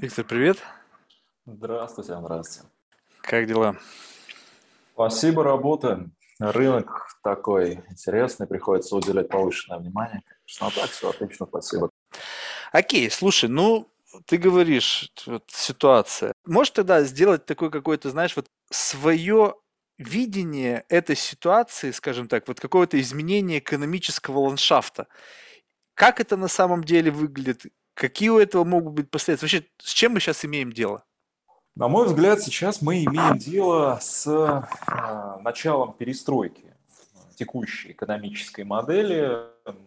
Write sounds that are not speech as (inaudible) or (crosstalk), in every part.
Виктор, привет. Здравствуйте, здравствуйте. Как дела? Спасибо, работаем. Рынок такой интересный, приходится уделять повышенное внимание. Конечно, а так все отлично, спасибо. Окей, слушай, ну, ты говоришь, вот, ситуация. Можешь тогда сделать такой какой-то, знаешь, вот свое видение этой ситуации, скажем так, вот какое-то изменение экономического ландшафта. Как это на самом деле выглядит? Какие у этого могут быть последствия? Вообще, с чем мы сейчас имеем дело? На мой взгляд, сейчас мы имеем дело с э, началом перестройки текущей экономической модели.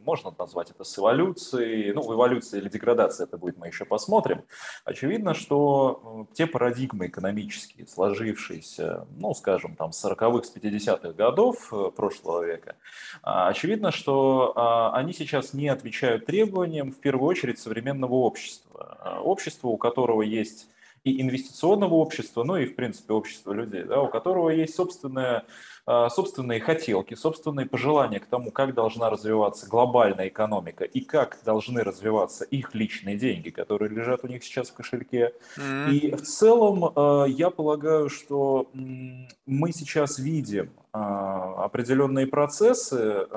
Можно назвать это с эволюцией. Ну, эволюция или деградация, это будет, мы еще посмотрим. Очевидно, что те парадигмы экономические, сложившиеся, ну, скажем, там, с 40-х, с 50-х годов э, прошлого века, а, очевидно, что а, они сейчас не отвечают требованиям, в первую очередь, современного общества. А, общества, у которого есть и инвестиционного общества, ну и, в принципе, общества людей, да, у которого есть собственная собственные хотелки, собственные пожелания к тому, как должна развиваться глобальная экономика и как должны развиваться их личные деньги, которые лежат у них сейчас в кошельке. Mm-hmm. И в целом а, я полагаю, что мы сейчас видим а, определенные процессы,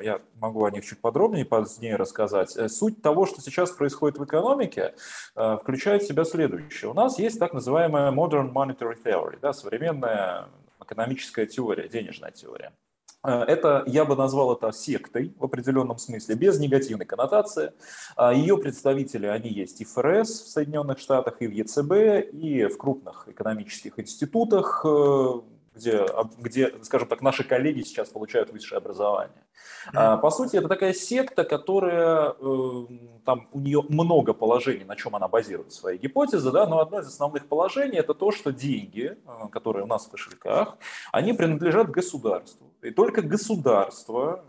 я могу о них чуть подробнее позднее рассказать. Э, суть того, что сейчас происходит в экономике, включает в себя следующее. У нас есть так называемая modern monetary theory, да, современная экономическая теория, денежная теория. Э, это, я бы назвал это сектой в определенном смысле, без негативной коннотации. А Ее представители, они есть и ФРС в Соединенных Штатах, и в ЕЦБ, и в крупных экономических институтах, э, где, где, скажем так, наши коллеги сейчас получают высшее образование. Mm-hmm. По сути, это такая секта, которая, э, там у нее много положений, на чем она базирует свои гипотезы, да, но одно из основных положений это то, что деньги, э, которые у нас в кошельках, они принадлежат государству. И только государство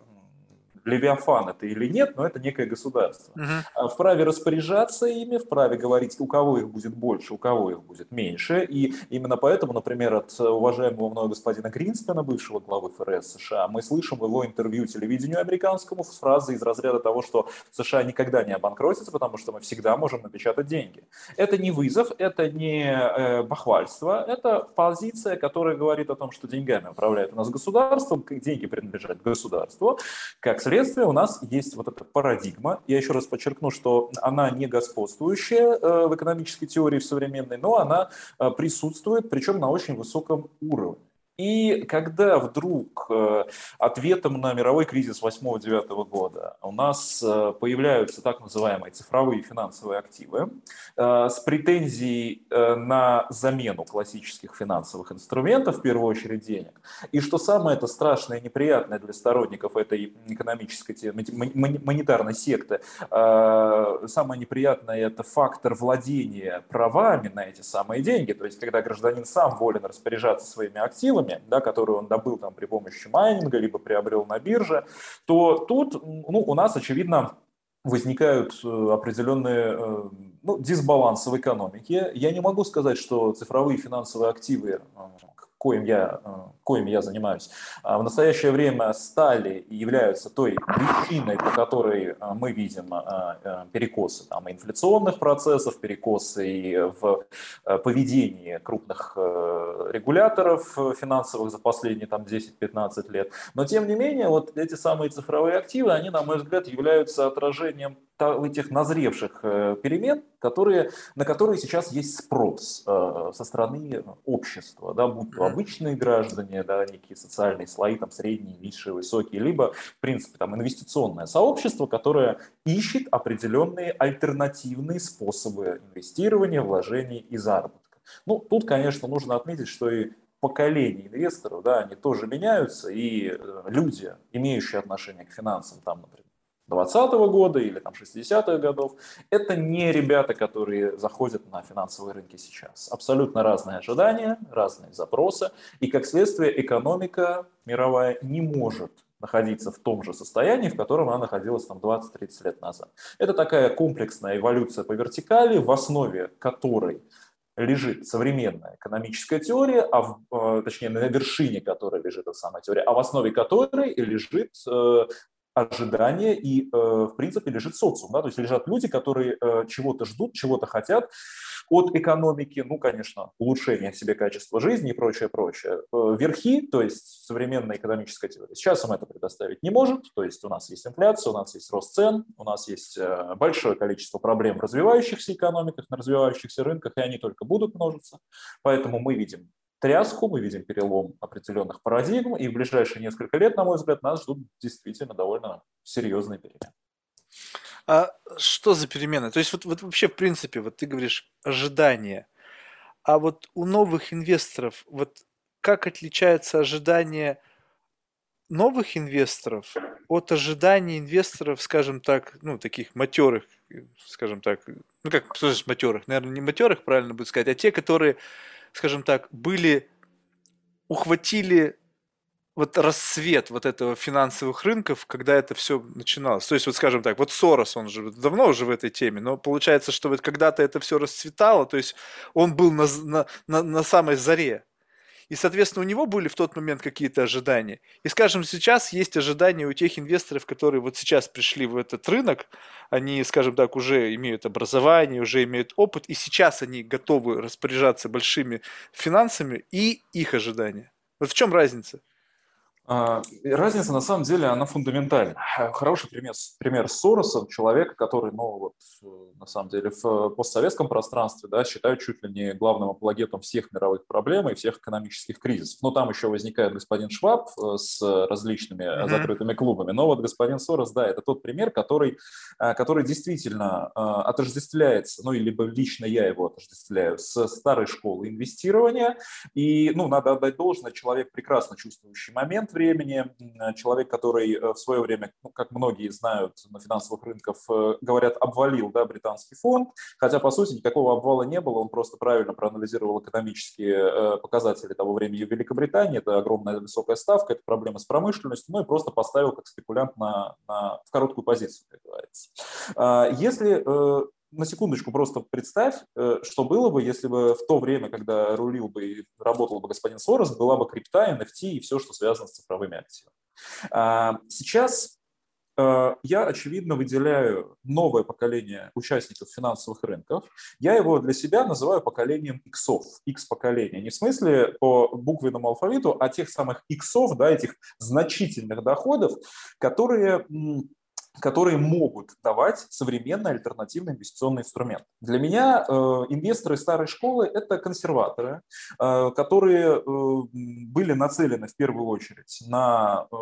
Левиафан это или нет, но это некое государство. Угу. Вправе распоряжаться ими, вправе говорить, у кого их будет больше, у кого их будет меньше. И именно поэтому, например, от уважаемого мною господина Гринспена, бывшего главы ФРС США, мы слышим его интервью телевидению американскому с фразой из разряда того, что США никогда не обанкротится, потому что мы всегда можем напечатать деньги. Это не вызов, это не э, бахвальство, это позиция, которая говорит о том, что деньгами управляет у нас государство, деньги принадлежат государству, как следствие следствия у нас есть вот эта парадигма. Я еще раз подчеркну, что она не господствующая э, в экономической теории в современной, но она э, присутствует, причем на очень высоком уровне. И когда вдруг э, ответом на мировой кризис 8-9 года у нас э, появляются так называемые цифровые финансовые активы э, с претензией на замену классических финансовых инструментов, в первую очередь денег, и что самое это страшное и неприятное для сторонников этой экономической, монетарной секты, самое неприятное это фактор владения правами на эти самые деньги, то есть когда гражданин сам волен распоряжаться своими активами, активами, да, которые он добыл там при помощи майнинга, либо приобрел на бирже, то тут ну, у нас, очевидно, возникают э, определенные э, ну, дисбалансы в экономике. Я не могу сказать, что цифровые финансовые активы э, коим я, э, коим я занимаюсь, а в настоящее время стали и являются той причиной, по которой э, мы видим э, перекосы там, инфляционных процессов, перекосы и в поведении крупных регуляторов финансовых за последние там, 10-15 лет. Но тем не менее, вот эти самые цифровые активы, они, на мой взгляд, являются отражением этих назревших э, перемен, которые, на которые сейчас есть спрос э, со стороны общества, да, будь то обычные граждане, да, некие социальные слои, там, средние, низшие, высокие, либо, в принципе, там, инвестиционное сообщество, которое ищет определенные альтернативные способы инвестирования, вложений и заработка. Ну, тут, конечно, нужно отметить, что и поколения инвесторов, да, они тоже меняются, и э, люди, имеющие отношение к финансам, там, например, 20 -го года или там 60-х годов. Это не ребята, которые заходят на финансовые рынки сейчас. Абсолютно разные ожидания, разные запросы. И как следствие экономика мировая не может находиться в том же состоянии, в котором она находилась там 20-30 лет назад. Это такая комплексная эволюция по вертикали, в основе которой лежит современная экономическая теория, а в, э, точнее на вершине которой лежит эта самая теория, а в основе которой лежит э, ожидания и, в принципе, лежит социум. Да? То есть лежат люди, которые чего-то ждут, чего-то хотят, от экономики, ну, конечно, улучшения себе качества жизни и прочее, прочее. Э, верхи, то есть современная экономическая теория, сейчас им это предоставить не может, то есть у нас есть инфляция, у нас есть рост цен, у нас есть э, большое количество проблем в развивающихся экономиках, на развивающихся рынках, и они только будут множиться. Поэтому мы видим тряску, мы видим перелом определенных парадигм, и в ближайшие несколько лет, на мой взгляд, нас ждут действительно довольно серьезные перемены. А что за перемены? То есть вот, вот вообще, в принципе, вот ты говоришь ожидания. А вот у новых инвесторов, вот как отличается ожидание новых инвесторов от ожиданий инвесторов, скажем так, ну, таких матерых, скажем так, ну, как, значит матерых? Наверное, не матерых, правильно будет сказать, а те, которые, скажем так, были, ухватили вот рассвет вот этого финансовых рынков, когда это все начиналось. То есть, вот скажем так, вот Сорос, он же давно уже в этой теме, но получается, что вот когда-то это все расцветало, то есть он был на, на, на, на самой заре. И, соответственно, у него были в тот момент какие-то ожидания. И, скажем, сейчас есть ожидания у тех инвесторов, которые вот сейчас пришли в этот рынок, они, скажем так, уже имеют образование, уже имеют опыт, и сейчас они готовы распоряжаться большими финансами и их ожидания. Вот в чем разница? А, разница на самом деле, она фундаментальна. Хороший пример, пример с Соросом, человека, который, ну, вот, э, на самом деле, в постсоветском пространстве, да, считают чуть ли не главным апологетом всех мировых проблем и всех экономических кризисов. Но там еще возникает господин Шваб э, с различными mm-hmm. закрытыми клубами. Но вот господин Сорос, да, это тот пример, который, э, который действительно отождествляется, ну, либо лично я его отождествляю, с старой школы инвестирования. И, ну, надо отдать должное, человек прекрасно чувствующий момент, времени, человек, который э, в свое время, ну, как многие знают на финансовых рынках, э, говорят, обвалил да, британский фонд, хотя, по сути, никакого обвала не было, он просто правильно проанализировал экономические э, показатели того времени в Великобритании, это огромная высокая ставка, это проблема с промышленностью, ну и просто поставил как спекулянт на, на, в короткую позицию, как говорится. А, если на секундочку просто представь, э, что было бы, если бы в то время, когда рулил бы и работал бы господин Сорос, была бы крипта, NFT и все, что связано с цифровыми активами. А, сейчас э, я, очевидно, выделяю новое поколение участников финансовых рынков. Я его для себя называю поколением иксов, X-поколение. Не в смысле по буквенному алфавиту, а тех самых иксов, да, этих значительных доходов, которые которые могут давать современный альтернативный инвестиционный инструмент. Для меня э, инвесторы старой школы – это консерваторы, э, которые э, были нацелены в первую очередь на э,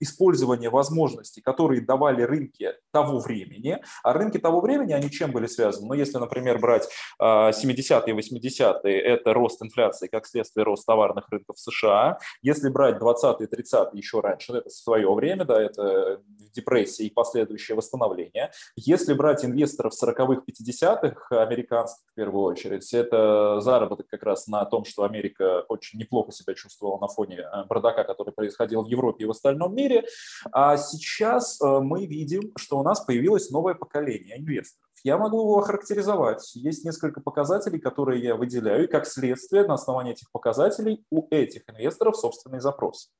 использование возможностей, которые давали рынки того времени. А рынки того времени, они чем были связаны? Ну, если, например, брать э, 70-е и 80-е – это рост инфляции как следствие роста товарных рынков США. Если брать 20-е, 30-е еще раньше, это свое время, да, это депрессия и последствия последующее восстановление. Если брать инвесторов 40-х, 50-х, американских в первую очередь, это заработок как раз на том, что Америка очень неплохо себя чувствовала на фоне э, бардака, который происходил в Европе и в остальном мире. А сейчас э, мы видим, что у нас появилось новое поколение инвесторов я могу его охарактеризовать. Есть несколько показателей, которые я выделяю, и как следствие на основании этих показателей у этих инвесторов собственный запрос.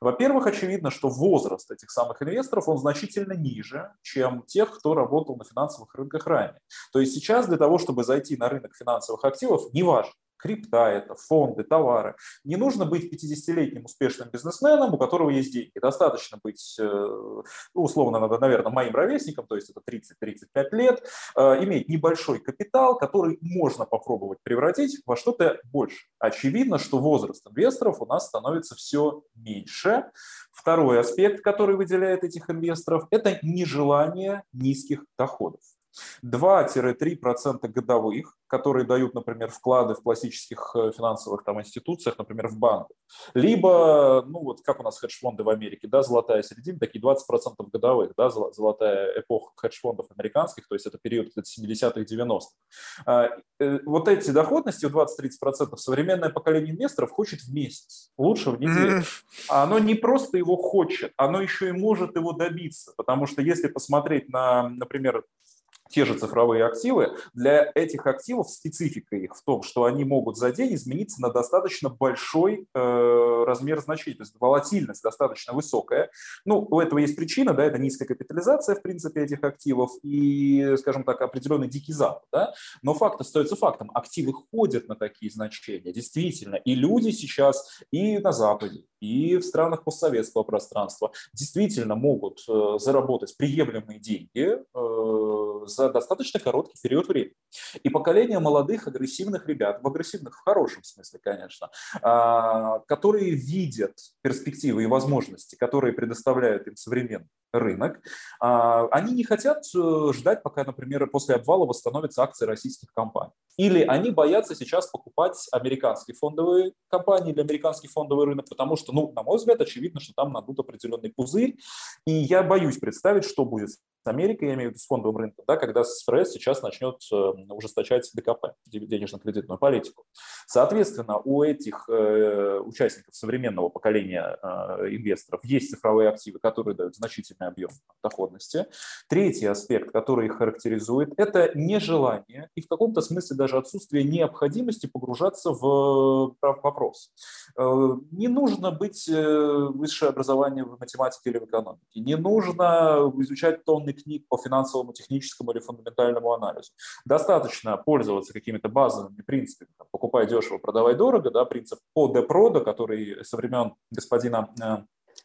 Во-первых, очевидно, что возраст этих самых инвесторов, он значительно ниже, чем тех, кто работал на финансовых рынках ранее. То есть сейчас для того, чтобы зайти на рынок финансовых активов, неважно, крипта это, фонды, товары. Не нужно быть 50-летним успешным бизнесменом, у которого есть деньги. Достаточно быть, э, ну, условно, надо, наверное, моим ровесником, то есть это 30-35 лет, э, иметь небольшой капитал, который можно попробовать превратить во что-то больше. Очевидно, что возраст инвесторов у нас становится все меньше. Второй аспект, который выделяет этих инвесторов, это нежелание низких доходов. 2-3% годовых, которые дают, например, вклады в классических э, финансовых там, институциях, например, в банках. Либо, ну вот как у нас хедж-фонды в Америке, да, золотая середина, такие 20% годовых, да, золотая эпоха хедж-фондов американских, то есть это период 70-х, 90-х. А, э, вот эти доходности, 20-30% современное поколение инвесторов хочет в месяц, лучше в неделю. А оно не просто его хочет, оно еще и может его добиться, потому что если посмотреть на, например, те же цифровые активы, для этих активов специфика их в том, что они могут за день измениться на достаточно большой э, размер значения, то есть волатильность достаточно высокая. Ну, у этого есть причина, да, это низкая капитализация, в принципе, этих активов и, скажем так, определенный дикий запад, да, но факт остается фактом, активы ходят на такие значения, действительно, и люди сейчас и на Западе, и в странах постсоветского пространства действительно могут э, заработать приемлемые деньги э, за достаточно короткий период времени. И поколение молодых агрессивных ребят, в агрессивных в хорошем смысле, конечно, э, которые видят перспективы и возможности, которые предоставляют им современный рынок, э, они не хотят э, ждать, пока, например, после обвала восстановятся акции российских компаний. Или они боятся сейчас покупать американские фондовые компании или американский фондовый рынок, потому что, ну, на мой взгляд, очевидно, что там надут определенный пузырь. И я боюсь представить, что будет с Америкой, я имею в виду с фондовым рынком, да, когда ФРС сейчас начнет э, ужесточать ДКП, денежно-кредитную политику. Соответственно, у этих э, участников современного поколения э, инвесторов есть цифровые активы, которые дают значительный объем доходности. Третий аспект, который их характеризует, это нежелание и в каком-то смысле даже отсутствие необходимости погружаться в вопрос. Э, не нужно быть э, высшее образование в математике или в экономике, не нужно изучать тонны книг по финансовому, техническому или фундаментальному анализу. Достаточно пользоваться какими-то базовыми принципами, покупай дешево, продавай дорого, да, принцип по который со времен господина э,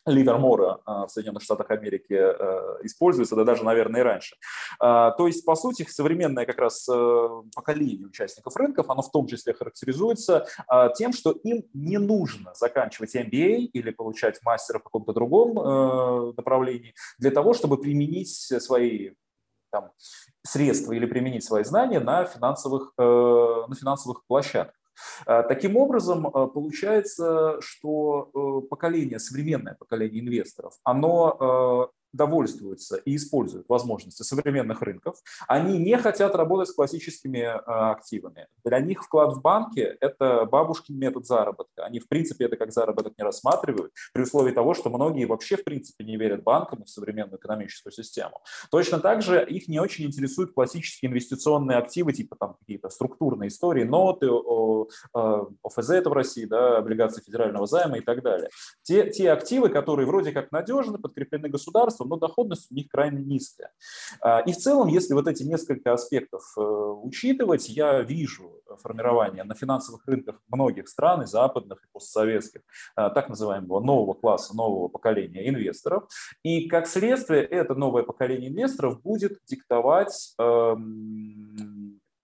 Ливермора в Соединенных Штатах Америки э, используется, да даже, наверное, и раньше. А, то есть, по сути, современное как раз э, поколение участников рынков, оно в том числе характеризуется а, тем, что им не нужно заканчивать MBA или получать мастера в каком-то другом э, направлении для того, чтобы применить свои там, средства или применить свои знания на финансовых, на финансовых площадках. Э, таким образом, э, получается, что э, поколение, современное поколение инвесторов, оно довольствуются и используют возможности современных рынков, они не хотят работать с классическими э, активами. Для них вклад в банке – это бабушкин метод заработка. Они, в принципе, это как заработок не рассматривают, при условии того, что многие вообще, в принципе, не верят банкам в современную экономическую систему. Точно так же их не очень интересуют классические инвестиционные активы, типа там какие-то структурные истории, ноты, ОФЗ это в России, да, облигации федерального займа и так далее. Те, те активы, которые вроде как надежны, подкреплены государством, государством, но доходность у них крайне низкая. А, и в целом, если вот эти несколько аспектов э, учитывать, я вижу формирование на финансовых рынках многих стран, и западных, и постсоветских, а, так называемого нового класса, нового поколения инвесторов. И как следствие, это новое поколение инвесторов будет диктовать эм,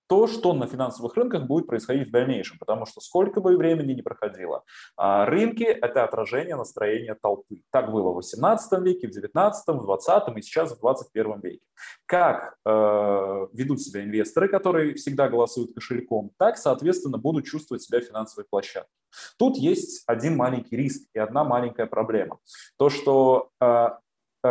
то, что на финансовых рынках будет происходить в дальнейшем, потому что сколько бы времени ни проходило, а, рынки – это отражение настроения толпы. Так было в 18 веке, в 19, в 20 и сейчас в 21 веке. Как э, ведут себя инвесторы, которые всегда голосуют кошельком, так, соответственно, будут чувствовать себя финансовые площадки. Тут есть один маленький риск и одна маленькая проблема. То, что э,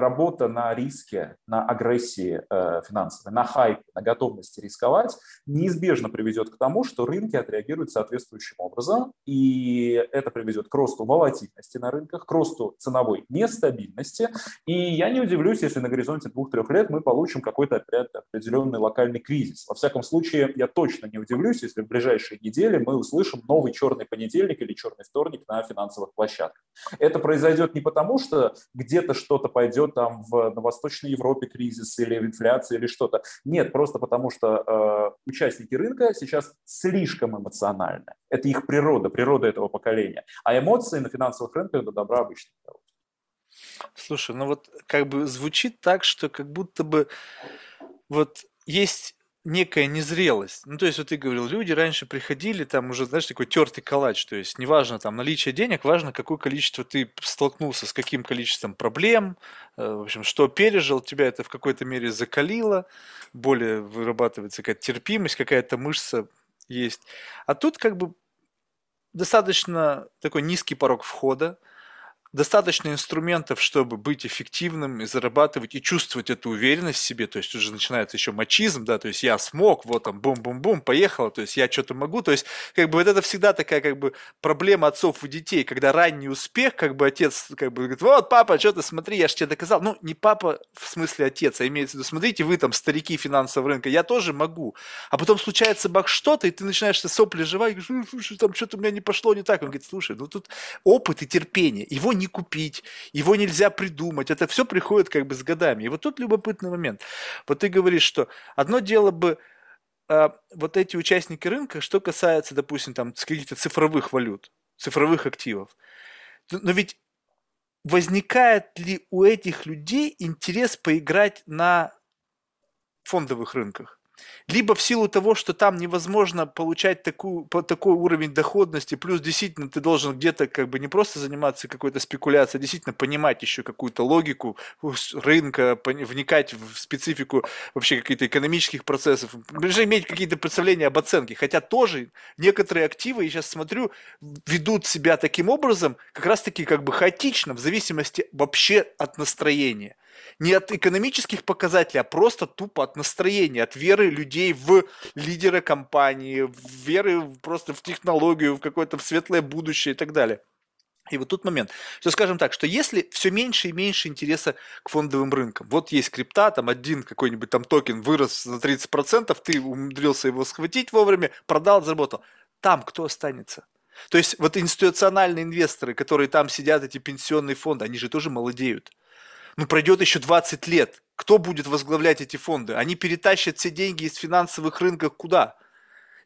работа на риске, на агрессии э, финансовой, на хайпе, на готовности рисковать неизбежно приведет к тому, что рынки отреагируют соответствующим образом, и это приведет к росту волатильности на рынках, к росту ценовой нестабильности. И я не удивлюсь, если на горизонте двух-трех лет мы получим какой-то определенный локальный кризис. Во всяком случае, я точно не удивлюсь, если в ближайшие недели мы услышим новый черный понедельник или черный вторник на финансовых площадках. Это произойдет не потому, что где-то что-то пойдет там в, на Восточной Европе кризис или инфляция или что-то. Нет, просто потому что э, участники рынка сейчас слишком эмоциональны. Это их природа, природа этого поколения. А эмоции на финансовых рынках до добра обычно Слушай, ну вот как бы звучит так, что как будто бы вот есть некая незрелость. Ну, то есть, вот ты говорил, люди раньше приходили, там уже, знаешь, такой тертый калач, то есть, неважно там наличие денег, важно, какое количество ты столкнулся с каким количеством проблем, э, в общем, что пережил, тебя это в какой-то мере закалило, более вырабатывается какая-то терпимость, какая-то мышца есть. А тут как бы достаточно такой низкий порог входа, достаточно инструментов, чтобы быть эффективным и зарабатывать, и чувствовать эту уверенность в себе, то есть уже начинается еще мачизм, да, то есть я смог, вот там бум-бум-бум, поехало, то есть я что-то могу, то есть как бы вот это всегда такая как бы проблема отцов и детей, когда ранний успех, как бы отец как бы говорит, вот папа, что ты смотри, я же тебе доказал, ну не папа в смысле отец, а имеется в виду, смотрите, вы там старики финансового рынка, я тоже могу, а потом случается бак что-то, и ты начинаешь сопли жевать, говоришь, «Ну, слушай, там что-то у меня не пошло не так, он говорит, слушай, ну тут опыт и терпение, его не купить, его нельзя придумать, это все приходит как бы с годами. И вот тут любопытный момент. Вот ты говоришь, что одно дело бы э, вот эти участники рынка, что касается, допустим, там каких-то цифровых валют, цифровых активов. Но ведь возникает ли у этих людей интерес поиграть на фондовых рынках? Либо в силу того, что там невозможно получать такую, такой уровень доходности, плюс действительно ты должен где-то как бы не просто заниматься какой-то спекуляцией, а действительно понимать еще какую-то логику рынка, вникать в специфику вообще каких-то экономических процессов, даже иметь какие-то представления об оценке. Хотя тоже некоторые активы, я сейчас смотрю, ведут себя таким образом, как раз-таки как бы хаотично, в зависимости вообще от настроения не от экономических показателей, а просто тупо от настроения, от веры людей в лидера компании, веры просто в технологию, в какое-то в светлое будущее и так далее. И вот тут момент, что скажем так, что если все меньше и меньше интереса к фондовым рынкам, вот есть крипта, там один какой-нибудь там токен вырос на 30%, ты умудрился его схватить вовремя, продал, заработал, там кто останется? То есть вот институциональные инвесторы, которые там сидят, эти пенсионные фонды, они же тоже молодеют ну пройдет еще 20 лет. Кто будет возглавлять эти фонды? Они перетащат все деньги из финансовых рынков куда?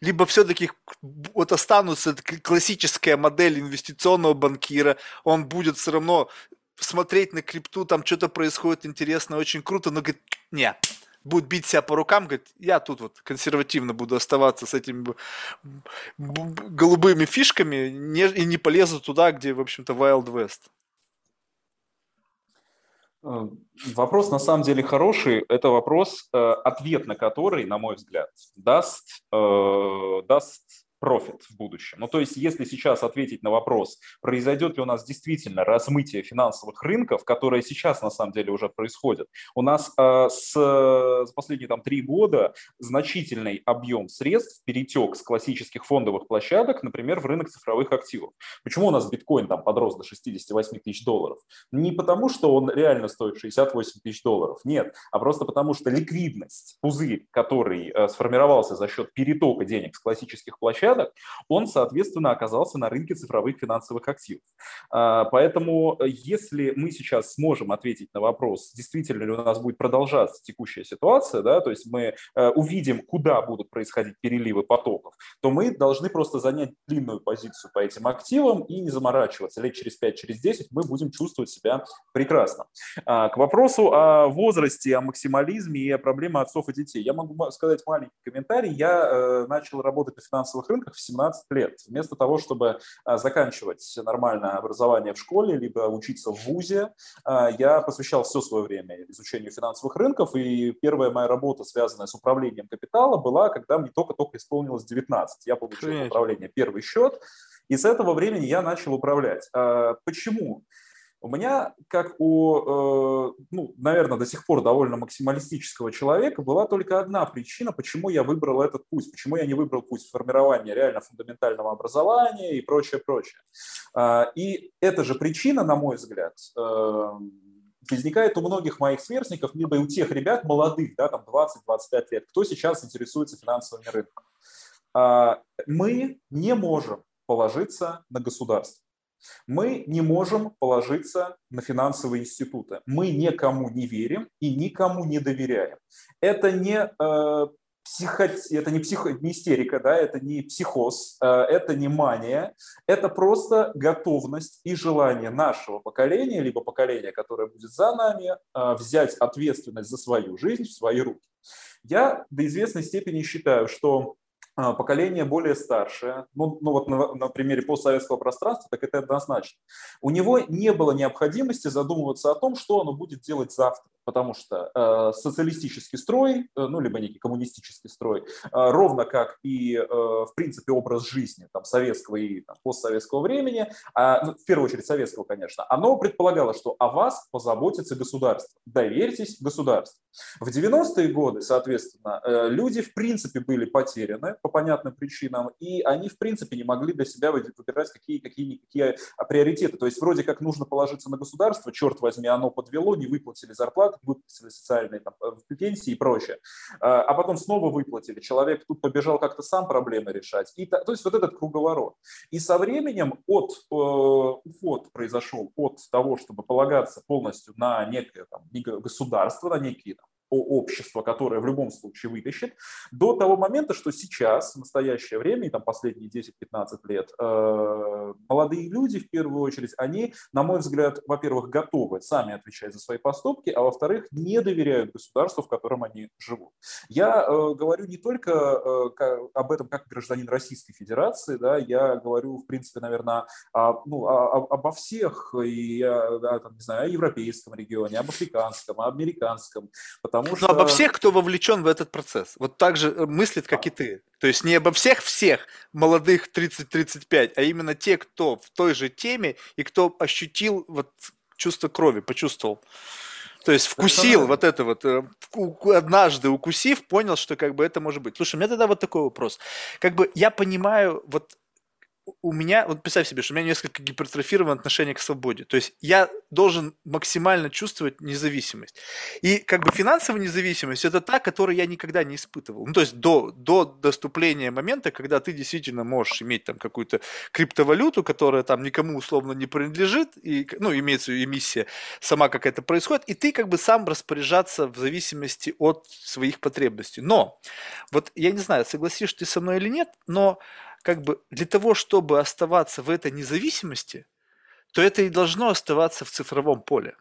Либо все-таки вот останутся классическая модель инвестиционного банкира, он будет все равно смотреть на крипту, там что-то происходит интересно, очень круто, но говорит, нет, будет бить себя по рукам, говорит, я тут вот консервативно буду оставаться с этими голубыми фишками и не полезу туда, где, в общем-то, Wild West. Э, вопрос на самом деле хороший. Это вопрос, э, ответ на который, на мой взгляд, даст, э, даст профит в будущем. Ну, то есть, если сейчас ответить на вопрос, произойдет ли у нас действительно размытие финансовых рынков, которое сейчас на самом деле уже происходит, у нас э, с, с последние там три года значительный объем средств перетек с классических фондовых площадок, например, в рынок цифровых активов. Почему у нас биткоин там подрос до 68 тысяч долларов? Не потому, что он реально стоит 68 тысяч долларов, нет, а просто потому, что ликвидность, пузырь, который э, сформировался за счет перетока денег с классических площадок, порядок, он, соответственно, оказался на рынке цифровых финансовых активов. А, поэтому э, если мы сейчас сможем ответить на вопрос, действительно ли у нас будет продолжаться текущая ситуация, да, то есть мы э, увидим, куда будут происходить переливы потоков, то мы должны просто занять длинную позицию по этим активам и не заморачиваться. Лет через 5, через 10 мы будем чувствовать себя прекрасно. А, к вопросу о возрасте, о максимализме и о проблеме отцов и детей. Я могу сказать маленький комментарий. Я э, начал работать на финансовых рынках рынках в 17 лет. Вместо того, чтобы а, заканчивать нормальное образование в школе, либо учиться в ВУЗе, а, я посвящал все свое время изучению финансовых рынков, и первая моя работа, связанная с управлением капитала, была, когда мне только-только исполнилось 19. Я получил в управление первый счет, и с этого времени я начал управлять. А, почему? У меня, как у, э, ну, наверное, до сих пор довольно максималистического человека, была только одна причина, почему я выбрал этот путь, почему я не выбрал путь формирования реально фундаментального образования и прочее, прочее. А, и эта же причина, на мой взгляд, э, возникает у многих моих сверстников, либо и у тех ребят молодых, да, там 20-25 лет, кто сейчас интересуется финансовыми рынками. А, мы не можем положиться на государство. Мы не можем положиться на финансовые институты. Мы никому не верим и никому не доверяем. Это не э, психо... это не, психо... не истерика, да, это не психоз, э, это не мания, это просто готовность и желание нашего поколения, либо поколения, которое будет за нами, э, взять ответственность за свою жизнь в свои руки. Я до известной степени считаю, что поколение более старшее, ну, ну вот на, на примере постсоветского пространства, так это однозначно, у него не было необходимости задумываться о том, что оно будет делать завтра потому что э, социалистический строй, э, ну, либо некий коммунистический строй, э, ровно как и, э, в принципе, образ жизни там, советского и там, постсоветского времени, э, ну, в первую очередь советского, конечно, оно предполагало, что о вас позаботится государство. Доверьтесь государству. В 90-е годы, соответственно, э, люди, в принципе, были потеряны по понятным причинам, и они, в принципе, не могли для себя выбирать какие, какие, какие приоритеты. То есть вроде как нужно положиться на государство, черт возьми, оно подвело, не выплатили зарплату, выплатили социальные там, э, пенсии и прочее, а, а потом снова выплатили. Человек тут побежал как-то сам проблемы решать. И, то есть вот этот круговорот. И со временем от, э, уход произошел от того, чтобы полагаться полностью на некое там, государство, на некие там, общество, которое в любом случае вытащит, до того момента, что сейчас, в настоящее время, и там последние 10-15 лет, э, молодые люди, в первую очередь, они, на мой взгляд, во-первых, готовы сами отвечать за свои поступки, а во-вторых, не доверяют государству, в котором они живут. Я э, говорю не только э, об этом как гражданин Российской Федерации, да, я говорю, в принципе, наверное, о, ну, о, обо всех, и, да, там, не знаю, о европейском регионе, об африканском, о американском, потому Потому что... Но обо всех, кто вовлечен в этот процесс. Вот так же э, мыслит, как и ты. То есть не обо всех-всех молодых 30-35, а именно те, кто в той же теме и кто ощутил вот чувство крови, почувствовал. То есть вкусил вот это вот, э, однажды укусив, понял, что как бы это может быть. Слушай, у меня тогда вот такой вопрос. Как бы я понимаю, вот у меня, вот представь себе, что у меня несколько гипертрофировано отношение к свободе. То есть я должен максимально чувствовать независимость. И как бы финансовая независимость – это та, которую я никогда не испытывал. Ну, то есть до, до доступления момента, когда ты действительно можешь иметь там какую-то криптовалюту, которая там никому условно не принадлежит, и, ну, имеется эмиссия сама как это происходит, и ты как бы сам распоряжаться в зависимости от своих потребностей. Но, вот я не знаю, согласишься ты со мной или нет, но как бы для того, чтобы оставаться в этой независимости, то это и должно оставаться в цифровом поле.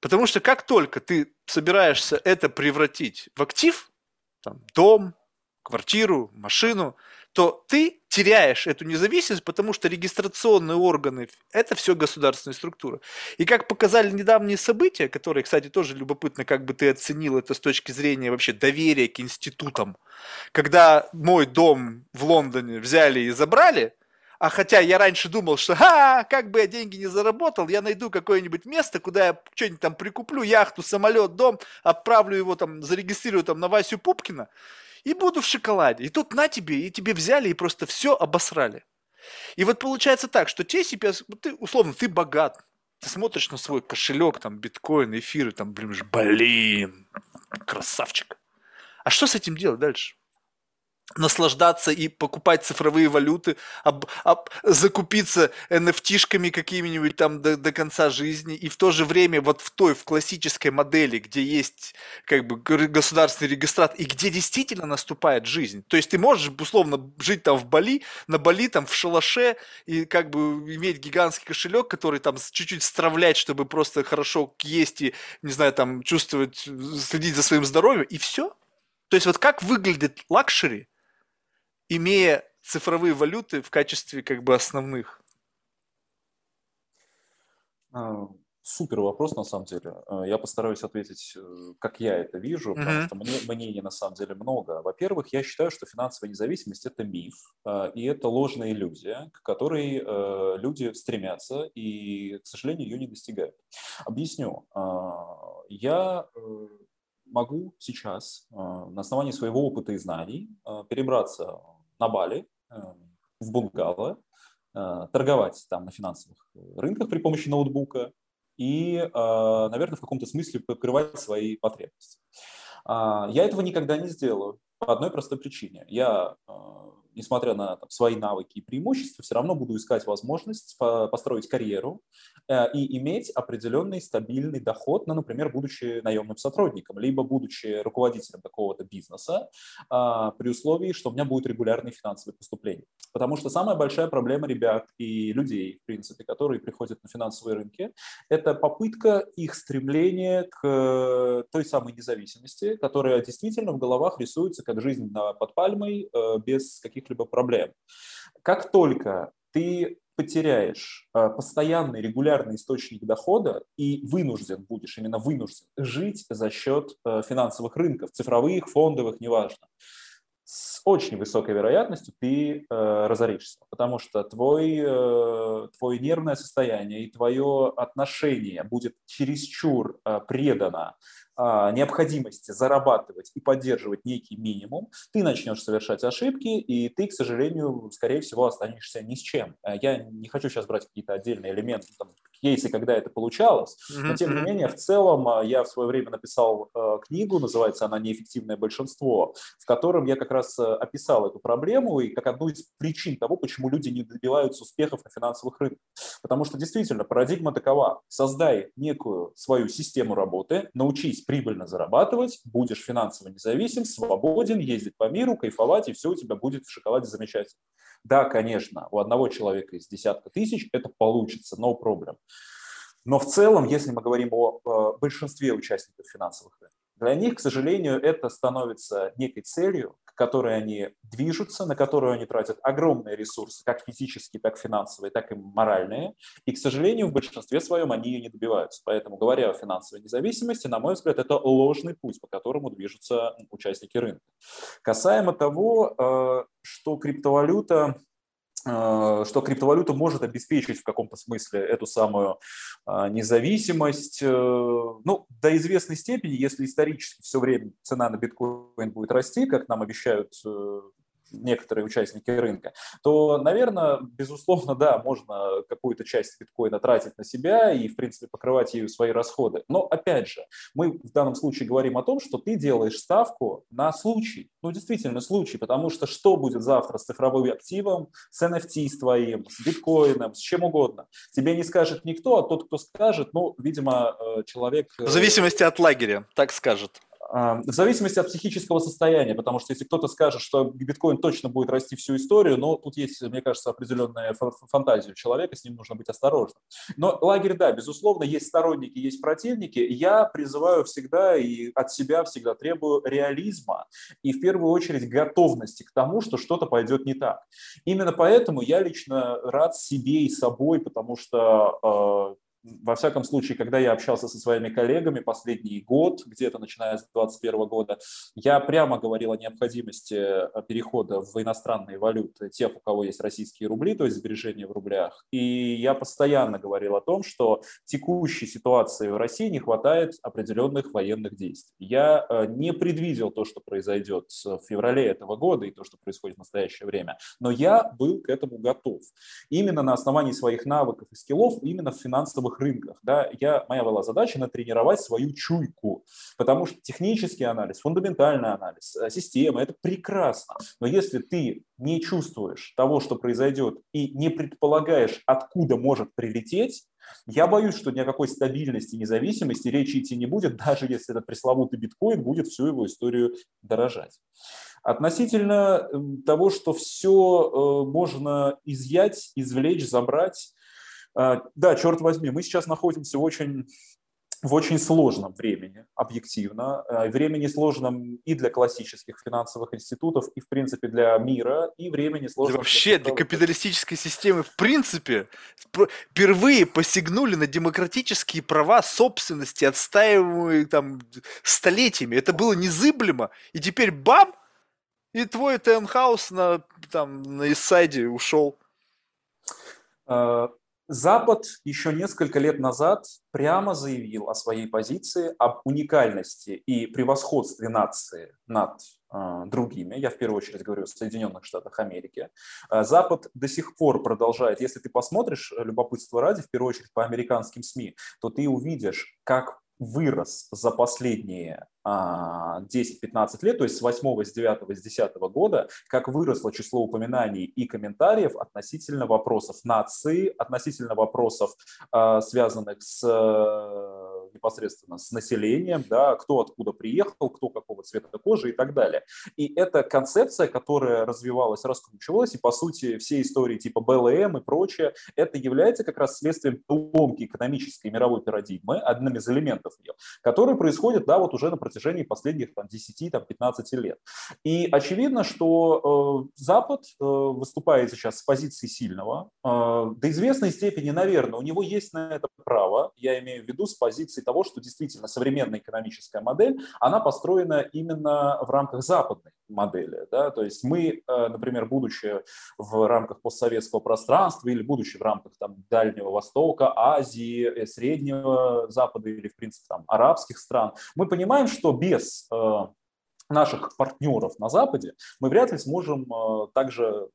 Потому что как только ты собираешься это превратить в актив, там, дом, квартиру, машину, то ты теряешь эту независимость, потому что регистрационные органы – это все государственные структуры. И как показали недавние события, которые, кстати, тоже любопытно, как бы ты оценил это с точки зрения вообще доверия к институтам, когда мой дом в Лондоне взяли и забрали, а хотя я раньше думал, что ха, как бы я деньги не заработал, я найду какое-нибудь место, куда я что-нибудь там прикуплю, яхту, самолет, дом, отправлю его там, зарегистрирую там на Васю Пупкина, и буду в шоколаде. И тут на тебе, и тебе взяли и просто все обосрали. И вот получается так, что те себе, ты, условно, ты богат, ты смотришь на свой кошелек, там, биткоин, эфиры, там, блин, блин, красавчик. А что с этим делать дальше? Наслаждаться и покупать цифровые валюты, об, об, закупиться NFT-шками какими-нибудь там до, до конца жизни, и в то же время вот в той, в классической модели, где есть как бы государственный регистрат, и где действительно наступает жизнь. То есть ты можешь, условно, жить там в Бали, на Бали там в шалаше, и как бы иметь гигантский кошелек, который там чуть-чуть стравлять, чтобы просто хорошо есть и, не знаю, там чувствовать, следить за своим здоровьем, и все. То есть вот как выглядит luxury, имея цифровые валюты в качестве как бы основных? А, супер вопрос, на самом деле. А, я постараюсь ответить, э, как я это вижу, потому что мне, мнений на самом деле много. Во-первых, я считаю, что финансовая независимость – это миф, а, и это ложная иллюзия, к которой э, люди стремятся и, к сожалению, ее не достигают. Объясню. Я э, могу сейчас на основании своего опыта и знаний перебраться на Бали, э, в бунгало, э, торговать там на финансовых рынках при помощи ноутбука и, э, наверное, в каком-то смысле покрывать свои потребности. А, я этого никогда не сделаю по одной простой причине. Я несмотря на там, свои навыки и преимущества, все равно буду искать возможность построить карьеру э, и иметь определенный стабильный доход, ну, например, будучи наемным сотрудником, либо будучи руководителем какого-то бизнеса, а, при условии, что у меня будет регулярные финансовые поступления. Потому что самая большая проблема ребят и людей, в принципе, которые приходят на финансовые рынки, это попытка их стремления к той самой независимости, которая действительно в головах рисуется как жизнь под пальмой э, без каких-либо проблем. Как только ты потеряешь э, постоянный регулярный источник дохода и вынужден будешь, именно вынужден, жить за счет э, финансовых рынков, цифровых, фондовых, неважно, с очень высокой вероятностью ты э, разоришься, потому что твой, э, твое нервное состояние и твое отношение будет чересчур э, предано необходимости зарабатывать и поддерживать некий минимум, ты начнешь совершать ошибки, и ты, к сожалению, скорее всего, останешься ни с чем. А, я не хочу сейчас брать какие-то отдельные элементы, там, кейсы, когда это получалось, но тем не менее, в целом, а, я в свое время написал книгу, называется она «Неэффективное большинство», в котором я как раз описал эту проблему и как одну из причин того, почему люди не добиваются успехов на финансовых рынках. Потому что действительно парадигма такова. Создай некую свою систему работы, научись прибыльно зарабатывать, будешь финансово независим, свободен, ездить по миру, кайфовать, и все у тебя будет в шоколаде замечательно. Да, конечно, у одного человека из десятка тысяч это получится, no problem. Но в целом, если мы говорим о э, большинстве участников финансовых рынков, для них, к сожалению, это становится некой целью, к которой они движутся, на которую они тратят огромные ресурсы, как физические, так финансовые, так и моральные. И, к сожалению, в большинстве своем они ее не добиваются. Поэтому, говоря о финансовой независимости, на мой взгляд, это ложный путь, по которому движутся участники рынка. Касаемо того, э, что криптовалюта что криптовалюта может обеспечить в каком-то смысле эту самую э, независимость. Э, ну, до известной степени, если исторически все время цена на биткоин будет расти, как нам обещают некоторые участники рынка, то, наверное, безусловно, да, можно какую-то часть биткоина тратить на себя и, в принципе, покрывать ею свои расходы. Но, опять же, мы в данном случае говорим о том, что ты делаешь ставку на случай, ну, действительно, случай, потому что что будет завтра с цифровым активом, с NFT с твоим, с биткоином, с чем угодно? Тебе не скажет никто, а тот, кто скажет, ну, видимо, э, человек... В зависимости от лагеря, так скажет. В зависимости от психического состояния, потому что если кто-то скажет, что биткоин точно будет расти всю историю, но тут есть, мне кажется, определенная фантазия у человека, с ним нужно быть осторожным. Но лагерь, да, безусловно, есть сторонники, есть противники. Я призываю всегда и от себя всегда требую реализма и в первую очередь готовности к тому, что что-то пойдет не так. Именно поэтому я лично рад себе и собой, потому что э, во всяком случае, когда я общался со своими коллегами последний год, где-то начиная с 2021 года, я прямо говорил о необходимости э, перехода в иностранные валюты тех, у кого есть российские рубли, то есть сбережения в рублях. И я постоянно говорил о том, что текущей ситуации в России не хватает определенных военных действий. Я э, не предвидел то, что произойдет в феврале этого года и то, что происходит в настоящее время, но я был к этому готов. Именно на основании своих навыков и скиллов, именно в финансовых фондовых рынках. Да, я, моя была задача натренировать свою чуйку, потому что технический анализ, фундаментальный анализ, э, система – это прекрасно. Но если ты не чувствуешь того, что произойдет, и не предполагаешь, откуда может прилететь, я боюсь, что ни о какой стабильности, независимости речи идти не будет, (laughs) даже если этот пресловутый биткоин будет всю его историю дорожать. Относительно того, что все э, можно изъять, извлечь, забрать, да, черт возьми, мы сейчас находимся в очень в очень сложном времени, объективно. А, времени сложном и для классических финансовых институтов, и, в принципе, для мира, и времени сложном... Да вообще, для, для капиталистической системы, в принципе, впервые посягнули на демократические права собственности, отстаиваемые там столетиями. Это было незыблемо. И теперь бам! И твой таунхаус на, там, на Иссайде ушел. Запад еще несколько лет назад прямо заявил о своей позиции, об уникальности и превосходстве нации над э, другими. Я в первую очередь говорю о Соединенных Штатах Америки. Э, Запад до сих пор продолжает. Если ты посмотришь, э, любопытство ради, в первую очередь по американским СМИ, то ты увидишь, как вырос за последние 10-15 а, лет, то есть с 8, с 9, с 10 года, как выросло число упоминаний и комментариев относительно вопросов нации, относительно вопросов, а, связанных с непосредственно с населением, да, кто откуда приехал, кто какого цвета кожи и так далее. И это концепция, которая развивалась, раскручивалась, и по сути все истории типа БЛМ и прочее, это является как раз следствием ломки экономической мировой парадигмы, одним из элементов ее, которые происходят, да, вот уже на протяжении последних там, 10-15 лет. И очевидно, что э, Запад э, выступает сейчас с позиции сильного, э, до известной степени, наверное, у него есть на это право, я имею в виду с позиции того, что действительно современная экономическая модель, она построена именно в рамках западной модели. Да? То есть мы, э, например, будучи в рамках постсоветского пространства или будучи в рамках там, Дальнего Востока, Азии, э, Среднего Запада или, в принципе, там, арабских стран, мы понимаем, что без э, наших партнеров на Западе мы вряд ли сможем также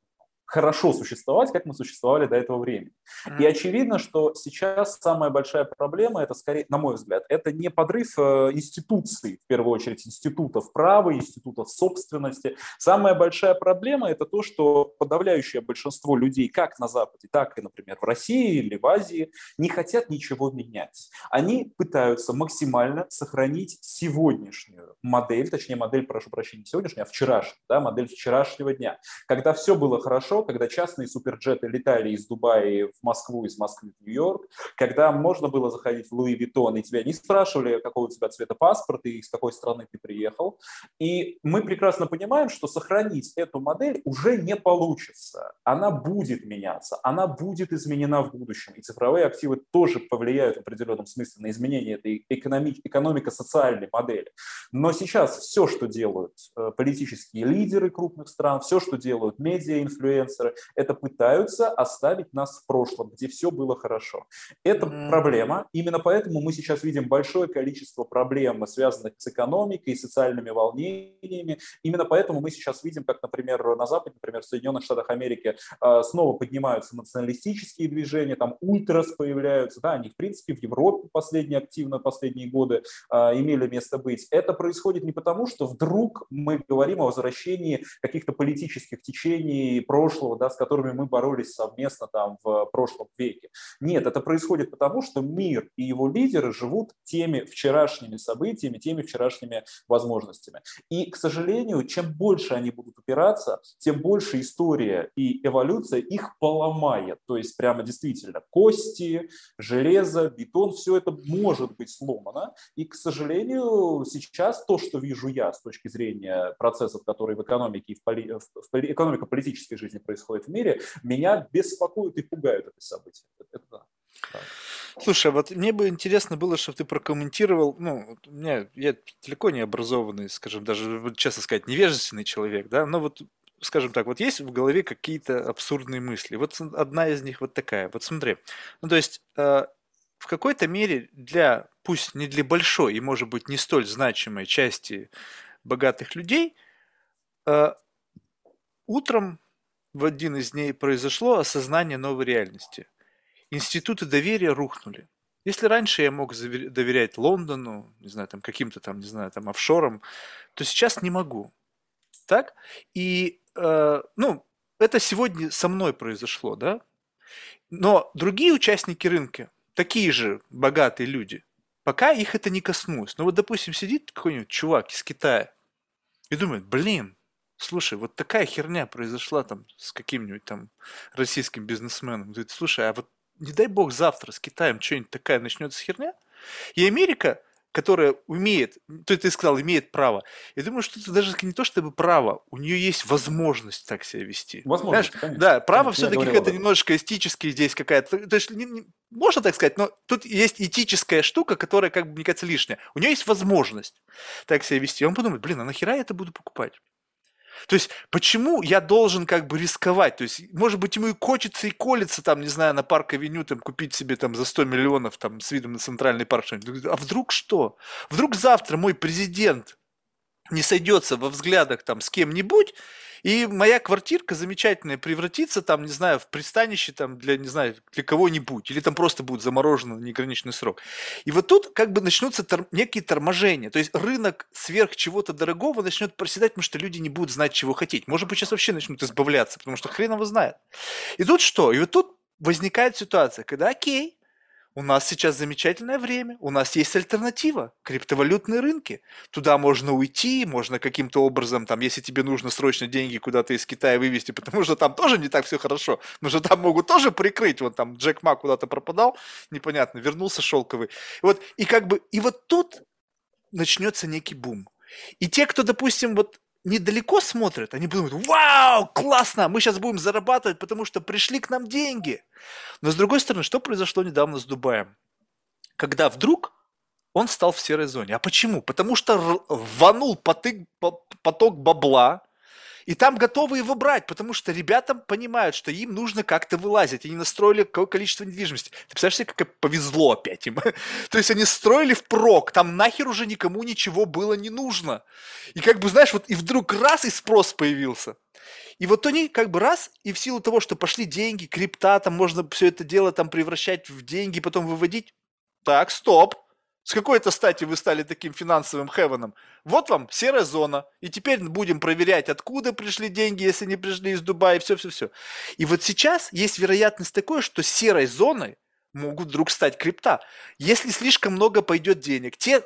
хорошо существовать, как мы существовали до этого времени. Mm-hmm. И очевидно, что сейчас самая большая проблема, это скорее, на мой взгляд, это не подрыв э, институций, в первую очередь институтов права, институтов собственности. Самая большая проблема это то, что подавляющее большинство людей, как на Западе, так и, например, в России или в Азии, не хотят ничего менять. Они пытаются максимально сохранить сегодняшнюю модель, точнее модель, прошу прощения, не сегодняшнюю, а вчерашнюю, да, модель вчерашнего дня, когда все было хорошо, хорошо, когда частные суперджеты летали из Дубая в Москву, из Москвы в Нью-Йорк, когда можно было заходить в Луи Виттон, и тебя не спрашивали, какого у тебя цвета паспорт и из какой страны ты приехал. И мы прекрасно понимаем, что сохранить эту модель уже не получится. Она будет меняться, она будет изменена в будущем. И цифровые активы тоже повлияют в определенном смысле на изменение этой экономи- экономико-социальной модели. Но сейчас все, что делают э, политические лидеры крупных стран, все, что делают медиа-инфлюенсеры, инфлюенсеры, это пытаются оставить нас в прошлом, где все было хорошо. Это mm-hmm. проблема. Именно поэтому мы сейчас видим большое количество проблем, связанных с экономикой и социальными волнениями. Именно поэтому мы сейчас видим, как, например, на Западе, например, в Соединенных Штатах Америки а, снова поднимаются националистические движения, там ультрас появляются, да, они, в принципе, в Европе последние активно, последние годы а, имели место быть. Это происходит не потому, что вдруг мы говорим о возвращении каких-то политических течений прошлого, прошлого, да, с которыми мы боролись совместно там в прошлом веке. Нет, это происходит потому, что мир и его лидеры живут теми вчерашними событиями, теми вчерашними возможностями. И, к сожалению, чем больше они будут упираться, тем больше история и эволюция их поломает. То есть прямо действительно кости, железо, бетон, все это может быть сломано. И, к сожалению, сейчас то, что вижу я с точки зрения процессов, которые в экономике и в, поли... в экономико-политической жизни происходит в мире, меня беспокоят и пугают эти события. Это, да. Слушай, вот мне бы интересно было, чтобы ты прокомментировал, ну, у меня, я далеко не образованный, скажем, даже, честно сказать, невежественный человек, да, но вот, скажем так, вот есть в голове какие-то абсурдные мысли. Вот одна из них вот такая. Вот смотри, ну, то есть э, в какой-то мере для, пусть не для большой и, может быть, не столь значимой части богатых людей, э, утром в один из дней произошло осознание новой реальности. Институты доверия рухнули. Если раньше я мог доверять Лондону, не знаю, там каким-то там, не знаю, там офшорам, то сейчас не могу. Так? И, э, ну, это сегодня со мной произошло, да? Но другие участники рынка, такие же богатые люди, пока их это не коснулось. Ну вот, допустим, сидит какой-нибудь чувак из Китая и думает, блин, Слушай, вот такая херня произошла там с каким-нибудь там российским бизнесменом. Говорит, слушай, а вот не дай бог завтра с Китаем что-нибудь такая начнется херня, и Америка, которая умеет, то ты сказал, имеет право. Я думаю, что это даже не то чтобы право, у нее есть возможность так себя вести. Возможность, конечно. Да, право все-таки это немножечко этически здесь какая-то. То есть, не, не, можно так сказать, но тут есть этическая штука, которая, как бы, мне кажется, лишняя. У нее есть возможность так себя вести. И он подумает, блин, а нахера я это буду покупать? То есть, почему я должен как бы рисковать? То есть, может быть, ему и кочется, и колется, там, не знаю, на парк-авеню, там, купить себе там за 100 миллионов, там, с видом на центральный парк что-нибудь. А вдруг что? Вдруг завтра мой президент не сойдется во взглядах там с кем-нибудь, И моя квартирка замечательная превратится там, не знаю, в пристанище там для, не знаю, для кого-нибудь. Или там просто будет заморожено на неограниченный срок. И вот тут как бы начнутся тор- некие торможения. То есть рынок сверх чего-то дорогого начнет проседать, потому что люди не будут знать, чего хотеть. Может быть, сейчас вообще начнут избавляться, потому что хрен его знает. И тут что? И вот тут возникает ситуация, когда окей, у нас сейчас замечательное время, у нас есть альтернатива, криптовалютные рынки. Туда можно уйти, можно каким-то образом, там, если тебе нужно срочно деньги куда-то из Китая вывести, потому что там тоже не так все хорошо, потому что там могут тоже прикрыть, вот там Джек Ма куда-то пропадал, непонятно, вернулся шелковый. Вот, и как бы, и вот тут начнется некий бум. И те, кто, допустим, вот недалеко смотрят, они думают, вау, классно, мы сейчас будем зарабатывать, потому что пришли к нам деньги. Но с другой стороны, что произошло недавно с Дубаем? Когда вдруг он стал в серой зоне. А почему? Потому что рванул поток бабла, и там готовы его брать, потому что ребята понимают, что им нужно как-то вылазить. Они настроили какое количество недвижимости. Ты представляешь себе, как повезло опять им? (laughs) То есть они строили впрок, там нахер уже никому ничего было не нужно. И как бы, знаешь, вот и вдруг раз и спрос появился. И вот они как бы раз, и в силу того, что пошли деньги, крипта, там можно все это дело там превращать в деньги, потом выводить. Так, стоп, с какой-то стати вы стали таким финансовым хевеном? Вот вам серая зона. И теперь будем проверять, откуда пришли деньги, если не пришли из Дубая, все-все-все. И вот сейчас есть вероятность такой, что серой зоной могут вдруг стать крипта. Если слишком много пойдет денег, те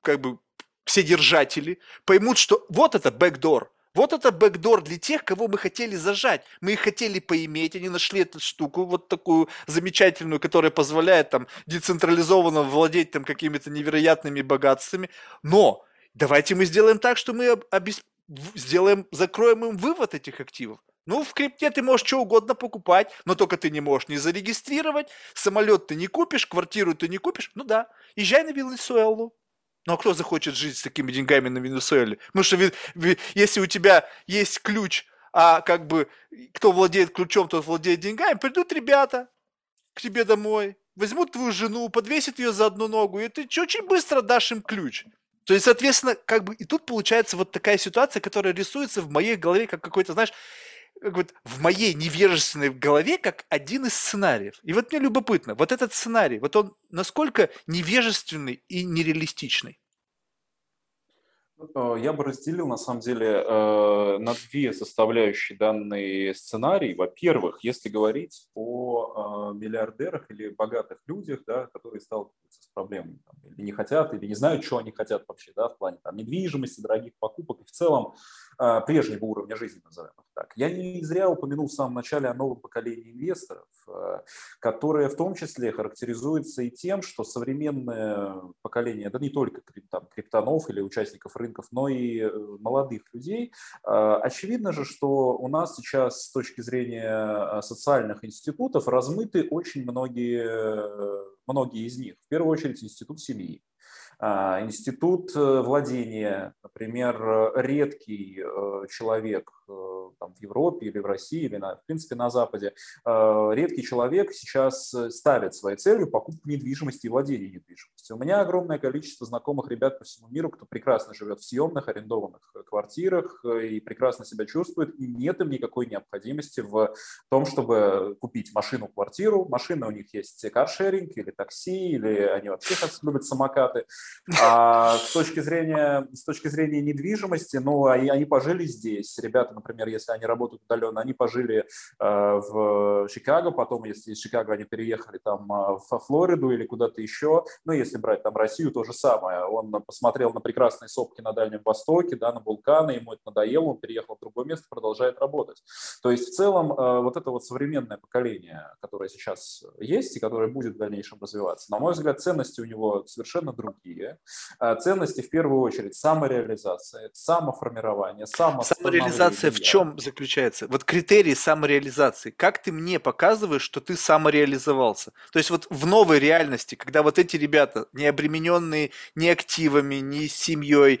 как бы все держатели поймут, что вот это бэкдор, вот это бэкдор для тех, кого мы хотели зажать. Мы их хотели поиметь, они нашли эту штуку, вот такую замечательную, которая позволяет там децентрализованно владеть там какими-то невероятными богатствами. Но давайте мы сделаем так, что мы обес... сделаем, закроем им вывод этих активов. Ну, в крипте ты можешь что угодно покупать, но только ты не можешь не зарегистрировать, самолет ты не купишь, квартиру ты не купишь. Ну да, езжай на Венесуэлу, ну а кто захочет жить с такими деньгами на Венесуэле? Потому что если у тебя есть ключ, а как бы кто владеет ключом, тот владеет деньгами, придут ребята к тебе домой, возьмут твою жену, подвесят ее за одну ногу, и ты очень быстро дашь им ключ. То есть, соответственно, как бы и тут получается вот такая ситуация, которая рисуется в моей голове как какой-то, знаешь, как вот в моей невежественной голове как один из сценариев. И вот мне любопытно, вот этот сценарий, вот он насколько невежественный и нереалистичный? Э, я бы разделил, на самом деле, э, на две составляющие данный сценарий. Во-первых, если говорить о э, миллиардерах или богатых людях, да, которые сталкиваются с проблемами, там, или не хотят, или не знают, что они хотят вообще, да, в плане там, недвижимости, дорогих покупок и в целом прежнего уровня жизни, назовем их так. Я не зря упомянул в самом начале о новом поколении инвесторов, которое в том числе характеризуется и тем, что современное поколение, да не только там, криптонов или участников рынков, но и э, молодых людей. А, очевидно же, что у нас сейчас с точки зрения социальных институтов размыты очень многие, э, многие из них. В первую очередь институт семьи. А, институт владения, например, редкий человек там, в Европе или в России, или, на, в принципе, на Западе, э, редкий человек сейчас э, ставит своей целью покупку недвижимости и владение недвижимостью. У меня огромное количество знакомых ребят по всему миру, кто прекрасно живет в съемных, арендованных э, квартирах и прекрасно себя чувствует, и нет им никакой необходимости в том, чтобы купить машину, квартиру. Машина у них есть каршеринг или такси, или они вообще любят самокаты. А с точки зрения, с точки зрения недвижимости, ну, они, они пожили здесь. Ребята, например, если они работают удаленно, они пожили э, в Чикаго, потом, если из Чикаго они переехали там э, во Флориду или куда-то еще, ну, если брать там Россию, то же самое. Он посмотрел на прекрасные сопки на Дальнем Востоке, да, на вулканы, ему это надоело, он переехал в другое место, продолжает работать. То есть в целом э, вот это вот современное поколение, которое сейчас есть и которое будет в дальнейшем развиваться, на мой взгляд, ценности у него совершенно другие. Ценности в первую очередь самореализация, самоформирование, самореализация в чем заключается? Вот критерий самореализации. Как ты мне показываешь, что ты самореализовался? То есть вот в новой реальности, когда вот эти ребята, не обремененные ни активами, ни семьей,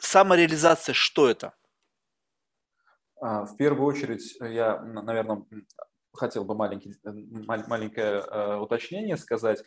самореализация, что это? А, в первую очередь, я, наверное, хотел бы маленький, маленькое э, уточнение сказать.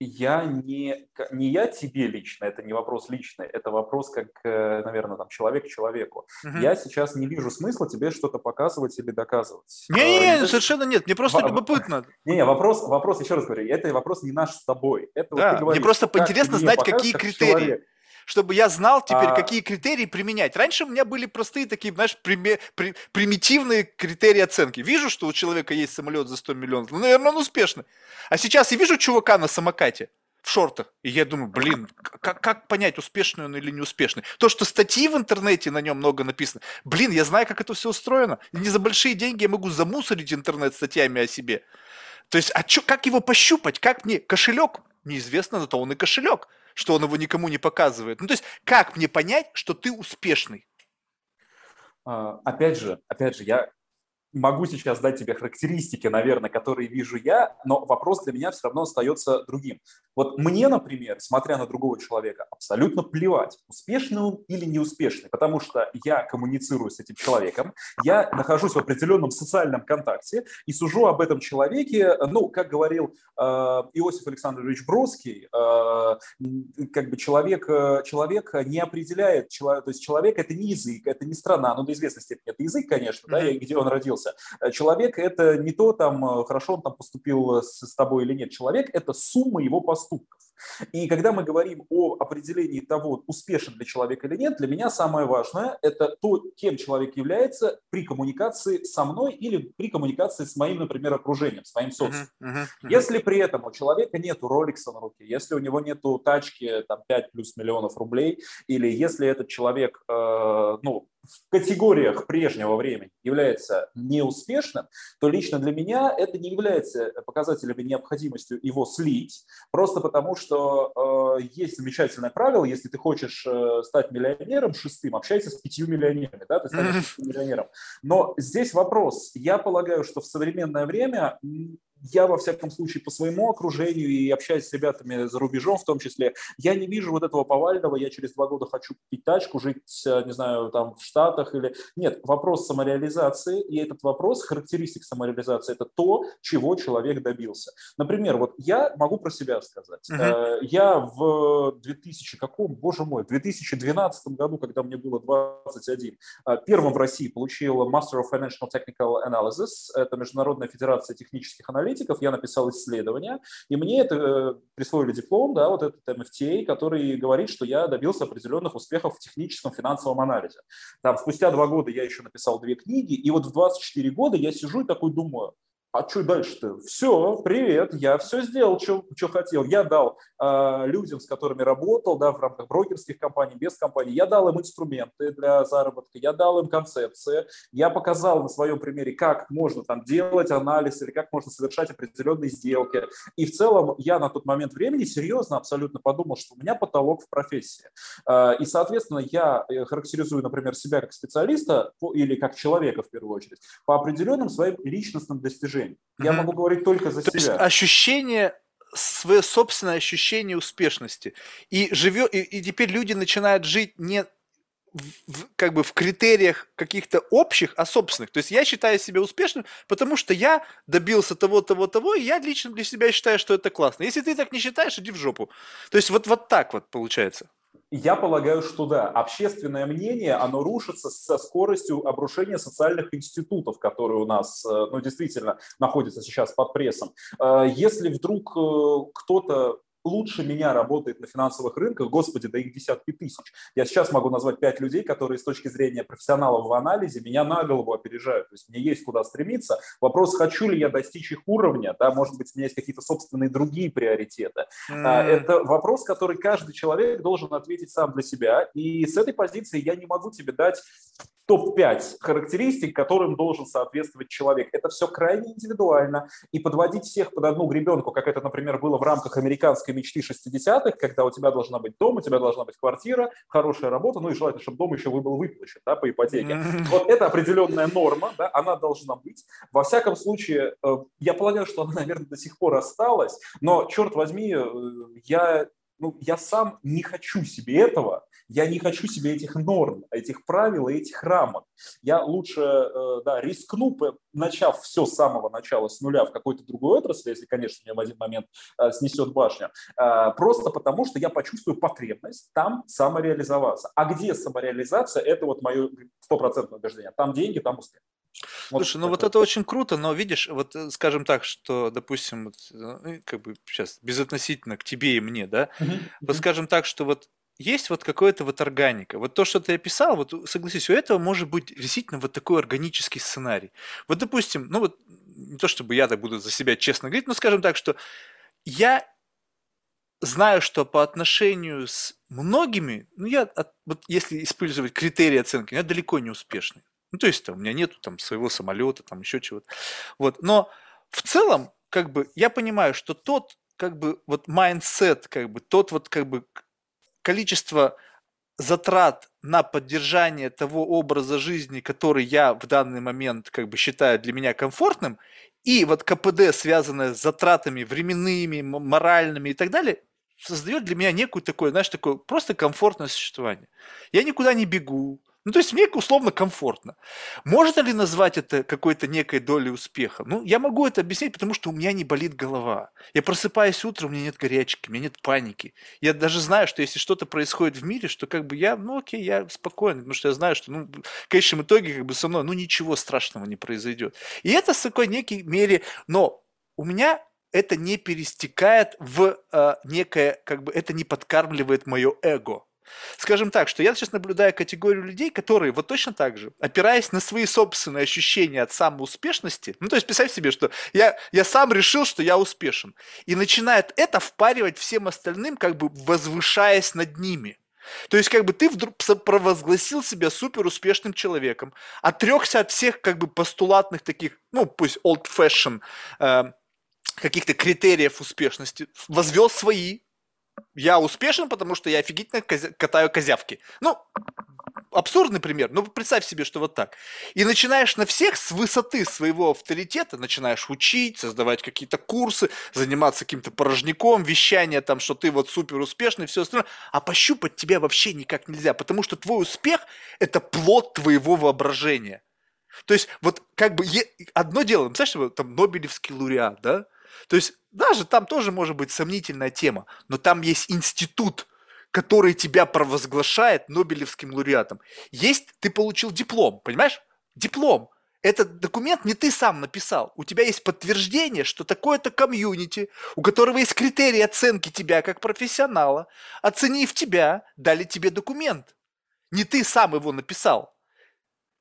Я не, не я тебе лично, это не вопрос личный, это вопрос как, э, наверное, там, человек к человеку. Угу. Я сейчас не вижу смысла тебе что-то показывать или доказывать. Не-не-не, а, совершенно нет, мне просто в... любопытно. Не-не, вопрос, вопрос, еще раз говорю, это вопрос не наш с тобой. Это да, вот говоришь, мне просто интересно знать, какие критерии. Человек чтобы я знал теперь, а... какие критерии применять. Раньше у меня были простые такие, знаешь, прими... при... примитивные критерии оценки. Вижу, что у человека есть самолет за 100 миллионов, ну, наверное, он успешный. А сейчас я вижу чувака на самокате в шортах, и я думаю, блин, как, как понять, успешный он или неуспешный? То, что статьи в интернете на нем много написано, блин, я знаю, как это все устроено. И не за большие деньги я могу замусорить интернет статьями о себе. То есть, а чё, как его пощупать? Как мне кошелек? Неизвестно, зато он и кошелек что он его никому не показывает. Ну, то есть, как мне понять, что ты успешный? А, опять же, опять же, я могу сейчас дать тебе характеристики, наверное, которые вижу я, но вопрос для меня все равно остается другим. Вот мне, например, смотря на другого человека, абсолютно плевать, успешный он или неуспешный, потому что я коммуницирую с этим человеком, я нахожусь в определенном социальном контакте и сужу об этом человеке, ну, как говорил э, Иосиф Александрович Бродский, э, как бы человек, э, человек не определяет, человек, то есть человек это не язык, это не страна, ну, до известной степени это язык, конечно, да, где он родился, родился. Э, человек – это не то, там, э, хорошо он там поступил с, с тобой или нет. Человек – это сумма его поступков. И когда мы говорим о определении того, успешен для человека или нет, для меня самое важное – это то, кем человек является при коммуникации со мной или при коммуникации с моим, например, окружением, с моим социумом. Uh-huh, uh-huh, uh-huh. Если при этом у человека нет роликса на руке, если у него нет тачки там, 5 плюс миллионов рублей, или если этот человек э, ну, в категориях прежнего времени является неуспешным, то лично для меня это не является показателем необходимостью его слить, просто потому что э, есть замечательное правило, если ты хочешь э, стать миллионером шестым, общайся с пятью миллионерами, да, ты станешь миллионером. Но здесь вопрос, я полагаю, что в современное время я, во всяком случае, по своему окружению и общаясь с ребятами за рубежом в том числе, я не вижу вот этого повального, я через два года хочу купить тачку, жить, э, не знаю, там в Штатах или... Нет, вопрос самореализации, и этот вопрос, характеристик самореализации, это то, чего человек добился. Например, вот я могу про себя сказать. Uh-huh. Я в 2000, каком, боже мой, в 2012 году, когда мне было 21, э, первым в России получил Master of Financial Technical Analysis, это Международная федерация технических аналитиков, аналитиков, я написал исследование, и мне это э, присвоили диплом, да, вот этот MFTA, который говорит, что я добился определенных успехов в техническом финансовом анализе. Там спустя два года я еще написал две книги, и вот в 24 года я сижу и такой думаю, а что дальше-то? Все, привет, я все сделал, что, хотел. Я дал э, людям, с которыми работал, да, в рамках брокерских компаний, без компаний, я дал им инструменты для заработка, я дал им концепции, я показал на своем примере, как можно там делать анализ или как можно совершать определенные сделки. И в целом я на тот момент времени серьезно абсолютно подумал, что у меня потолок в профессии. Э, и, соответственно, я э, характеризую, например, себя как специалиста или как человека в первую очередь по определенным своим личностным достижениям движений. Я могу говорить только за То себя. Есть ощущение свое собственное ощущение успешности. И живет, и, и теперь люди начинают жить не в, как бы в критериях каких-то общих, а собственных. То есть я считаю себя успешным, потому что я добился того, того, того, и я лично для себя считаю, что это классно. Если ты так не считаешь, иди в жопу. То есть вот, вот так вот получается. Я полагаю, что да. Общественное мнение, оно рушится со скоростью обрушения социальных институтов, которые у нас, э, ну, действительно находятся сейчас под прессом. Э, если вдруг э, кто-то лучше меня работает на финансовых рынках, господи, да их десятки тысяч. Я сейчас могу назвать пять людей, которые с точки зрения профессионалов в анализе меня на голову опережают. То есть мне есть куда стремиться. Вопрос, хочу ли я достичь их уровня, да, может быть, у меня есть какие-то собственные другие приоритеты. Mm. Это вопрос, который каждый человек должен ответить сам для себя. И с этой позиции я не могу тебе дать топ-5 характеристик, которым должен соответствовать человек. Это все крайне индивидуально. И подводить всех под одну гребенку, как это, например, было в рамках американской мечты 60-х, когда у тебя должна быть дом, у тебя должна быть квартира, хорошая работа, ну и желательно, чтобы дом еще был выплачен да, по ипотеке. Вот это определенная норма, да, она должна быть. Во всяком случае, э, я полагаю, что она, наверное, до сих пор осталась, но, черт возьми, э, я ну, я сам не хочу себе этого, я не хочу себе этих норм, этих правил и этих рамок. Я лучше э, да, рискну, начав все с самого начала, с нуля в какой-то другой отрасли, если, конечно, меня в один момент э, снесет башня, э, просто потому что я почувствую потребность там самореализоваться. А где самореализация, это вот мое стопроцентное убеждение. Там деньги, там успех. Слушай, ну вот это очень круто, но видишь, вот э, скажем так, что, допустим, вот, ну, как бы сейчас безотносительно к тебе и мне, да, вот скажем так, что вот есть вот какое-то вот органика. Вот то, что ты описал, вот согласись, у этого может быть действительно вот такой органический сценарий. Вот, допустим, ну вот не то чтобы я так буду за себя честно говорить, но скажем так, что я знаю, что по отношению с многими, ну я, вот если использовать критерии оценки, я далеко не успешный. Ну, то есть там, у меня нету там своего самолета, там еще чего-то. Вот. Но в целом, как бы, я понимаю, что тот, как бы, вот mindset, как бы, тот вот, как бы, количество затрат на поддержание того образа жизни, который я в данный момент как бы считаю для меня комфортным, и вот КПД, связанное с затратами временными, моральными и так далее, создает для меня некую такое, знаешь, такое просто комфортное существование. Я никуда не бегу, ну, то есть мне условно комфортно. Можно ли назвать это какой-то некой долей успеха? Ну, я могу это объяснить, потому что у меня не болит голова. Я просыпаюсь утром, у меня нет горячки, у меня нет паники. Я даже знаю, что если что-то происходит в мире, что как бы я, ну окей, я спокоен, потому что я знаю, что ну, в конечном итоге как бы со мной ну ничего страшного не произойдет. И это в такой некой мере, но у меня это не перестекает в э, некое, как бы это не подкармливает мое эго. Скажем так, что я сейчас наблюдаю категорию людей, которые вот точно так же, опираясь на свои собственные ощущения от самоуспешности, ну то есть представь себе, что я, я сам решил, что я успешен, и начинает это впаривать всем остальным, как бы возвышаясь над ними. То есть, как бы ты вдруг провозгласил себя супер успешным человеком, отрекся от всех как бы постулатных таких, ну пусть old fashion э, каких-то критериев успешности, возвел свои, я успешен, потому что я офигительно катаю козявки. Ну, абсурдный пример, но представь себе, что вот так. И начинаешь на всех с высоты своего авторитета, начинаешь учить, создавать какие-то курсы, заниматься каким-то порожняком, вещание там, что ты вот супер успешный, все остальное, а пощупать тебя вообще никак нельзя, потому что твой успех – это плод твоего воображения. То есть вот как бы одно дело, представляешь, там Нобелевский лауреат, да, то есть даже там тоже может быть сомнительная тема, но там есть институт, который тебя провозглашает Нобелевским лауреатом. Есть, ты получил диплом, понимаешь? Диплом. Этот документ не ты сам написал. У тебя есть подтверждение, что такое-то комьюнити, у которого есть критерии оценки тебя как профессионала, оценив тебя, дали тебе документ. Не ты сам его написал.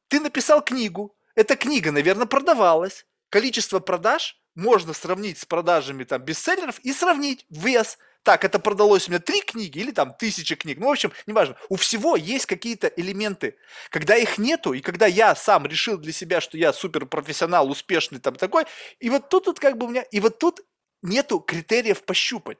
Ты написал книгу. Эта книга, наверное, продавалась. Количество продаж можно сравнить с продажами там бестселлеров и сравнить вес. Так, это продалось у меня три книги или там тысячи книг. Ну, в общем, неважно. У всего есть какие-то элементы. Когда их нету, и когда я сам решил для себя, что я суперпрофессионал, успешный там такой, и вот тут, тут как бы у меня, и вот тут нету критериев пощупать.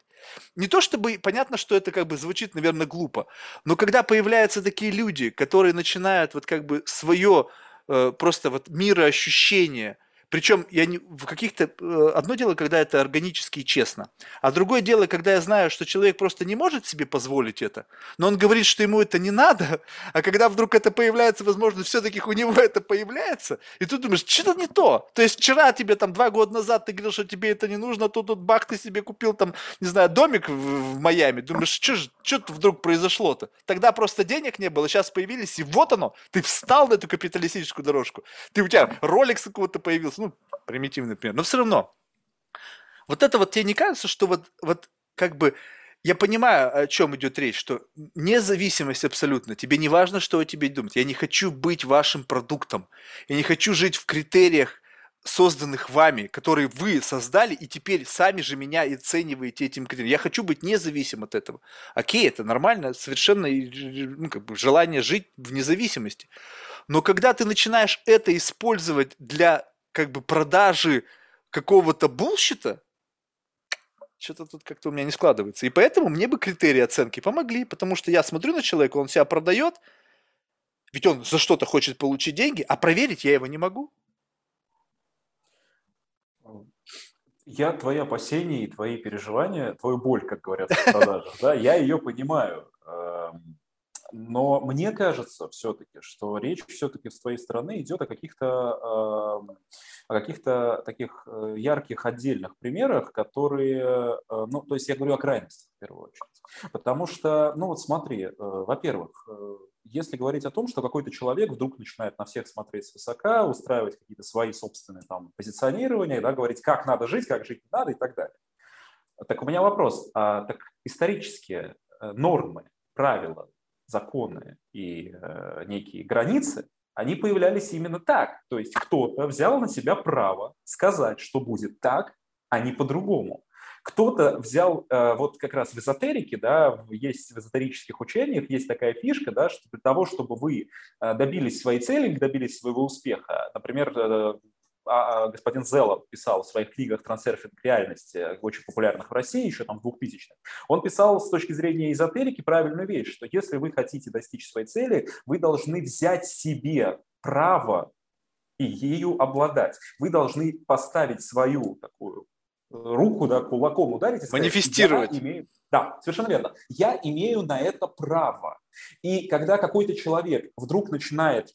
Не то чтобы понятно, что это как бы звучит, наверное, глупо, но когда появляются такие люди, которые начинают вот как бы свое э, просто вот мироощущение – причем я не, в каких-то... Э, одно дело, когда это органически и честно. А другое дело, когда я знаю, что человек просто не может себе позволить это, но он говорит, что ему это не надо, (laughs) а когда вдруг это появляется, возможно, все-таки у него (laughs) это появляется, и ты думаешь, что-то не то. То есть вчера тебе там два года назад ты говорил, что тебе это не нужно, тут, тут бах, ты себе купил там, не знаю, домик в, в Майами. Думаешь, что же что вдруг произошло-то? Тогда просто денег не было, сейчас появились, и вот оно, ты встал на эту капиталистическую дорожку. Ты у тебя ролик какого-то появился, ну, примитивный пример, но все равно. Вот это вот тебе не кажется, что вот, вот как бы я понимаю, о чем идет речь, что независимость абсолютно. Тебе не важно, что о тебе думать. Я не хочу быть вашим продуктом. Я не хочу жить в критериях, созданных вами, которые вы создали, и теперь сами же меня и оцениваете этим критерием. Я хочу быть независим от этого. Окей, это нормально, совершенно ну, как бы, желание жить в независимости. Но когда ты начинаешь это использовать для как бы продажи какого-то булщита, что-то тут как-то у меня не складывается. И поэтому мне бы критерии оценки помогли, потому что я смотрю на человека, он себя продает, ведь он за что-то хочет получить деньги, а проверить я его не могу. Я твои опасения и твои переживания, твою боль, как говорят в продажах, да, я ее понимаю. Но мне кажется все-таки, что речь все-таки с твоей стороны идет о каких-то эм, о каких-то таких э, ярких отдельных примерах, которые, э, ну, то есть я говорю о крайностях в первую очередь. Потому что, ну вот смотри, э, во-первых, если говорить о том, что какой-то человек вдруг начинает на всех смотреть свысока, устраивать какие-то свои собственные там позиционирования, да, говорить, как надо жить, как жить не надо и так далее. Так у меня вопрос, а так исторические нормы, правила, законы и э, некие границы, они появлялись именно так. То есть кто-то взял на себя право сказать, что будет так, а не по-другому. Кто-то взял, э, вот как раз в эзотерике, да, есть в эзотерических учениях, есть такая фишка, да, что для того, чтобы вы э, добились своей цели, добились своего успеха, например, э, господин Зелла писал в своих книгах «Трансерфинг реальности», очень популярных в России, еще там 2000-х, он писал с точки зрения эзотерики правильную вещь, что если вы хотите достичь своей цели, вы должны взять себе право и ею обладать. Вы должны поставить свою такую руку, да, кулаком ударить. И сказать, Манифестировать. Я имею... Да, совершенно верно. Я имею на это право. И когда какой-то человек вдруг начинает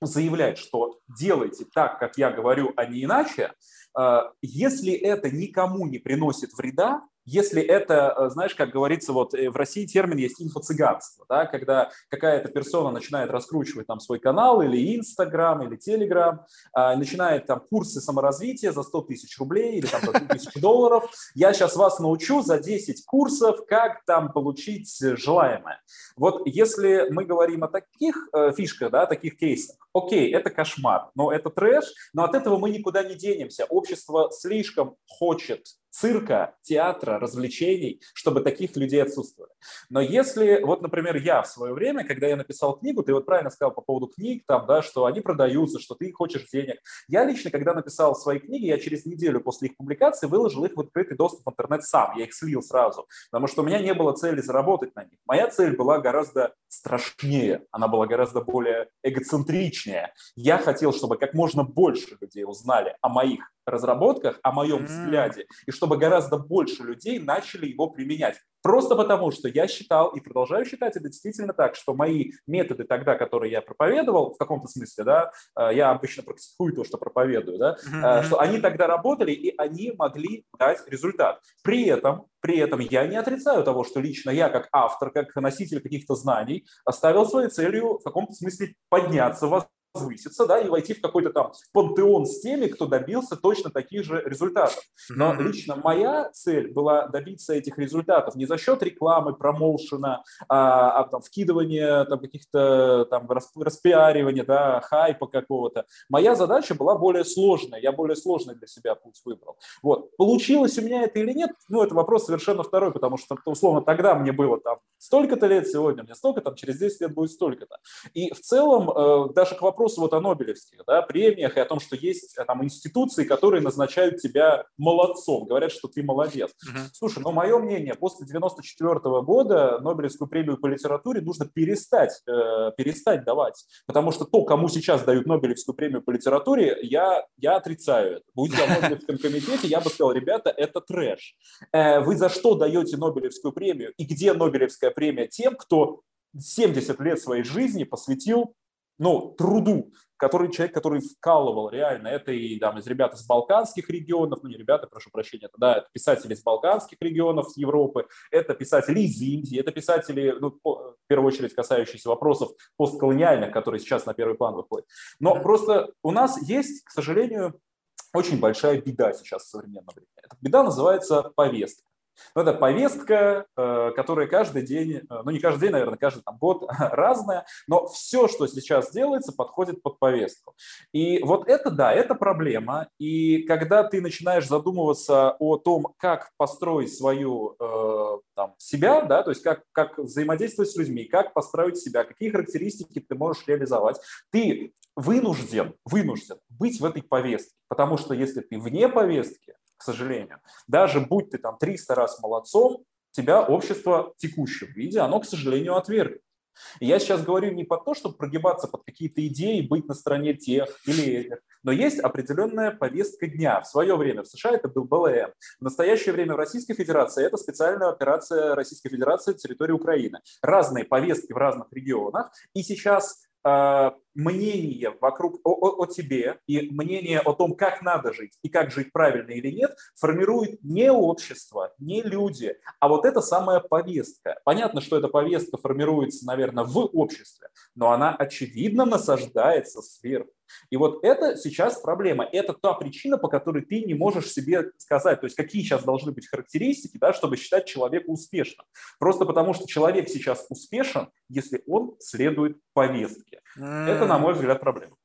заявлять, что делайте так, как я говорю, а не иначе, э, если это никому не приносит вреда, если это, э, знаешь, как говорится, вот э, в России термин есть инфо-цыганство, да, когда какая-то персона начинает раскручивать там свой канал или Инстаграм, или Телеграм, начинает там курсы саморазвития за 100 тысяч рублей или там за 3 тысячи долларов. Я сейчас вас научу за 10 курсов, как там получить желаемое. Вот если мы говорим о таких э, фишках, да, таких кейсах, окей, это кошмар, но это трэш, но от этого мы никуда не денемся. Общество слишком хочет цирка, театра, развлечений, чтобы таких людей отсутствовали. Но если, вот, например, я в свое время, когда я написал книгу, ты вот правильно сказал по поводу книг, там, да, что они продаются, что ты хочешь денег. Я лично, когда написал свои книги, я через неделю после их публикации выложил их в открытый доступ в интернет сам, я их слил сразу, потому что у меня не было цели заработать на них. Моя цель была гораздо страшнее, она была гораздо более эгоцентричнее. Я хотел, чтобы как можно больше людей узнали о моих разработках, о моем взгляде, и чтобы гораздо больше людей начали его применять. Просто потому, что я считал и продолжаю считать это действительно так, что мои методы тогда, которые я проповедовал, в каком-то смысле, да, э, я обычно практикую то, что проповедую, да, mm-hmm. что они тогда работали и они могли дать результат. При этом, при этом я не отрицаю того, что лично я как автор, как носитель каких-то знаний, оставил своей целью в каком-то смысле подняться, возвыситься, да, и войти в какой-то там пантеон с теми, кто добился точно таких же результатов. Но mm-hmm. лично моя цель была добиться этих результатов не за счет рекламы, промоушена, а, а там, вкидывания там, каких-то там распиаривания, да, хайпа какого-то. Моя задача была более сложная, я более сложный для себя путь выбрал. Вот. Получилось у меня это или нет, ну, это вопрос совершенно второй, потому что, условно, тогда мне было там столько-то лет, сегодня мне столько, там, через 10 лет будет столько-то. И в целом, э, даже к вопросу вопросу вот о Нобелевских да, премиях и о том, что есть э, там институции, которые назначают тебя молодцом, говорят, что ты молодец. Угу. Слушай, но мое мнение, после 94 года Нобелевскую премию по литературе нужно перестать, э, перестать давать, потому что то, кому сейчас дают Нобелевскую премию по литературе, я, я отрицаю это. Будь я в Нобелевском комитете, я бы сказал, ребята, это трэш. Э, вы за что даете Нобелевскую премию? И где Нобелевская премия тем, кто 70 лет своей жизни посвятил ну, труду, который человек, который вкалывал реально, это и там, из ребят из балканских регионов, ну не ребята, прошу прощения, это, да, это писатели из балканских регионов, с Европы, это писатели из Индии, это писатели, ну, по, в первую очередь, касающиеся вопросов постколониальных, которые сейчас на первый план выходят. Но mm-hmm. просто у нас есть, к сожалению, очень большая беда сейчас в современном времени. Эта беда называется повестка. Но это повестка, э, которая каждый день, э, ну не каждый день, наверное, каждый там, год (laughs) разная, но все, что сейчас делается, подходит под повестку. И вот это, да, это проблема. И когда ты начинаешь задумываться о том, как построить свою э, там, себя, да, то есть как, как взаимодействовать с людьми, как построить себя, какие характеристики ты можешь реализовать, ты вынужден, вынужден быть в этой повестке. Потому что если ты вне повестки, к сожалению. Даже будь ты там 300 раз молодцом, тебя общество в текущем виде, оно, к сожалению, отвергнет. я сейчас говорю не под то, чтобы прогибаться под какие-то идеи, быть на стороне тех или этих, но есть определенная повестка дня. В свое время в США это был БЛМ. В настоящее время в Российской Федерации это специальная операция Российской Федерации на территории Украины. Разные повестки в разных регионах. И сейчас э, мнение вокруг о, о, о тебе и мнение о том, как надо жить и как жить правильно или нет, формирует не общество, не люди, а вот эта самая повестка. Понятно, что эта повестка формируется, наверное, в обществе, но она очевидно насаждается сверху. И вот это сейчас проблема. Это та причина, по которой ты не можешь себе сказать, то есть какие сейчас должны быть характеристики, да, чтобы считать человека успешным. Просто потому, что человек сейчас успешен, если он следует повестке. Это, на мой взгляд, проблема.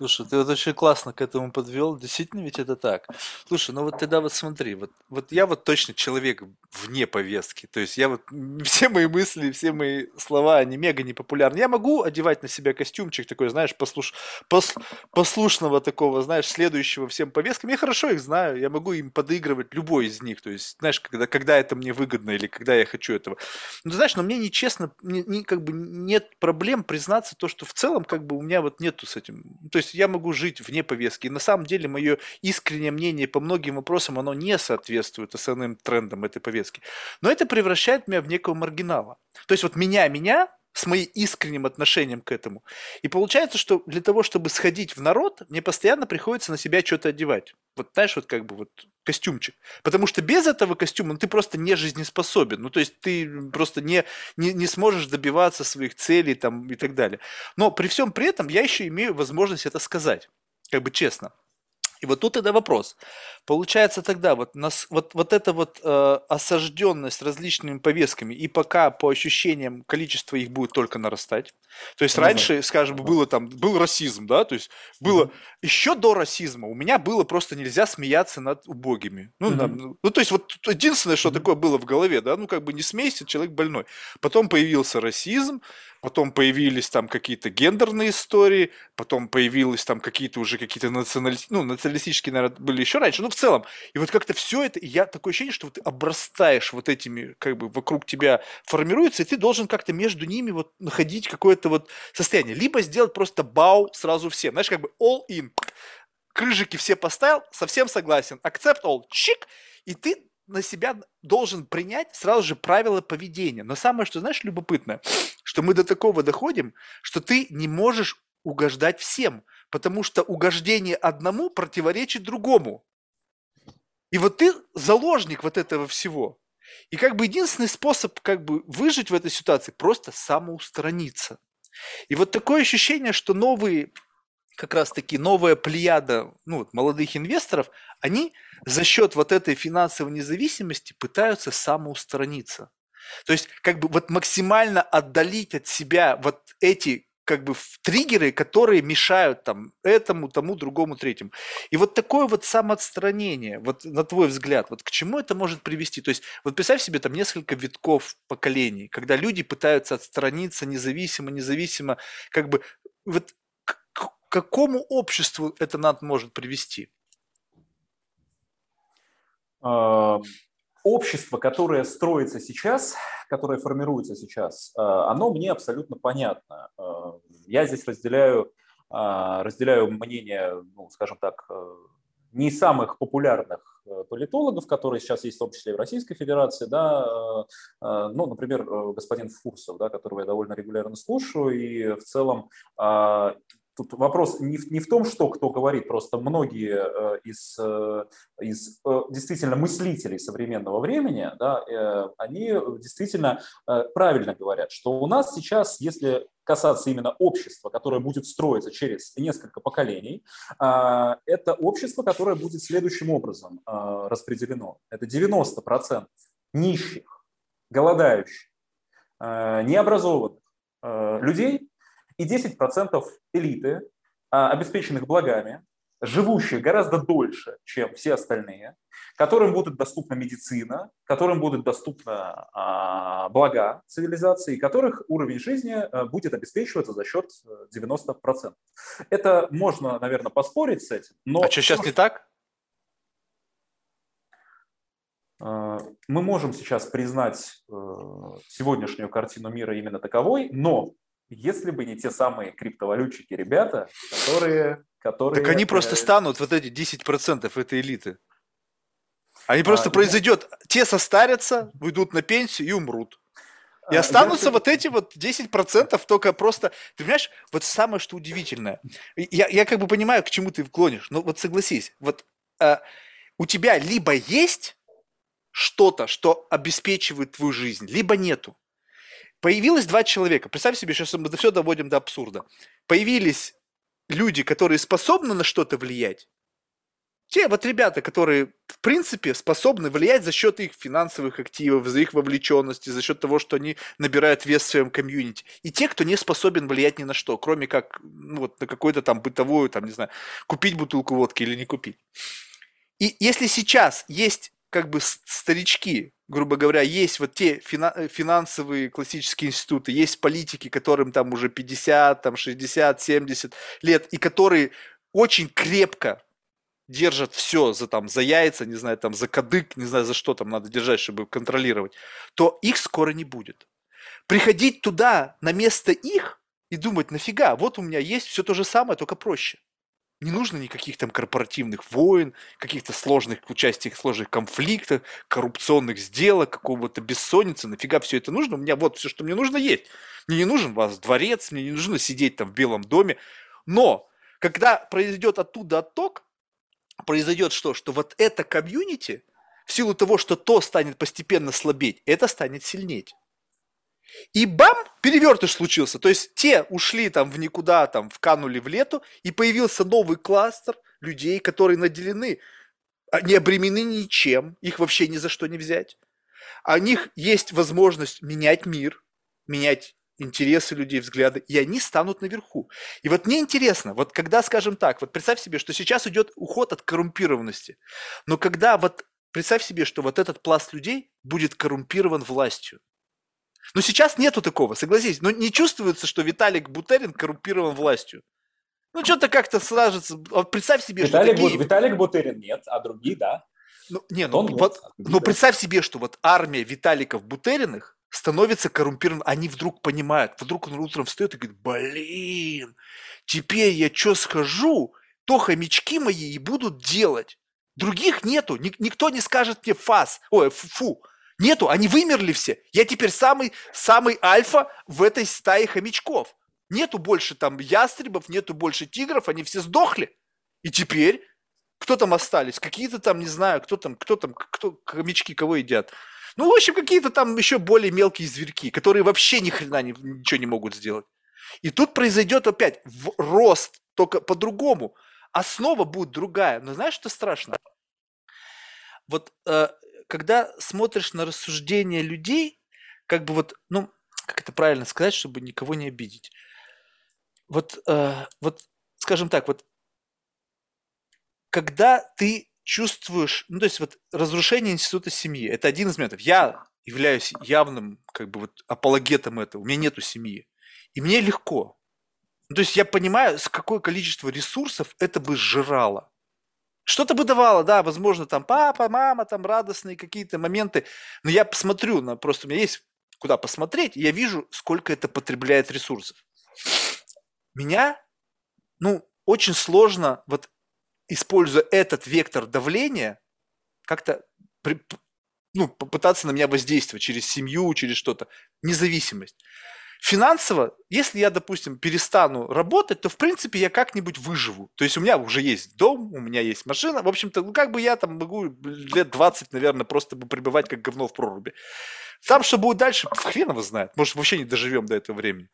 Слушай, ты вот очень классно к этому подвел. Действительно ведь это так. Слушай, ну вот тогда вот смотри, вот, вот я вот точно человек вне повестки. То есть я вот (laughs) все мои мысли, все мои слова, они мега непопулярны. Я могу одевать на себя костюмчик такой, знаешь, послуш, пос, послушного такого, знаешь, следующего всем повесткам. Я хорошо их знаю, я могу им подыгрывать любой из них. То есть, знаешь, когда, когда это мне выгодно или когда я хочу этого. Ну, знаешь, но мне нечестно, не, не, как бы нет проблем признаться то, что в целом как бы у меня вот нету с этим. То есть я могу жить вне повестки. И на самом деле мое искреннее мнение по многим вопросам, оно не соответствует основным трендам этой повестки. Но это превращает меня в некого маргинала. То есть вот меня, меня, с моим искренним отношением к этому. И получается, что для того, чтобы сходить в народ, мне постоянно приходится на себя что-то одевать. Вот знаешь, вот как бы вот костюмчик. Потому что без этого костюма ну, ты просто не жизнеспособен. Ну, то есть ты просто не, не, не сможешь добиваться своих целей там и так далее. Но при всем при этом я еще имею возможность это сказать. Как бы честно. И вот тут тогда вопрос. Получается тогда вот, нас, вот, вот эта вот э, осажденность различными повестками, и пока по ощущениям количество их будет только нарастать. То есть раньше, скажем, было там, был расизм, да, то есть было mm-hmm. еще до расизма у меня было просто нельзя смеяться над убогими. Ну, mm-hmm. там, ну то есть вот единственное, что mm-hmm. такое было в голове, да, ну как бы не смейся, человек больной. Потом появился расизм, потом появились там какие-то гендерные истории, потом появились там какие-то уже какие-то национали... ну, националистические, наверное, были еще раньше, ну, в целом. И вот как-то все это, и я такое ощущение, что ты обрастаешь вот этими, как бы вокруг тебя формируется, и ты должен как-то между ними вот находить какое-то вот состояние. Либо сделать просто бау сразу всем, знаешь, как бы all in. Крыжики все поставил, совсем согласен. Accept all, чик, и ты на себя должен принять сразу же правила поведения. Но самое, что, знаешь, любопытное, что мы до такого доходим, что ты не можешь угождать всем, потому что угождение одному противоречит другому. И вот ты заложник вот этого всего. И как бы единственный способ как бы выжить в этой ситуации – просто самоустраниться. И вот такое ощущение, что новые как раз-таки новая плеяда ну, молодых инвесторов, они за счет вот этой финансовой независимости пытаются самоустраниться. То есть как бы вот максимально отдалить от себя вот эти как бы триггеры, которые мешают там этому, тому, другому, третьему. И вот такое вот самоотстранение, вот на твой взгляд, вот к чему это может привести? То есть вот представь себе там несколько витков поколений, когда люди пытаются отстраниться независимо, независимо, как бы вот какому обществу это надо может привести? Общество, которое строится сейчас, которое формируется сейчас, а, оно мне абсолютно понятно. А, я здесь разделяю, а, разделяю мнение, ну, скажем так, не самых популярных политологов, которые сейчас есть в том числе и в Российской Федерации, да, ну, например, господин Фурсов, да, которого я довольно регулярно слушаю, и в целом Тут вопрос не в, не в том, что кто говорит, просто многие э, из, э, из э, действительно мыслителей современного времени, да, они действительно правильно говорят, что у нас сейчас, если касаться именно общества, которое будет строиться через несколько поколений, это общество, которое будет следующим образом распределено. Это 90% нищих, голодающих, необразованных людей, и 10% элиты, а, обеспеченных благами, живущих гораздо дольше, чем все остальные, которым будет доступна медицина, которым будет доступна а, блага цивилизации, которых уровень жизни а, будет обеспечиваться за счет 90%. Это можно, наверное, поспорить с этим, но... А что, сейчас не так? э, мы можем сейчас признать э, сегодняшнюю картину мира именно таковой, но если бы не те самые криптовалютчики ребята, которые... которые так они просто станут вот эти 10% этой элиты. Они просто а, произойдет, я... те состарятся, уйдут на пенсию и умрут. И а, останутся я... вот эти вот 10% только просто... Ты понимаешь, вот самое, что удивительное. Я, я как бы понимаю, к чему ты клонишь, но вот согласись, вот а, у тебя либо есть что-то, что обеспечивает твою жизнь, либо нету. Появилось два человека. Представь себе, сейчас мы все доводим до абсурда. Появились люди, которые способны на что-то влиять, те вот ребята, которые, в принципе, способны влиять за счет их финансовых активов, за их вовлеченности, за счет того, что они набирают вес в своем комьюнити. И те, кто не способен влиять ни на что, кроме как ну, вот, на какую-то там бытовую, там, не знаю, купить бутылку водки или не купить. И если сейчас есть как бы старички, грубо говоря, есть вот те финансовые классические институты, есть политики, которым там уже 50, там 60, 70 лет, и которые очень крепко держат все за, там, за яйца, не знаю, там, за кадык, не знаю, за что там надо держать, чтобы контролировать, то их скоро не будет. Приходить туда на место их и думать, нафига, вот у меня есть все то же самое, только проще. Не нужно никаких там корпоративных войн, каких-то сложных участий, сложных конфликтов, коррупционных сделок, какого-то бессонницы. Нафига все это нужно? У меня вот все, что мне нужно, есть. Мне не нужен вас дворец, мне не нужно сидеть там в Белом доме. Но когда произойдет оттуда отток, произойдет что? Что вот это комьюнити, в силу того, что то станет постепенно слабеть, это станет сильнеть. И бам, перевертыш случился. То есть те ушли там в никуда, там вканули в лету, и появился новый кластер людей, которые наделены, а, не обременены ничем, их вообще ни за что не взять. А у них есть возможность менять мир, менять интересы людей, взгляды, и они станут наверху. И вот мне интересно, вот когда, скажем так, вот представь себе, что сейчас идет уход от коррумпированности, но когда вот представь себе, что вот этот пласт людей будет коррумпирован властью. Но сейчас нету такого, согласись, но не чувствуется, что Виталик Бутерин коррумпирован властью. Ну, что-то как-то сложится. Вот представь себе, Виталик, что такие... Виталик Бутерин нет, а другие, да. Ну, не, ну, вот, но представь себе, что вот армия Виталиков Бутериных становится коррумпированным, они вдруг понимают, вдруг он утром встает и говорит, блин, теперь я что схожу, то хомячки мои и будут делать. Других нету, никто не скажет мне фас, ой, фу, нету, они вымерли все. Я теперь самый, самый альфа в этой стае хомячков. Нету больше там ястребов, нету больше тигров, они все сдохли. И теперь кто там остались? Какие-то там, не знаю, кто там, кто там, кто, хомячки кого едят? Ну, в общем, какие-то там еще более мелкие зверьки, которые вообще ни хрена не, ничего не могут сделать. И тут произойдет опять рост, только по-другому. Основа будет другая. Но знаешь, что страшно? Вот э, когда смотришь на рассуждения людей, как бы вот, ну, как это правильно сказать, чтобы никого не обидеть. Вот, э, вот, скажем так, вот, когда ты чувствуешь, ну, то есть вот разрушение института семьи, это один из методов. Я являюсь явным, как бы вот апологетом этого, у меня нету семьи. И мне легко. Ну, то есть я понимаю, с какое количество ресурсов это бы сжирало. Что-то бы давало, да, возможно, там папа, мама, там радостные какие-то моменты. Но я посмотрю, на, просто у меня есть куда посмотреть, и я вижу, сколько это потребляет ресурсов. Меня, ну, очень сложно вот используя этот вектор давления, как-то ну, попытаться на меня воздействовать через семью, через что-то. Независимость. Финансово, если я, допустим, перестану работать, то, в принципе, я как-нибудь выживу. То есть у меня уже есть дом, у меня есть машина. В общем-то, ну, как бы я там могу лет 20, наверное, просто бы пребывать как говно в проруби. Там, что будет дальше, хрен его знает. Может, вообще не доживем до этого времени.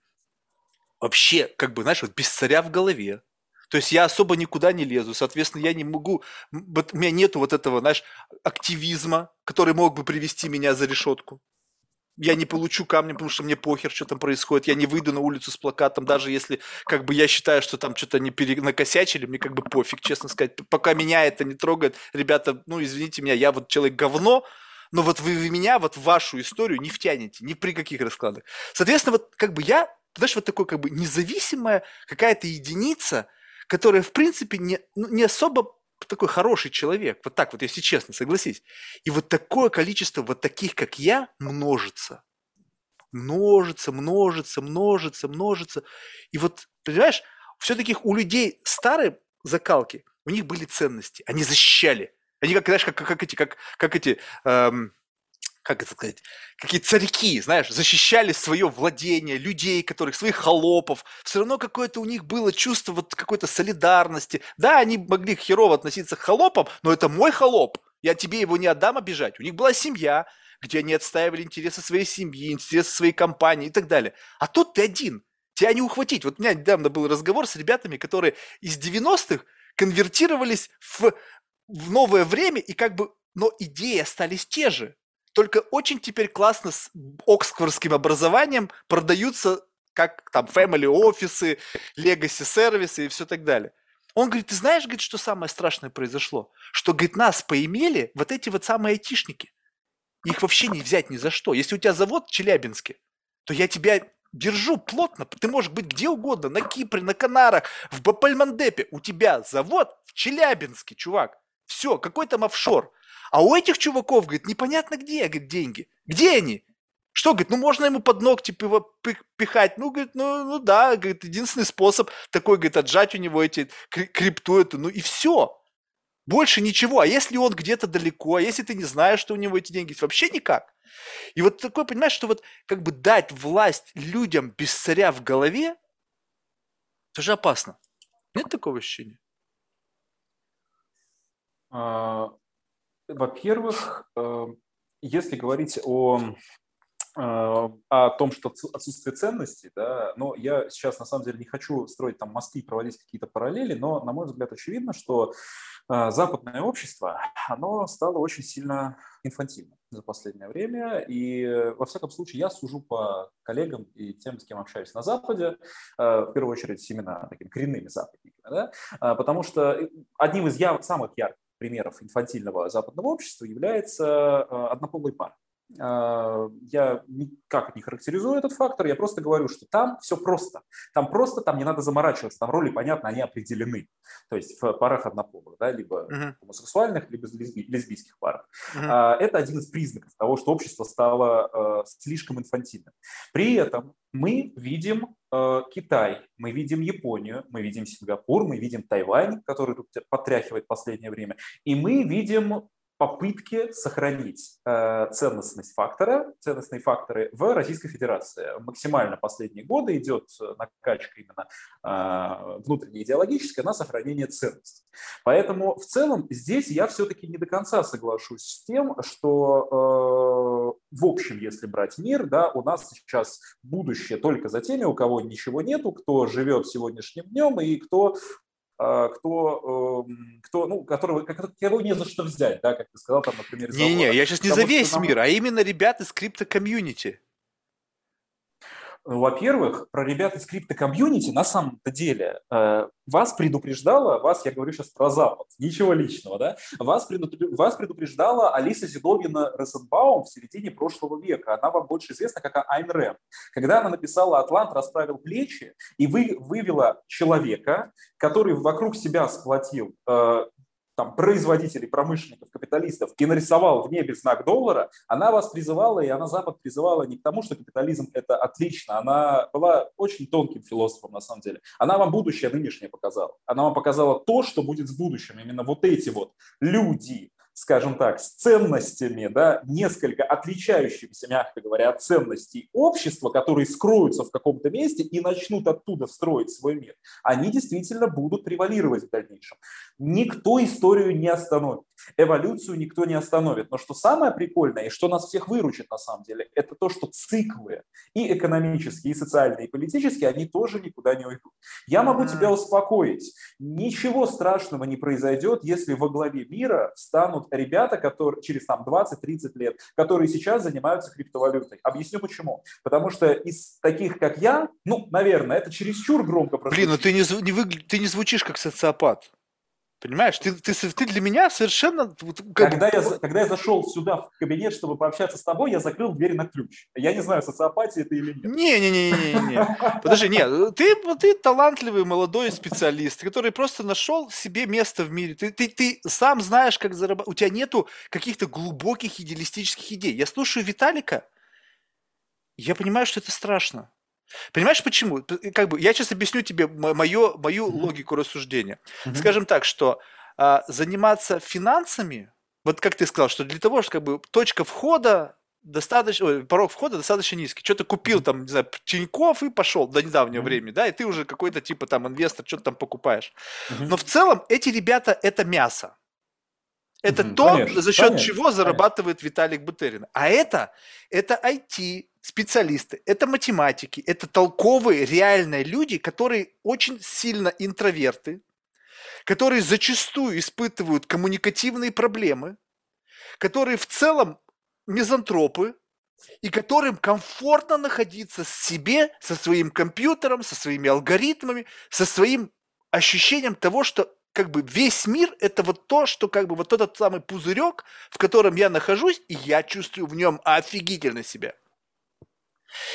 Вообще, как бы, знаешь, вот без царя в голове, то есть я особо никуда не лезу, соответственно, я не могу, вот у меня нету вот этого, знаешь, активизма, который мог бы привести меня за решетку. Я не получу камня, потому что мне похер, что там происходит. Я не выйду на улицу с плакатом, даже если как бы я считаю, что там что-то не перенакосячили, мне как бы пофиг, честно сказать. Пока меня это не трогает, ребята, ну извините меня, я вот человек говно, но вот вы, вы меня вот в вашу историю не втянете, ни при каких раскладах. Соответственно, вот как бы я, знаешь, вот такой как бы независимая какая-то единица, которая, в принципе, не, ну, не особо такой хороший человек. Вот так вот, если честно, согласись. И вот такое количество вот таких, как я, множится. Множится, множится, множится, множится. И вот, понимаешь, все-таки у людей старой закалки, у них были ценности. Они защищали. Они как, знаешь, как, как эти, как, как эти эм, как это сказать, какие царьки, знаешь, защищали свое владение, людей, которых, своих холопов. Все равно какое-то у них было чувство вот какой-то солидарности. Да, они могли херово относиться к холопам, но это мой холоп. Я тебе его не отдам обижать. У них была семья, где они отстаивали интересы своей семьи, интересы своей компании и так далее. А тут ты один. Тебя не ухватить. Вот у меня недавно был разговор с ребятами, которые из 90-х конвертировались в, в новое время, и как бы, но идеи остались те же. Только очень теперь классно с оксфордским образованием продаются как там family офисы, legacy сервисы и все так далее. Он говорит, ты знаешь, говорит, что самое страшное произошло? Что, говорит, нас поимели вот эти вот самые айтишники. Их вообще не взять ни за что. Если у тебя завод в Челябинске, то я тебя держу плотно. Ты можешь быть где угодно, на Кипре, на Канарах, в Бапальмандепе. У тебя завод в Челябинске, чувак. Все, какой там офшор. А у этих чуваков, говорит, непонятно где, говорит, деньги. Где они? Что, говорит, ну можно ему под ногти пихать? Ну, говорит, ну, ну да, говорит, единственный способ такой, говорит, отжать у него эти крипту эту, ну и все. Больше ничего. А если он где-то далеко, а если ты не знаешь, что у него эти деньги есть, вообще никак. И вот такое, понимаешь, что вот как бы дать власть людям без царя в голове, это же опасно. Нет такого ощущения? А, во-первых, э, если говорить о э, о том, что отсутствие ценностей, да, но я сейчас на самом деле не хочу строить там мосты, проводить какие-то параллели, но, на мой взгляд, очевидно, что э, западное общество, оно стало очень сильно инфантильным за последнее время, и, во всяком случае, я сужу по коллегам и тем, с кем общаюсь на Западе, в первую очередь именно такими коренными западниками, да, потому что одним из я, самых ярких примеров инфантильного западного общества является э, однополый пар. Э, я никак не характеризую этот фактор, я просто говорю, что там все просто. Там просто, там не надо заморачиваться, там роли, понятно, они определены. То есть в парах однополых, да, либо uh-huh. гомосексуальных, либо лесбийских парах. Uh-huh. Это один из признаков того, что общество стало э, слишком инфантильным. При этом мы видим Китай, мы видим Японию, мы видим Сингапур, мы видим Тайвань, который тут потряхивает в последнее время, и мы видим попытки сохранить э, ценностность фактора, ценностные факторы в Российской Федерации. Максимально последние годы идет накачка именно э, внутренне идеологическая на сохранение ценностей. Поэтому в целом здесь я все-таки не до конца соглашусь с тем, что э, в общем, если брать мир, да, у нас сейчас будущее только за теми, у кого ничего нету, кто живет сегодняшним днем и кто кто, эм, кто, ну, которого, кого не за что взять, да, как ты сказал, там, например, Не-не, я сейчас не за весь нам... мир, а именно ребят из крипто-комьюнити. Во-первых, про ребят из крипто-комьюнити на самом-то деле э, вас предупреждала, вас, я говорю сейчас про Запад, ничего личного, да, вас, вас предупреждала Алиса Зидовина Розенбаум в середине прошлого века. Она вам больше известна как Айн Рэм. Когда она написала «Атлант расправил плечи» и вы, вывела человека, который вокруг себя сплотил э, там, производителей, промышленников, капиталистов и в небе знак доллара, она вас призывала, и она Запад призывала не к тому, что капитализм – это отлично. Она была очень тонким философом, на самом деле. Она вам будущее нынешнее показала. Она вам показала то, что будет с будущим. Именно вот эти вот люди, скажем так, с ценностями, да, несколько отличающимися, мягко говоря, от ценностей общества, которые скроются в каком-то месте и начнут оттуда строить свой мир, они действительно будут превалировать в дальнейшем. Никто историю не остановит, эволюцию никто не остановит. Но что самое прикольное и что нас всех выручит на самом деле, это то, что циклы и экономические, и социальные, и политические, они тоже никуда не уйдут. Я могу тебя успокоить, ничего страшного не произойдет, если во главе мира станут ребята, которые через там 20-30 лет, которые сейчас занимаются криптовалютой. Объясню почему. Потому что из таких, как я, ну, наверное, это чересчур громко прозвучит. Блин, ну ты не, не, выгля... ты не звучишь как социопат. Понимаешь, ты, ты, ты для меня совершенно... Когда, я, когда я зашел сюда в кабинет, чтобы пообщаться с тобой, я закрыл дверь на ключ. Я не знаю, социопатия это или нет. Не-не-не-не-не. (laughs) Подожди, нет, ты, ты талантливый молодой специалист, который просто нашел себе место в мире. Ты, ты, ты сам знаешь, как зарабатывать. У тебя нету каких-то глубоких идеалистических идей. Я слушаю Виталика, я понимаю, что это страшно. Понимаешь, почему? Как бы, я сейчас объясню тебе мою, мою логику рассуждения. Mm-hmm. Скажем так, что а, заниматься финансами, вот как ты сказал, что для того, чтобы как бы, точка входа достаточно, ой, порог входа достаточно низкий. Что-то купил там, не знаю, Тиньков и пошел до недавнего mm-hmm. времени, да, и ты уже какой-то типа там инвестор, что-то там покупаешь. Mm-hmm. Но в целом эти ребята это мясо. Это mm-hmm. то, конечно, за счет конечно, чего зарабатывает конечно. Виталик Бутерин. А это, это IT, специалисты, это математики, это толковые, реальные люди, которые очень сильно интроверты, которые зачастую испытывают коммуникативные проблемы, которые в целом мизантропы, и которым комфортно находиться с себе, со своим компьютером, со своими алгоритмами, со своим ощущением того, что как бы весь мир это вот то, что как бы вот этот самый пузырек, в котором я нахожусь, и я чувствую в нем офигительно себя.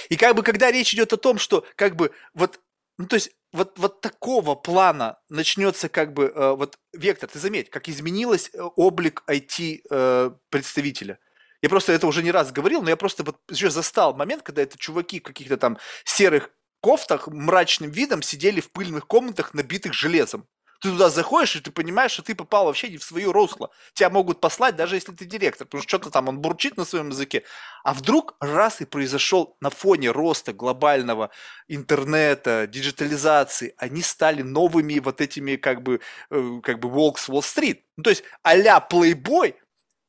И как бы, когда речь идет о том, что как бы вот, ну то есть вот, вот такого плана начнется как бы э, вот вектор, ты заметь, как изменилось э, облик IT-представителя. Э, я просто это уже не раз говорил, но я просто вот еще застал момент, когда это чуваки в каких-то там серых кофтах мрачным видом сидели в пыльных комнатах, набитых железом. Ты туда заходишь, и ты понимаешь, что ты попал вообще не в свое русло. Тебя могут послать, даже если ты директор, потому что что-то там он бурчит на своем языке. А вдруг раз и произошел на фоне роста глобального интернета, диджитализации, они стали новыми вот этими как бы, э, как бы Волкс Уолл-стрит. Ну, то есть а-ля Playboy,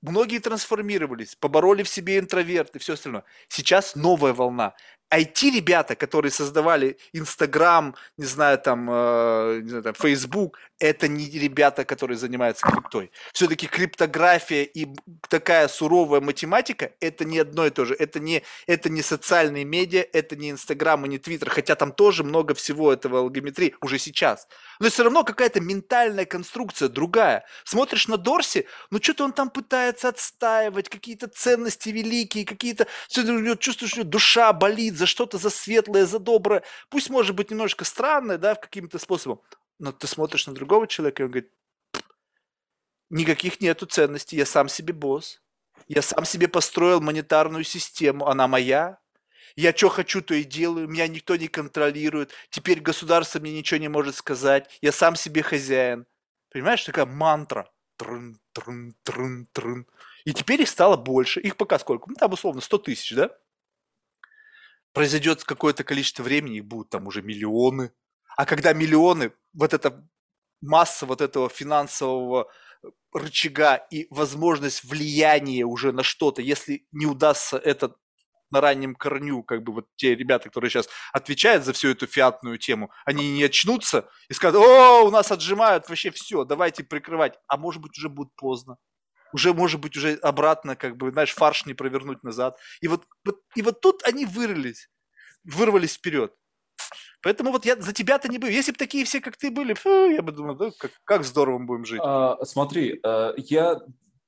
многие трансформировались, побороли в себе интроверты все остальное. Сейчас новая волна. IT-ребята, которые создавали Инстаграм, не знаю, там, э, не знаю, там, Facebook, это не ребята, которые занимаются криптой. Все-таки криптография и такая суровая математика – это не одно и то же. Это не, это не социальные медиа, это не Инстаграм и не Твиттер, хотя там тоже много всего этого алгометрии уже сейчас. Но все равно какая-то ментальная конструкция другая. Смотришь на Дорси, ну что-то он там пытается отстаивать, какие-то ценности великие, какие-то... Чувствуешь, что душа болит за что-то, за светлое, за доброе. Пусть может быть немножко странное, да, каким-то способом но ты смотришь на другого человека, и он говорит, никаких нету ценностей, я сам себе босс, я сам себе построил монетарную систему, она моя, я что хочу, то и делаю, меня никто не контролирует, теперь государство мне ничего не может сказать, я сам себе хозяин. Понимаешь, такая мантра. Трын, трын, трын, трын. И теперь их стало больше. Их пока сколько? Ну, там условно 100 тысяч, да? Произойдет какое-то количество времени, их будут там уже миллионы. А когда миллионы, вот эта масса вот этого финансового рычага и возможность влияния уже на что-то, если не удастся это на раннем корню, как бы вот те ребята, которые сейчас отвечают за всю эту фиатную тему, они не очнутся и скажут, о, у нас отжимают вообще все, давайте прикрывать. А может быть уже будет поздно. Уже, может быть, уже обратно, как бы, знаешь, фарш не провернуть назад. И вот, вот, и вот тут они вырвались, вырвались вперед. Поэтому вот я за тебя-то не боюсь. Если бы такие все, как ты были, фу, я бы думал, да, как, как здорово мы будем жить. А, смотри, э, я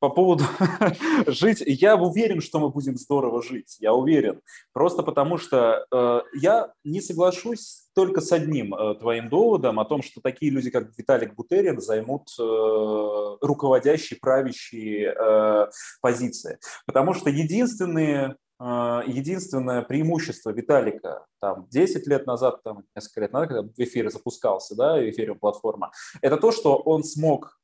по поводу (laughs) жить, я уверен, что мы будем здорово жить, я уверен. Просто потому что э, я не соглашусь только с одним э, твоим доводом о том, что такие люди, как Виталик Бутерин, займут э, руководящие, правящие э, позиции. Потому что единственные а, единственное преимущество Виталика там 10 лет назад, там, несколько лет назад, когда в эфире запускался, да, эфириум платформа, это то, что он смог э,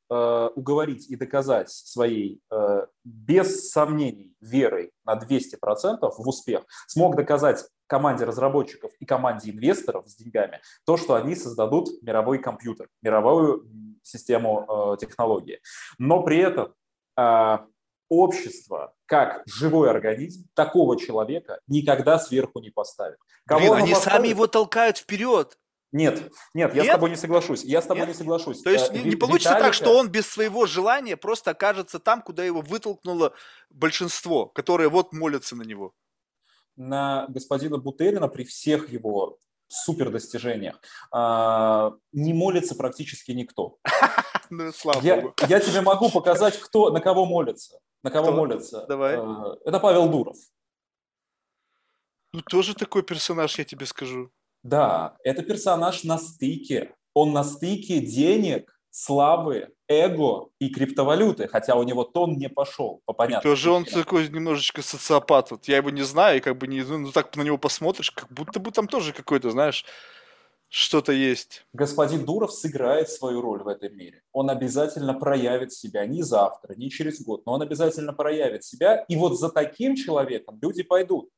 уговорить и доказать своей, э, без сомнений, верой на 200% в успех, смог доказать команде разработчиков и команде инвесторов с деньгами то, что они создадут мировой компьютер, мировую систему э, технологии. Но при этом э, общество, как живой организм, такого человека никогда сверху не поставит. Кого Блин, они поставит? сами его толкают вперед. Нет, нет, я нет? с тобой не соглашусь. Я с тобой нет? не соглашусь. То есть э, не, не получится Виталика... так, что он без своего желания просто окажется там, куда его вытолкнуло большинство, которое вот молятся на него. На господина Бутерина при всех его супер достижениях, а, не молится практически никто. (laughs) Ну, слава Я, богу. я тебе могу показать, кто, на кого молится. На кого Кто? молится. Давай. Э, Это Павел Дуров. Ну, тоже такой персонаж, я тебе скажу. Да, это персонаж на стыке. Он на стыке денег, славы, эго и криптовалюты, хотя у него тон не пошел, по понятным Тоже он такой немножечко социопат. Вот я его не знаю, и как бы не, ну так на него посмотришь, как будто бы там тоже какой-то, знаешь, что-то есть. Господин Дуров сыграет свою роль в этом мире. Он обязательно проявит себя не завтра, не через год, но он обязательно проявит себя. И вот за таким человеком люди пойдут.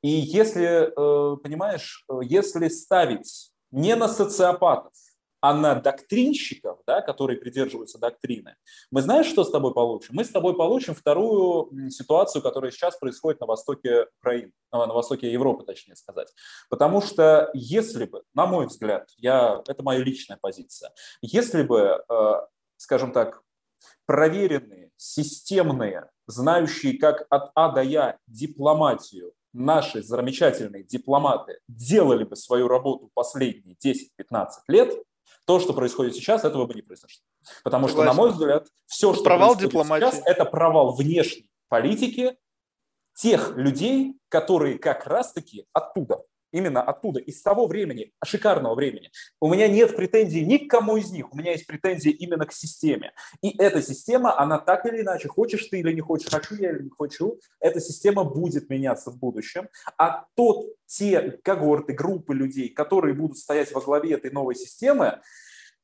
И если, э, понимаешь, э, если ставить не на социопатов, а на доктринщиков, да, которые придерживаются доктрины, мы знаешь, что с тобой получим? Мы с тобой получим вторую ситуацию, которая сейчас происходит на востоке Украины, на на востоке Европы, точнее сказать. Потому что если бы, на мой взгляд, я, это моя личная позиция, если бы, э, скажем так, проверенные, системные, знающие как от А до Я дипломатию, наши замечательные дипломаты делали бы свою работу последние 10-15 лет, то, что происходит сейчас, этого бы не произошло. Потому что, на мой взгляд, все, что Провал происходит дипломатии. сейчас, это провал внешней политики тех людей, которые как раз-таки оттуда, именно оттуда, из того времени, шикарного времени. У меня нет претензий ни к кому из них, у меня есть претензии именно к системе. И эта система, она так или иначе, хочешь ты или не хочешь, хочу я или не хочу, эта система будет меняться в будущем. А тот, те когорты, группы людей, которые будут стоять во главе этой новой системы,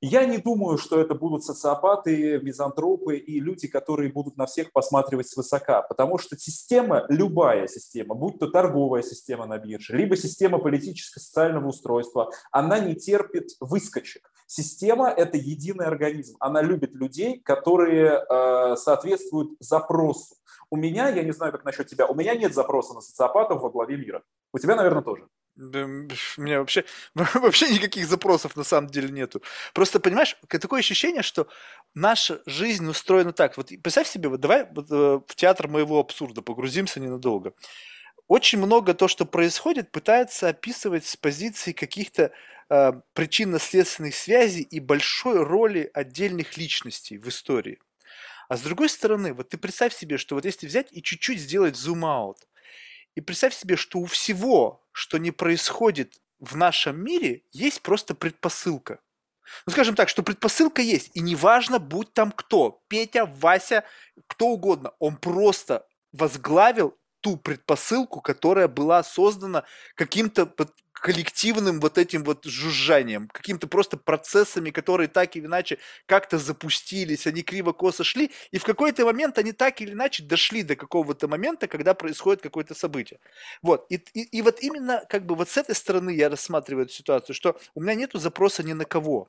я не думаю, что это будут социопаты, мизантропы и люди, которые будут на всех посматривать свысока, потому что система, любая система, будь то торговая система на бирже, либо система политическо-социального устройства, она не терпит выскочек. Система – это единый организм, она любит людей, которые э, соответствуют запросу. У меня, я не знаю, как насчет тебя, у меня нет запроса на социопатов во главе мира. У тебя, наверное, тоже. Да, у меня вообще, (laughs) вообще никаких запросов на самом деле нету. Просто, понимаешь, такое ощущение, что наша жизнь устроена так. Вот представь себе, вот давай вот, э, в театр моего абсурда погрузимся ненадолго. Очень много то, что происходит, пытается описывать с позиции каких-то э, причинно-следственных связей и большой роли отдельных личностей в истории. А с другой стороны, вот ты представь себе, что вот если взять и чуть-чуть сделать зум-аут, и представь себе, что у всего, что не происходит в нашем мире, есть просто предпосылка. Ну, скажем так, что предпосылка есть, и неважно, будь там кто, Петя, Вася, кто угодно, он просто возглавил ту предпосылку, которая была создана каким-то коллективным вот этим вот жужжанием, каким-то просто процессами, которые так или иначе как-то запустились, они криво-косо шли, и в какой-то момент они так или иначе дошли до какого-то момента, когда происходит какое-то событие. Вот, и, и, и вот именно как бы вот с этой стороны я рассматриваю эту ситуацию, что у меня нету запроса ни на кого.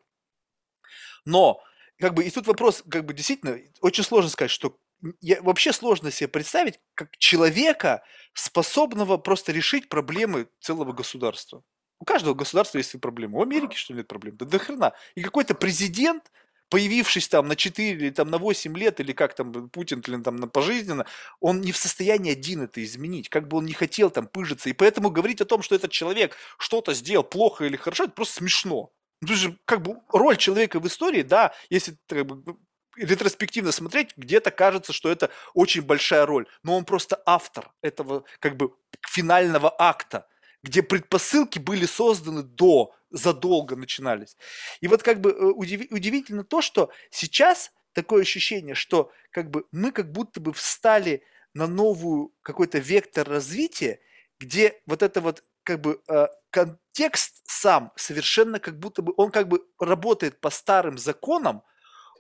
Но, как бы, и тут вопрос, как бы, действительно, очень сложно сказать, что я, вообще сложно себе представить, как человека, способного просто решить проблемы целого государства. У каждого государства есть свои проблемы. У Америки, что ли, нет проблем? Да до хрена. И какой-то президент, появившись там на 4 или там на 8 лет, или как там Путин, или там на пожизненно, он не в состоянии один это изменить, как бы он не хотел там пыжиться. И поэтому говорить о том, что этот человек что-то сделал плохо или хорошо, это просто смешно. Ну, есть, как бы роль человека в истории, да, если как бы, ретроспективно смотреть, где-то кажется, что это очень большая роль, но он просто автор этого как бы финального акта, где предпосылки были созданы до, задолго начинались. И вот как бы э, удиви- удивительно то, что сейчас такое ощущение, что как бы мы как будто бы встали на новую какой-то вектор развития, где вот это вот как бы э, контекст сам совершенно как будто бы он как бы работает по старым законам,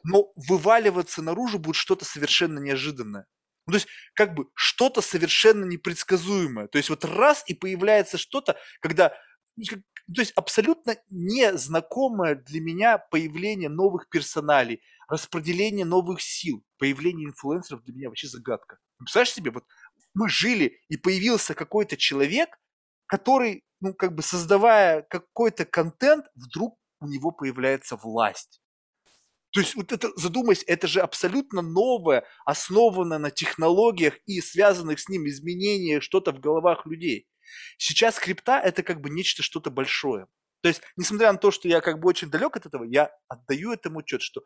но вываливаться наружу будет что-то совершенно неожиданное. Ну, то есть как бы что-то совершенно непредсказуемое. То есть вот раз и появляется что-то, когда как- то есть абсолютно незнакомое для меня появление новых персоналей, распределение новых сил, появление инфлюенсеров для меня вообще загадка. Ну, Представляешь себе, вот мы жили, и появился какой-то человек, который, ну, как бы создавая какой-то контент, вдруг у него появляется власть. То есть вот это, задумайся, это же абсолютно новое, основанное на технологиях и связанных с ним изменениях что-то в головах людей. Сейчас крипта – это как бы нечто, что-то большое. То есть, несмотря на то, что я как бы очень далек от этого, я отдаю этому отчет, что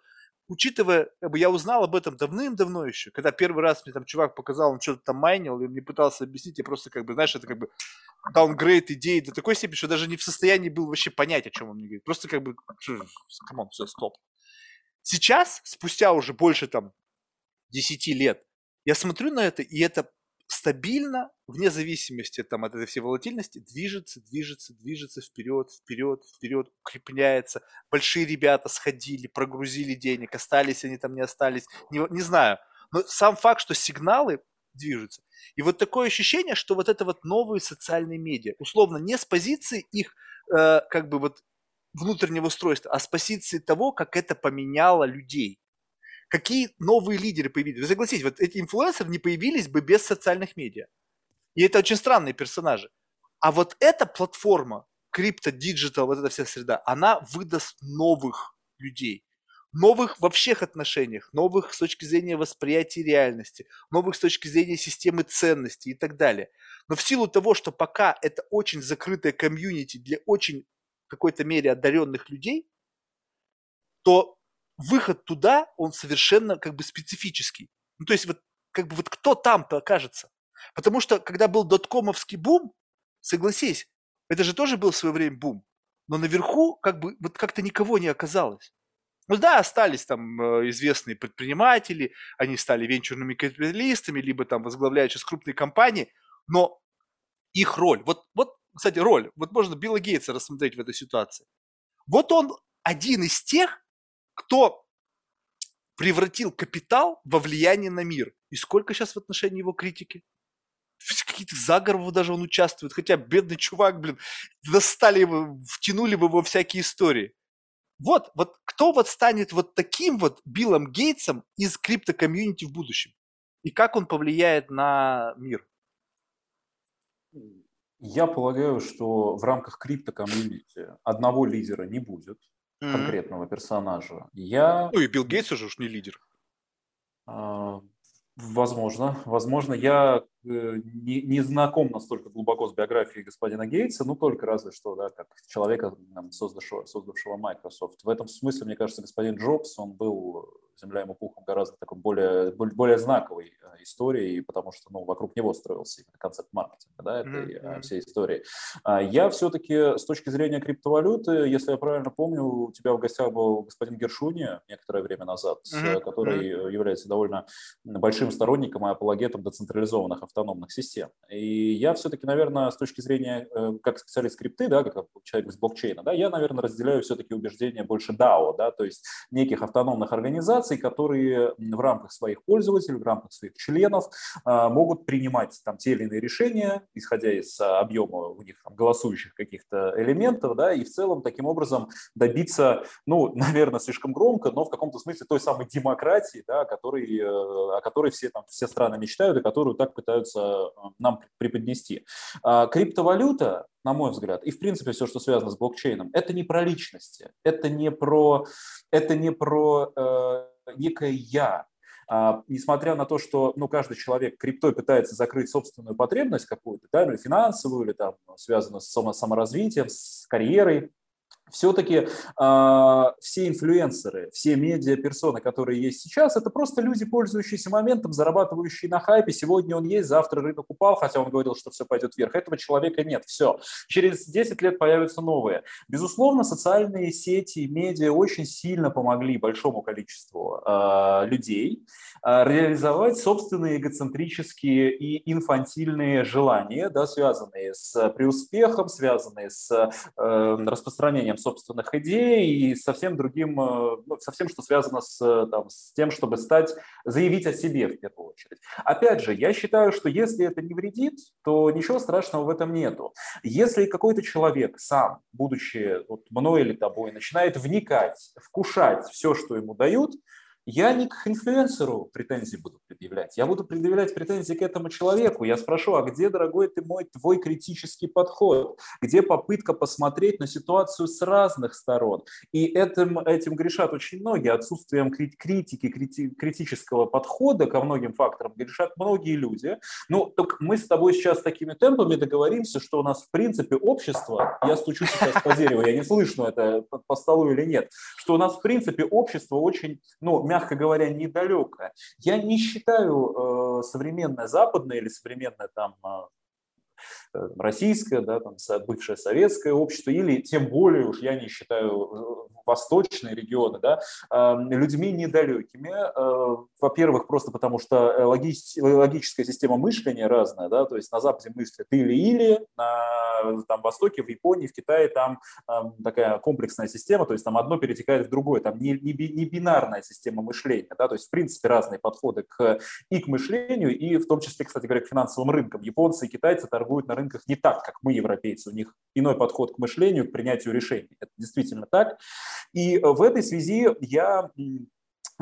учитывая, как бы я узнал об этом давным-давно еще, когда первый раз мне там чувак показал, он что-то там майнил, и мне пытался объяснить, я просто как бы, знаешь, это как бы даунгрейд идеи до такой степени, что даже не в состоянии был вообще понять, о чем он мне говорит. Просто как бы, come on, все, стоп. Сейчас, спустя уже больше там 10 лет, я смотрю на это, и это стабильно, вне зависимости там, от этой всей волатильности, движется, движется, движется вперед, вперед, вперед, укрепляется. Большие ребята сходили, прогрузили денег, остались они там, не остались, не, не знаю. Но сам факт, что сигналы движутся. И вот такое ощущение, что вот это вот новые социальные медиа, условно, не с позиции их э, как бы вот внутреннего устройства, а с позиции того, как это поменяло людей какие новые лидеры появились. Вы согласитесь, вот эти инфлюенсеры не появились бы без социальных медиа. И это очень странные персонажи. А вот эта платформа, крипто, диджитал, вот эта вся среда, она выдаст новых людей. Новых во всех отношениях, новых с точки зрения восприятия реальности, новых с точки зрения системы ценностей и так далее. Но в силу того, что пока это очень закрытая комьюнити для очень какой-то мере одаренных людей, то выход туда, он совершенно как бы специфический. Ну, то есть вот как бы вот кто там-то окажется? Потому что когда был доткомовский бум, согласись, это же тоже был в свое время бум, но наверху как бы вот как-то никого не оказалось. Ну да, остались там э, известные предприниматели, они стали венчурными капиталистами, либо там возглавляют сейчас крупные компании, но их роль, вот, вот, кстати, роль, вот можно Билла Гейтса рассмотреть в этой ситуации. Вот он один из тех, кто превратил капитал во влияние на мир. И сколько сейчас в отношении его критики? Какие-то заговоры даже он участвует. Хотя бедный чувак, блин, достали его, втянули бы во всякие истории. Вот, вот кто вот станет вот таким вот Биллом Гейтсом из криптокомьюнити в будущем? И как он повлияет на мир? Я полагаю, что в рамках крипто community одного лидера не будет mm-hmm. конкретного персонажа. Я... Ну и Билл Гейтс уже уж не лидер. А, возможно, возможно. Я Э, не, не знаком настолько глубоко с биографией господина Гейтса, ну только разве что, да, как человека, там, создавшего, создавшего Microsoft. В этом смысле, мне кажется, господин Джобс, он был земля ему пухом гораздо такой более, более знаковой э, историей, потому что ну, вокруг него строился концепт маркетинга, да, этой mm-hmm. всей истории. А я все-таки с точки зрения криптовалюты, если я правильно помню, у тебя в гостях был господин Гершуни некоторое время назад, mm-hmm. который mm-hmm. является довольно большим сторонником и апологетом децентрализованных автономных систем. И я все-таки, наверное, с точки зрения, э, как специалист скрипты, да, как человек из блокчейна, да, я, наверное, разделяю все-таки убеждения больше DAO, да, то есть неких автономных организаций, которые в рамках своих пользователей, в рамках своих членов а, могут принимать там те или иные решения, исходя из объема у них там, голосующих каких-то элементов, да, и в целом таким образом добиться, ну, (laughs) наверное, слишком громко, но в каком-то смысле той самой демократии, да, который, э, о которой все, там, все страны мечтают и которую так пытаются пытаются э, нам преподнести. А, криптовалюта, на мой взгляд, и в принципе все, что связано с блокчейном, это не про личности, это не про, это не про э, некое «я», а, несмотря на то, что ну, каждый человек криптой пытается закрыть собственную потребность какую-то, да, или финансовую, или там, связанную с саморазвитием, с карьерой, все-таки э, а, все инфлюенсеры, все медиа-персоны, которые есть сейчас, это просто люди, пользующиеся моментом, зарабатывающие на хайпе. Сегодня он есть, завтра рынок упал, хотя он говорил, что все пойдет вверх. Этого человека нет. Все. Через 10 лет появятся новые. Безусловно, социальные сети, медиа очень сильно помогли большому количеству э, людей э, реализовать собственные эгоцентрические и инфантильные желания, да, связанные с преуспехом, связанные с э, распространением собственных идей и совсем другим, э, ну, совсем, что связано с, э, там, с тем, чтобы стать, заявить о себе в первую очередь. Опять же, я считаю, что если это не вредит, то ничего страшного в этом нету. Если какой-то человек сам, будучи вот, мной или тобой, начинает вникать, вкушать все, что ему дают, я не к инфлюенсеру претензии буду предъявлять, я буду предъявлять претензии к этому человеку. Я спрошу, а где, дорогой ты мой, твой критический подход? Где попытка посмотреть на ситуацию с разных сторон? И этим, этим грешат очень многие. Отсутствием критики, крити, критического подхода ко многим факторам грешат многие люди. Ну, так мы с тобой сейчас такими темпами договоримся, что у нас, в принципе, общество, я стучу сейчас по дереву, я не слышу это по столу или нет, что у нас, в принципе, общество очень, ну, мягко говоря, недалекое. Я не считаю э, современное западное или современное там э, Э, российское, да, там, бывшее советское общество, или тем более уж я не считаю восточные регионы, да, людьми недалекими. Во-первых, просто потому что логическая система мышления разная, да, то есть на Западе мыслят или-или, на там, Востоке, в Японии, в Китае там такая комплексная система, то есть там одно перетекает в другое, там не, не, не бинарная система мышления, да, то есть в принципе разные подходы к, и к мышлению, и в том числе, кстати говоря, к финансовым рынкам. Японцы и китайцы торгуют на рынках не так, как мы, европейцы. У них иной подход к мышлению, к принятию решений. Это действительно так. И в этой связи я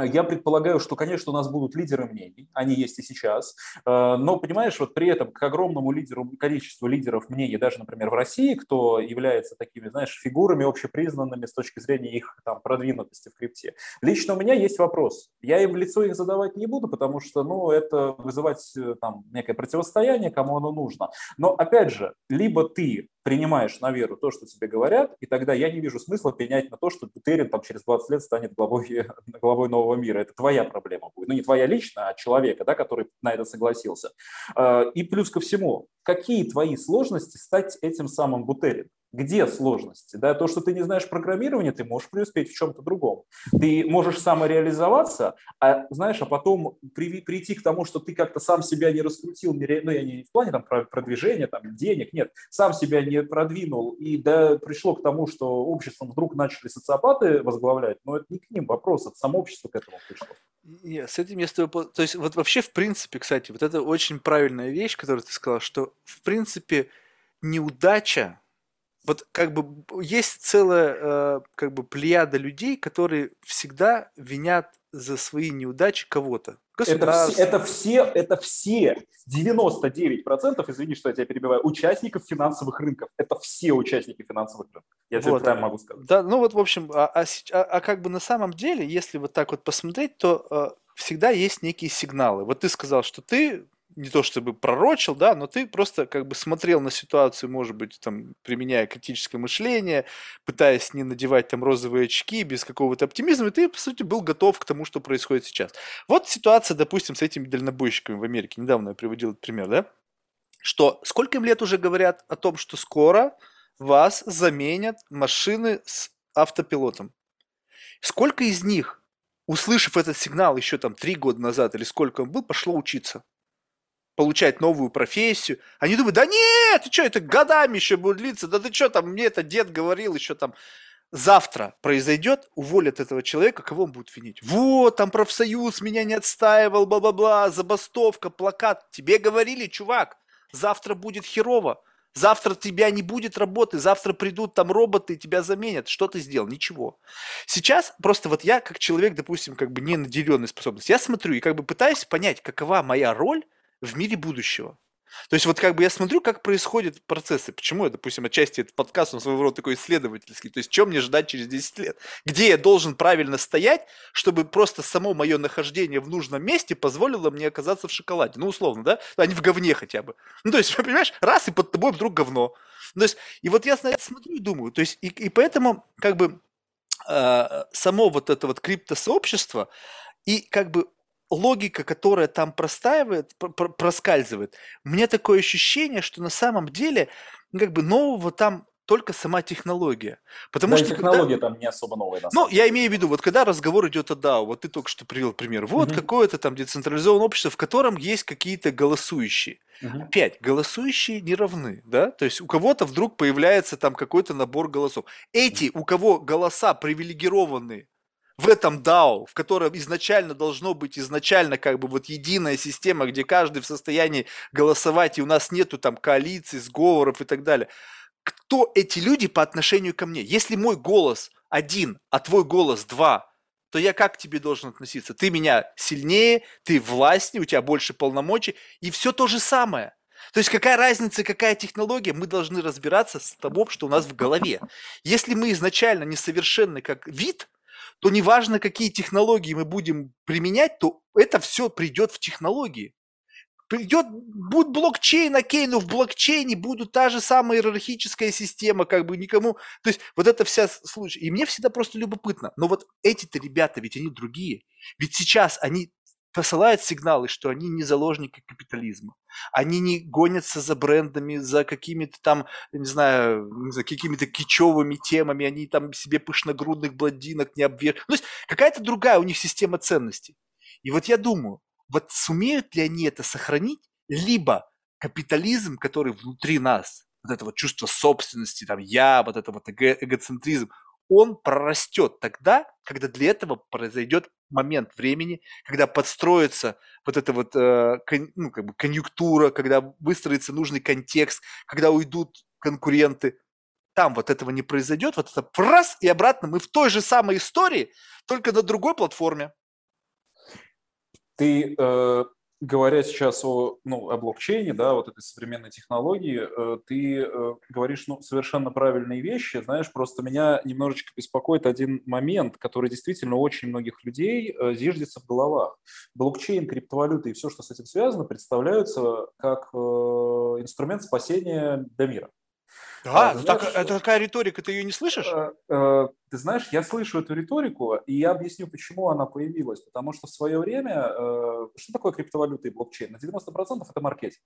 я предполагаю, что, конечно, у нас будут лидеры мнений, они есть и сейчас, э, но, понимаешь, вот при этом к огромному лидеру, количеству лидеров мнений, даже, например, в России, кто является такими, знаешь, фигурами общепризнанными с точки зрения их там, продвинутости в крипте, лично у меня есть вопрос. Я им в лицо их задавать не буду, потому что, ну, это вызывать э, там некое противостояние, кому оно нужно. Но, опять же, либо ты принимаешь на веру то, что тебе говорят, и тогда я не вижу смысла пенять на то, что Бутерин там через 20 лет станет главой, (laughs) главой нового мира. Это твоя проблема будет. Ну, не твоя личная, а человека, да, который на это согласился. А, и плюс ко всему, какие твои сложности стать этим самым Бутерином? Где сложности? Да? То, что ты не знаешь программирования, ты можешь преуспеть в чем-то другом. Ты можешь самореализоваться, а, знаешь, а потом при, прийти к тому, что ты как-то сам себя не раскрутил, не, ну, я не в плане там, продвижения, там, денег, нет, сам себя не продвинул, и да, пришло к тому, что обществом вдруг начали социопаты возглавлять, но это не к ним вопрос, это само общество к этому пришло. Нет, с этим я с тобой... То есть вот вообще, в принципе, кстати, вот это очень правильная вещь, которую ты сказал, что, в принципе, неудача, вот как бы есть целая э, как бы плеяда людей, которые всегда винят за свои неудачи кого-то. Это все, это все, это все 99%, извини, что я тебя перебиваю, участников финансовых рынков. Это все участники финансовых рынков. Я тебе прямо могу сказать. Да, ну вот, в общем, а, а, а, а как бы на самом деле, если вот так вот посмотреть, то э, всегда есть некие сигналы. Вот ты сказал, что ты не то чтобы пророчил, да, но ты просто как бы смотрел на ситуацию, может быть, там, применяя критическое мышление, пытаясь не надевать там розовые очки без какого-то оптимизма, и ты, по сути, был готов к тому, что происходит сейчас. Вот ситуация, допустим, с этими дальнобойщиками в Америке. Недавно я приводил этот пример, да? Что сколько им лет уже говорят о том, что скоро вас заменят машины с автопилотом? Сколько из них, услышав этот сигнал еще там три года назад или сколько он был, пошло учиться? Получать новую профессию. Они думают, да нет, ты что, это годами еще будет длиться, да ты что там, мне это дед говорил еще там. Завтра произойдет, уволят этого человека, кого он будет винить? Вот, там профсоюз меня не отстаивал, бла-бла-бла, забастовка, плакат. Тебе говорили, чувак, завтра будет херово. Завтра тебя не будет работы, завтра придут там роботы и тебя заменят. Что ты сделал? Ничего. Сейчас просто вот я, как человек, допустим, как бы не наделенный способностью, я смотрю и как бы пытаюсь понять, какова моя роль в мире будущего. То есть вот как бы я смотрю, как происходят процессы. Почему я, допустим, отчасти этот подкаст, он своего рода такой исследовательский. То есть, чем мне ждать через 10 лет? Где я должен правильно стоять, чтобы просто само мое нахождение в нужном месте позволило мне оказаться в шоколаде? Ну, условно, да? А не в говне хотя бы. Ну, то есть, (laughs) понимаешь, раз и под тобой вдруг говно. То есть, и вот я на это смотрю и думаю. То есть, и, и поэтому, как бы, э, само вот это вот криптосообщество, и как бы логика, которая там простаивает, проскальзывает, у меня такое ощущение, что на самом деле ну, как бы нового там только сама технология. Потому да, что технология когда... там не особо новая. ну, я имею в виду, вот когда разговор идет о DAO, вот ты только что привел пример, вот угу. какое-то там децентрализованное общество, в котором есть какие-то голосующие. Угу. Опять, голосующие не равны, да? То есть у кого-то вдруг появляется там какой-то набор голосов. Эти, у кого голоса привилегированные, в этом DAO, в котором изначально должно быть изначально как бы вот единая система, где каждый в состоянии голосовать, и у нас нету там коалиций, сговоров и так далее. Кто эти люди по отношению ко мне? Если мой голос один, а твой голос два, то я как к тебе должен относиться? Ты меня сильнее, ты властнее, у тебя больше полномочий, и все то же самое. То есть какая разница, какая технология, мы должны разбираться с того, что у нас в голове. Если мы изначально несовершенны как вид, то неважно, какие технологии мы будем применять, то это все придет в технологии. Придет, будет блокчейн, окей, но в блокчейне будет та же самая иерархическая система, как бы никому... То есть вот это вся случай. И мне всегда просто любопытно. Но вот эти-то ребята, ведь они другие. Ведь сейчас они посылают сигналы, что они не заложники капитализма. Они не гонятся за брендами, за какими-то там, не знаю, за какими-то кичевыми темами, они там себе пышногрудных блондинок не обвешивают. То есть какая-то другая у них система ценностей. И вот я думаю, вот сумеют ли они это сохранить, либо капитализм, который внутри нас, вот это вот чувство собственности, там я, вот это вот эго эгоцентризм, он прорастет тогда, когда для этого произойдет момент времени, когда подстроится вот эта вот э, кон, ну, как бы конъюнктура, когда выстроится нужный контекст, когда уйдут конкуренты. Там вот этого не произойдет, вот это раз, и обратно мы в той же самой истории, только на другой платформе. Ты э, говоря сейчас о, ну, о блокчейне, да, вот этой современной технологии, э, ты э, говоришь ну, совершенно правильные вещи. Знаешь, просто меня немножечко беспокоит один момент, который действительно у очень многих людей э, зиждется в головах. Блокчейн, криптовалюты и все, что с этим связано, представляются как инструмент спасения для мира. Да, а, знаешь, так, это такая риторика, ты ее не слышишь? Э, э, ты знаешь, я слышу эту риторику, и я объясню, почему она появилась. Потому что в свое время, э, что такое криптовалюта и блокчейн? На 90% это маркетинг.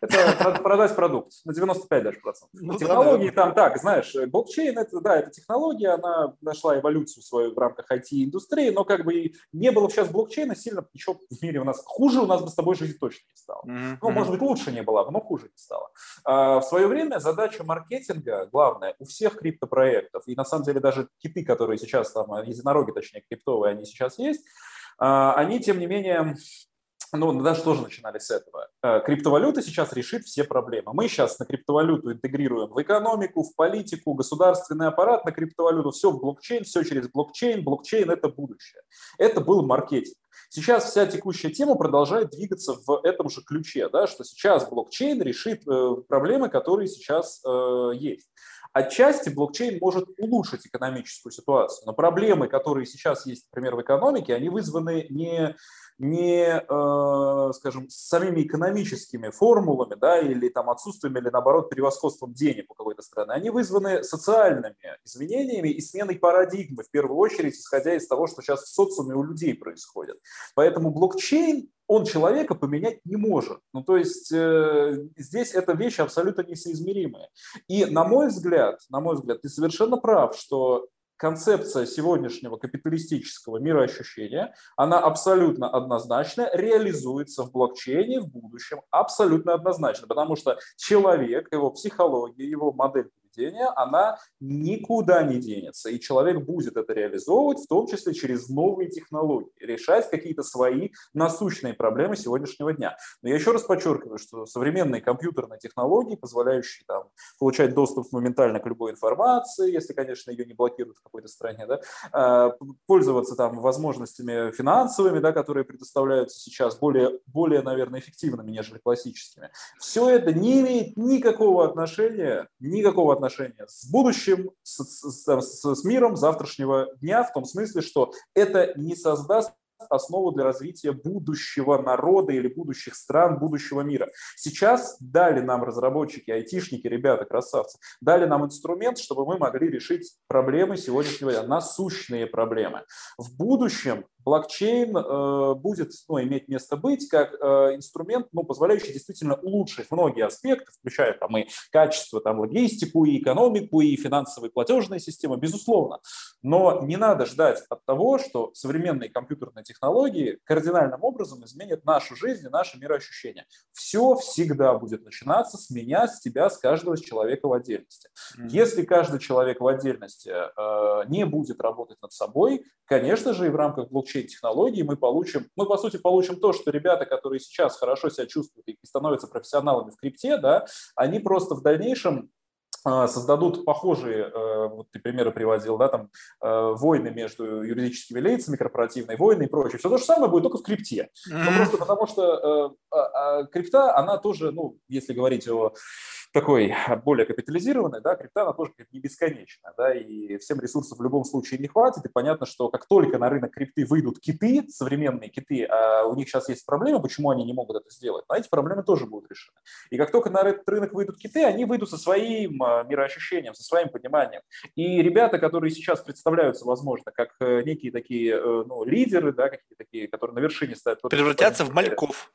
Это (laughs) продать продукт, на 95 даже процентов. Ну, Технологии да, там так, знаешь, блокчейн, это, да, это технология, она нашла эволюцию свою в рамках IT-индустрии, но как бы не было сейчас блокчейна, сильно ничего в мире у нас хуже, у нас бы с тобой жизнь точно не стало. Mm-hmm. Ну, может быть, лучше не было, но хуже не стало. А, в свое время задача маркетинга главное у всех криптопроектов, и на самом деле даже киты, которые сейчас там, единороги, точнее, криптовые, они сейчас есть, а, они, тем не менее, ну, даже тоже начинали с этого. Э, криптовалюта сейчас решит все проблемы. Мы сейчас на криптовалюту интегрируем в экономику, в политику, государственный аппарат на криптовалюту, все в блокчейн, все через блокчейн. Блокчейн – это будущее. Это был маркетинг. Сейчас вся текущая тема продолжает двигаться в этом же ключе, да, что сейчас блокчейн решит э, проблемы, которые сейчас э, есть. Отчасти блокчейн может улучшить экономическую ситуацию, но проблемы, которые сейчас есть, например, в экономике, они вызваны не не, э, скажем, самими экономическими формулами, да, или там отсутствием, или наоборот превосходством денег у какой-то страны, они вызваны социальными изменениями и сменой парадигмы, в первую очередь, исходя из того, что сейчас в социуме у людей происходит. Поэтому блокчейн он человека поменять не может. Ну, то есть э, здесь эта вещь абсолютно несоизмеримая. И на мой взгляд, на мой взгляд, ты совершенно прав, что концепция сегодняшнего капиталистического мироощущения, она абсолютно однозначно реализуется в блокчейне в будущем, абсолютно однозначно, потому что человек, его психология, его модель поведения, она никуда не денется. И человек будет это реализовывать, в том числе через новые технологии, решать какие-то свои насущные проблемы сегодняшнего дня. Но я еще раз подчеркиваю, что современные компьютерные технологии, позволяющие там, получать доступ моментально к любой информации, если, конечно, ее не блокируют в какой-то стране, да, а, пользоваться там возможностями финансовыми, да, которые предоставляются сейчас более, более, наверное, эффективными, нежели классическими. Все это не имеет никакого отношения, никакого отношения отношения с будущим, с, с, с, миром завтрашнего дня, в том смысле, что это не создаст основу для развития будущего народа или будущих стран, будущего мира. Сейчас дали нам разработчики, айтишники, ребята, красавцы, дали нам инструмент, чтобы мы могли решить проблемы сегодняшнего дня, насущные проблемы. В будущем блокчейн э, будет ну, иметь место быть как э, инструмент, ну, позволяющий действительно улучшить многие аспекты, включая там, и качество, там, логистику, и экономику, и финансовые платежные системы, безусловно. Но не надо ждать от того, что современные компьютерные технологии кардинальным образом изменят нашу жизнь и наше мироощущение. Все всегда будет начинаться с меня, с тебя, с каждого человека в отдельности. Mm-hmm. Если каждый человек в отдельности э, не будет работать над собой, конечно же, и в рамках блокчейна блокчейн-технологии мы получим, мы по сути получим то, что ребята, которые сейчас хорошо себя чувствуют и становятся профессионалами в крипте, да, они просто в дальнейшем а, создадут похожие, э, вот ты примеры приводил, да, там э, войны между юридическими лицами, корпоративные войны и прочее. Все то же самое будет только в крипте. Mm-hmm. Ну, просто потому что э, а, крипта, она тоже, ну, если говорить о такой более капитализированной, да, крипта, она тоже не бесконечна, да, и всем ресурсов в любом случае не хватит, и понятно, что как только на рынок крипты выйдут киты, современные киты, а у них сейчас есть проблемы, почему они не могут это сделать, но эти проблемы тоже будут решены. И как только на этот рынок выйдут киты, они выйдут со своим а, мироощущением, со своим пониманием. И ребята, которые сейчас представляются, возможно, как э, некие такие э, ну, лидеры, да, какие-то такие, которые на вершине стоят. Превратятся в мальков.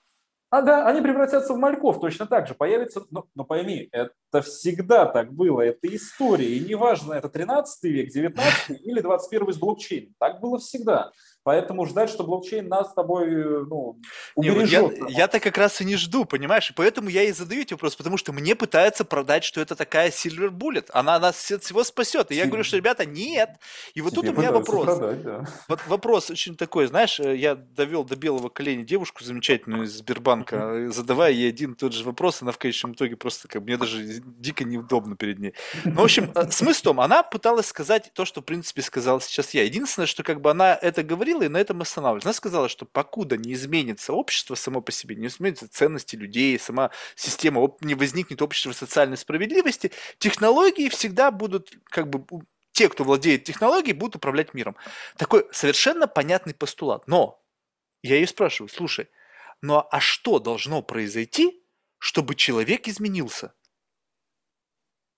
А да, они превратятся в мальков точно так же. Появится, но, но пойми, это всегда так было, это история. И неважно, это 13 век, 19 или 21 с блокчейном. Так было всегда. Поэтому ждать, что блокчейн нас с тобой ну, убережет. Не, я, я-то как раз и не жду, понимаешь? И поэтому я и задаю эти вопросы, потому что мне пытаются продать, что это такая silver bullet. Она нас от всего спасет. И я говорю, что, ребята, нет. И вот Тебе тут у меня вопрос. Продать, да. Вот вопрос очень такой, знаешь, э, я довел до белого коленя девушку замечательную из Сбербанка, uh-huh. задавая ей один и тот же вопрос, она в конечном итоге просто как мне даже дико неудобно перед ней. Ну, в общем, э, смысл в том, она пыталась сказать то, что, в принципе, сказал сейчас я. Единственное, что как бы она это говорила, говорила, и на этом останавливалась. Она сказала, что покуда не изменится общество само по себе, не изменятся ценности людей, сама система, не возникнет общество социальной справедливости, технологии всегда будут как бы те, кто владеет технологией, будут управлять миром. Такой совершенно понятный постулат. Но я ее спрашиваю, слушай, ну а что должно произойти, чтобы человек изменился?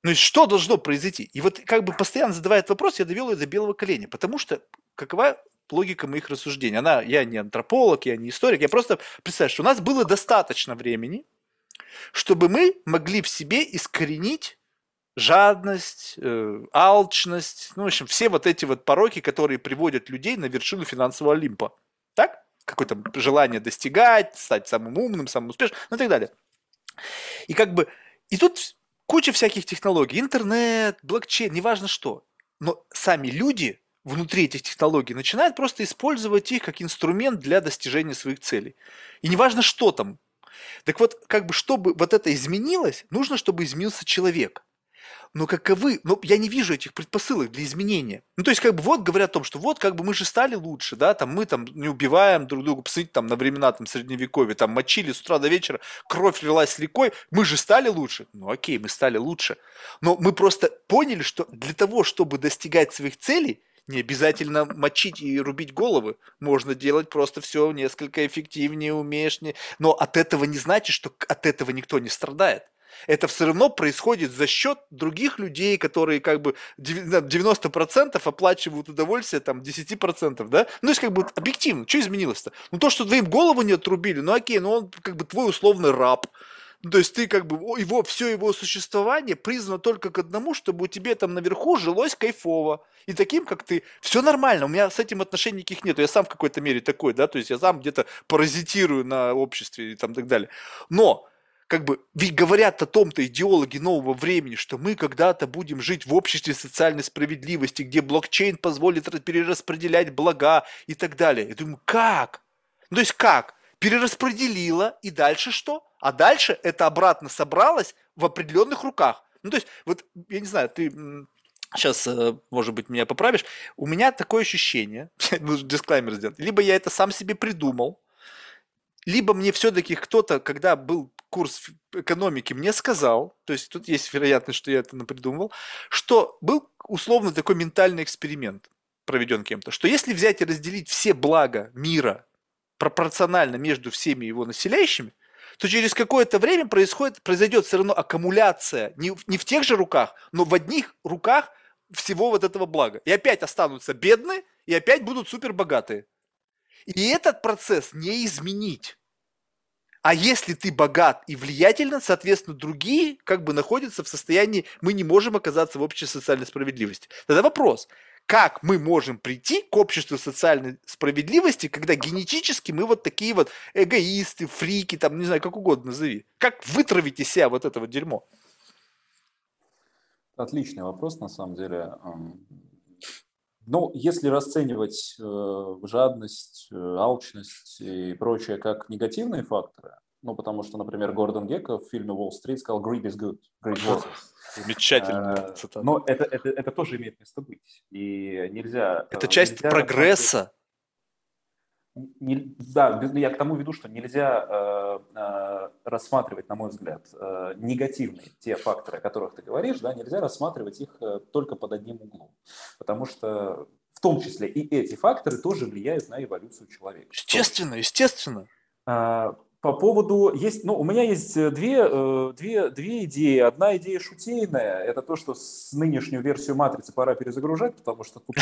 Ну и что должно произойти? И вот как бы постоянно задавая этот вопрос, я довел ее до белого коленя, потому что какова логика моих рассуждений. Она, я не антрополог, я не историк, я просто представляю, что у нас было достаточно времени, чтобы мы могли в себе искоренить жадность, э, алчность, ну, в общем, все вот эти вот пороки, которые приводят людей на вершину финансового Олимпа. Так? Какое-то желание достигать, стать самым умным, самым успешным, ну и так далее. И как бы, и тут куча всяких технологий, интернет, блокчейн, неважно что. Но сами люди внутри этих технологий начинает просто использовать их как инструмент для достижения своих целей. И неважно, что там. Так вот, как бы, чтобы вот это изменилось, нужно, чтобы изменился человек. Но каковы, но я не вижу этих предпосылок для изменения. Ну, то есть, как бы, вот говорят о том, что вот, как бы, мы же стали лучше, да, там, мы там не убиваем друг друга, посмотрите, там, на времена, там, средневековья, там, мочили с утра до вечера, кровь лилась ликой, мы же стали лучше. Ну, окей, мы стали лучше. Но мы просто поняли, что для того, чтобы достигать своих целей, не обязательно мочить и рубить головы. Можно делать просто все несколько эффективнее, умеешь. Не... Но от этого не значит, что от этого никто не страдает. Это все равно происходит за счет других людей, которые как бы 90% оплачивают удовольствие, там 10%, да? Ну, то есть как бы объективно, что изменилось-то? Ну, то, что твоим голову не отрубили, ну окей, ну он как бы твой условный раб. Ну, то есть ты как бы, его, все его существование призвано только к одному, чтобы у тебя там наверху жилось кайфово. И таким, как ты, все нормально, у меня с этим отношений никаких нет. Я сам в какой-то мере такой, да, то есть я сам где-то паразитирую на обществе и там так далее. Но как бы, ведь говорят о том-то идеологи нового времени, что мы когда-то будем жить в обществе социальной справедливости, где блокчейн позволит перераспределять блага и так далее. Я думаю, как? Ну, то есть как? Перераспределила, и дальше что? А дальше это обратно собралось в определенных руках. Ну, то есть, вот, я не знаю, ты сейчас, э, может быть, меня поправишь, у меня такое ощущение, (laughs) нужно дисклаймер сделать, либо я это сам себе придумал, либо мне все-таки кто-то, когда был курс экономики, мне сказал, то есть тут есть вероятность, что я это напридумывал, что был условно такой ментальный эксперимент проведен кем-то, что если взять и разделить все блага мира пропорционально между всеми его населяющими, то через какое-то время происходит, произойдет все равно аккумуляция не, не в тех же руках, но в одних руках всего вот этого блага. И опять останутся бедные, и опять будут супер богатые. И этот процесс не изменить. А если ты богат и влиятелен, соответственно, другие как бы находятся в состоянии, мы не можем оказаться в общей социальной справедливости. Тогда вопрос, как мы можем прийти к обществу социальной справедливости, когда генетически мы вот такие вот эгоисты, фрики, там, не знаю, как угодно назови. Как вытравить из себя вот это вот дерьмо? Отличный вопрос, на самом деле. Ну, если расценивать э, жадность, э, алчность и прочее как негативные факторы, Ну, потому что, например, Гордон Гекко в фильме «Уолл-стрит» сказал «Greed is good». Greed was. Замечательная цитата. Но это, это, это тоже имеет место быть. И нельзя... Это часть нельзя прогресса. Не, да, я к тому веду, что нельзя э, э, рассматривать, на мой взгляд, э, негативные те факторы, о которых ты говоришь, да, нельзя рассматривать их э, только под одним углом. Потому что в том числе и эти факторы тоже влияют на эволюцию человека. Естественно, естественно. А, по поводу есть, ну, у меня есть э, две, э, две, две идеи. Одна идея шутейная, это то, что с нынешнюю версию матрицы пора перезагружать, потому что тут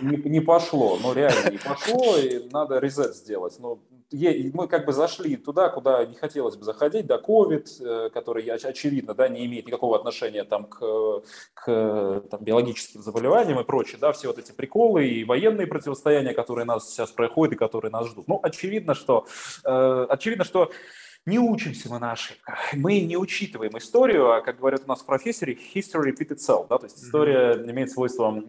не, не, не пошло, но реально не пошло, и надо резет сделать. Но мы как бы зашли туда, куда не хотелось бы заходить, да, COVID, э, который, очевидно, да, не имеет никакого отношения там к, к там, биологическим заболеваниям и прочее, да, все вот эти приколы и военные противостояния, которые нас сейчас проходят и которые нас ждут. Ну, очевидно, что, очевидно, что не учимся мы на ошибках, мы не учитываем историю, а, как говорят у нас в профессоре, history repeat itself, да, то есть история mm-hmm. имеет свойство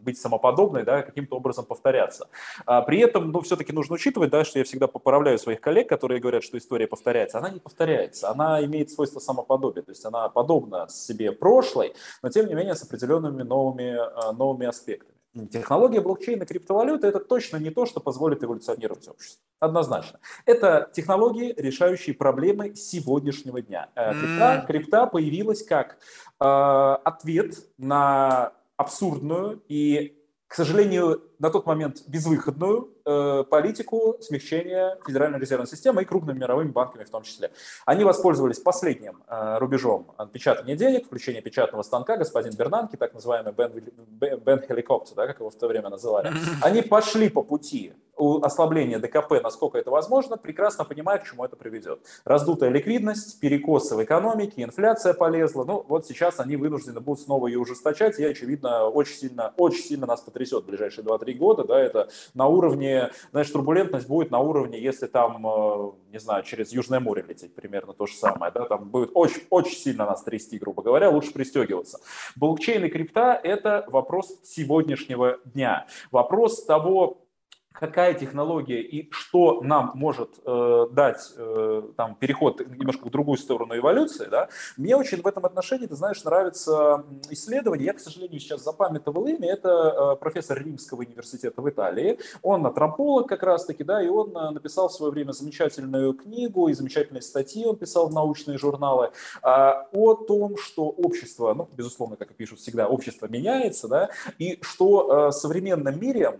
быть самоподобной, да, каким-то образом повторяться. А при этом, ну, все-таки нужно учитывать, да, что я всегда поправляю своих коллег, которые говорят, что история повторяется. Она не повторяется, она имеет свойство самоподобия, то есть она подобна себе прошлой, но тем не менее с определенными новыми, а, новыми аспектами. Технология блокчейна и криптовалюты – это точно не то, что позволит эволюционировать общество. Однозначно. Это технологии, решающие проблемы сегодняшнего дня. Э, крипта, крипта появилась как э, ответ на абсурдную и, к сожалению, на тот момент безвыходную э, политику смягчения Федеральной резервной системы и крупными мировыми банками в том числе. Они воспользовались последним э, рубежом печатания денег, включения печатного станка, господин Бернанки, так называемый Бен, Бен Хеликоптер, да, как его в то время называли. (laughs) Они пошли по пути ослабления ДКП, насколько это возможно, прекрасно понимая, к чему это приведет. Раздутая ликвидность, перекосы в экономике, инфляция полезла. Ну, вот сейчас они вынуждены будут снова ее ужесточать, и, очевидно, очень сильно, очень сильно нас потрясет в ближайшие 2-3 года, да, это на уровне, знаешь, турбулентность будет на уровне, если там, э, не знаю, через Южное море лететь, примерно то же самое, да, там будет очень, очень сильно нас трясти, грубо говоря, лучше пристегиваться. Блокчейн и крипта – это вопрос сегодняшнего дня, вопрос того, какая технология и что нам может э, дать э, там, переход немножко в другую сторону эволюции, да, мне очень в этом отношении, ты знаешь, нравится исследование, я, к сожалению, сейчас запамятовал имя, это э, профессор Римского университета в Италии, он антрополог как раз-таки, да, и он э, написал в свое время замечательную книгу и замечательные статьи он писал в научные журналы э, о том, что общество, ну, безусловно, как и пишут всегда, общество меняется, да, и что э, в современном мире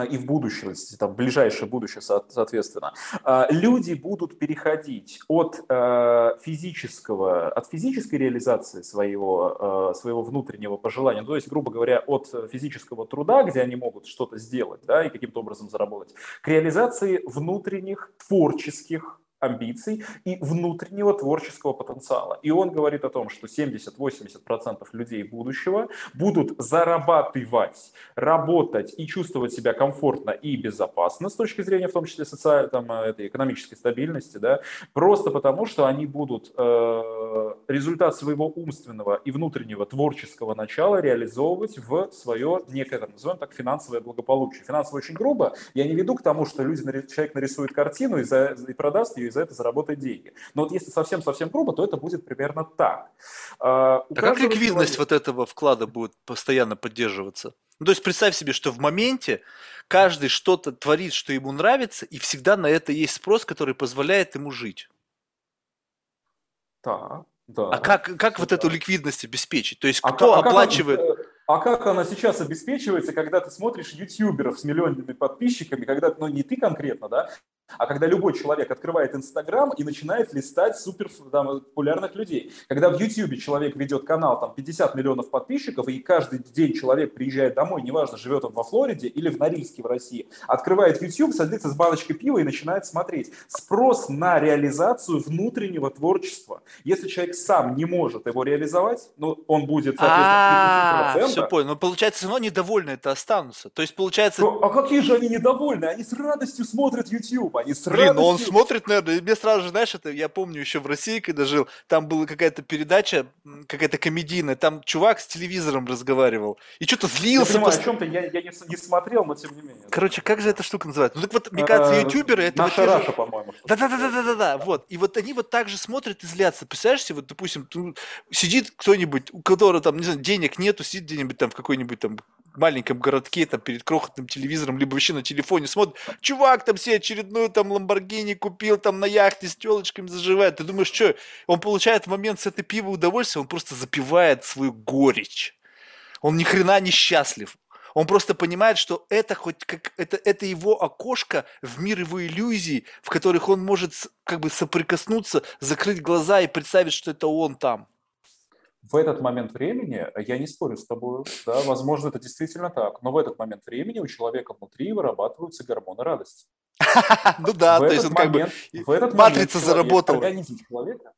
и в будущем, там, в ближайшее будущее, соответственно, а, люди будут переходить от а, физического, от физической реализации своего, своего внутреннего пожелания, ну, то есть, грубо говоря, от физического труда, где они могут что-то сделать, да, и каким-то образом заработать, к реализации внутренних творческих амбиций и внутреннего творческого потенциала. И он говорит о том, что 70-80% людей будущего будут зарабатывать, работать и чувствовать себя комфортно и безопасно с точки зрения, в том числе, социальной, там, э, этой экономической стабильности, да, просто потому, что они будут э, результат своего умственного и внутреннего творческого начала реализовывать в свое некое, там, назовем так, финансовое благополучие. Финансово очень грубо. Я не веду к тому, что люди, человек нарисует картину и, за, и продаст ее, за это заработать деньги. Но вот если совсем-совсем грубо, то это будет примерно так. А, а как ликвидность человека... вот этого вклада будет постоянно поддерживаться? Ну, то есть представь себе, что в моменте каждый что-то творит, что ему нравится, и всегда на это есть спрос, который позволяет ему жить. Да, да. А как, как вот эту ликвидность обеспечить? То есть а кто а оплачивает... Как, а как она сейчас обеспечивается, когда ты смотришь ютуберов с миллионными подписчиками, когда, ну не ты конкретно, да, а когда любой человек открывает Инстаграм и начинает листать супер там, популярных людей. Когда в Ютьюбе человек ведет канал, там 50 миллионов подписчиков, и каждый день человек приезжает домой, неважно, живет он во Флориде или в Норильске в России, открывает YouTube, садится с баночкой пива и начинает смотреть. Спрос на реализацию внутреннего творчества. Если человек сам не может его реализовать, ну, он будет, соответственно, 30%. Все понял. Но получается, все равно недовольны это останутся. То есть, получается... А какие же они недовольны? Они с радостью смотрят YouTube. YouTube, они с Блин, ну он смотрит, наверное, и мне сразу же, знаешь, это я помню еще в России, когда жил, там была какая-то передача, какая-то комедийная, там чувак с телевизором разговаривал и что-то злился. Я понимаю, пост... о чем-то я, я не, не смотрел, но тем не менее. Короче, как же эта штука называется? Ну так вот, мне кажется, э, ютуберы это Наша Раша, же... по-моему. Да-да-да-да-да-да, вот. И вот они вот так же смотрят и злятся. Представляешь себе, вот, допустим, сидит кто-нибудь, у которого там, не знаю, денег нету, сидит где-нибудь там в какой-нибудь там маленьком городке, там, перед крохотным телевизором, либо вообще на телефоне смотрит, чувак там себе очередную там Ламборгини купил, там на яхте с телочками заживает. Ты думаешь, что он получает в момент с этой пива удовольствие, он просто запивает свою горечь. Он ни хрена не счастлив. Он просто понимает, что это хоть как это, это его окошко в мир его иллюзий, в которых он может как бы соприкоснуться, закрыть глаза и представить, что это он там в этот момент времени, я не спорю с тобой, да, возможно, это действительно так, но в этот момент времени у человека внутри вырабатываются гормоны радости. (laughs) Ну да, то есть он как бы матрица заработала. Организм человека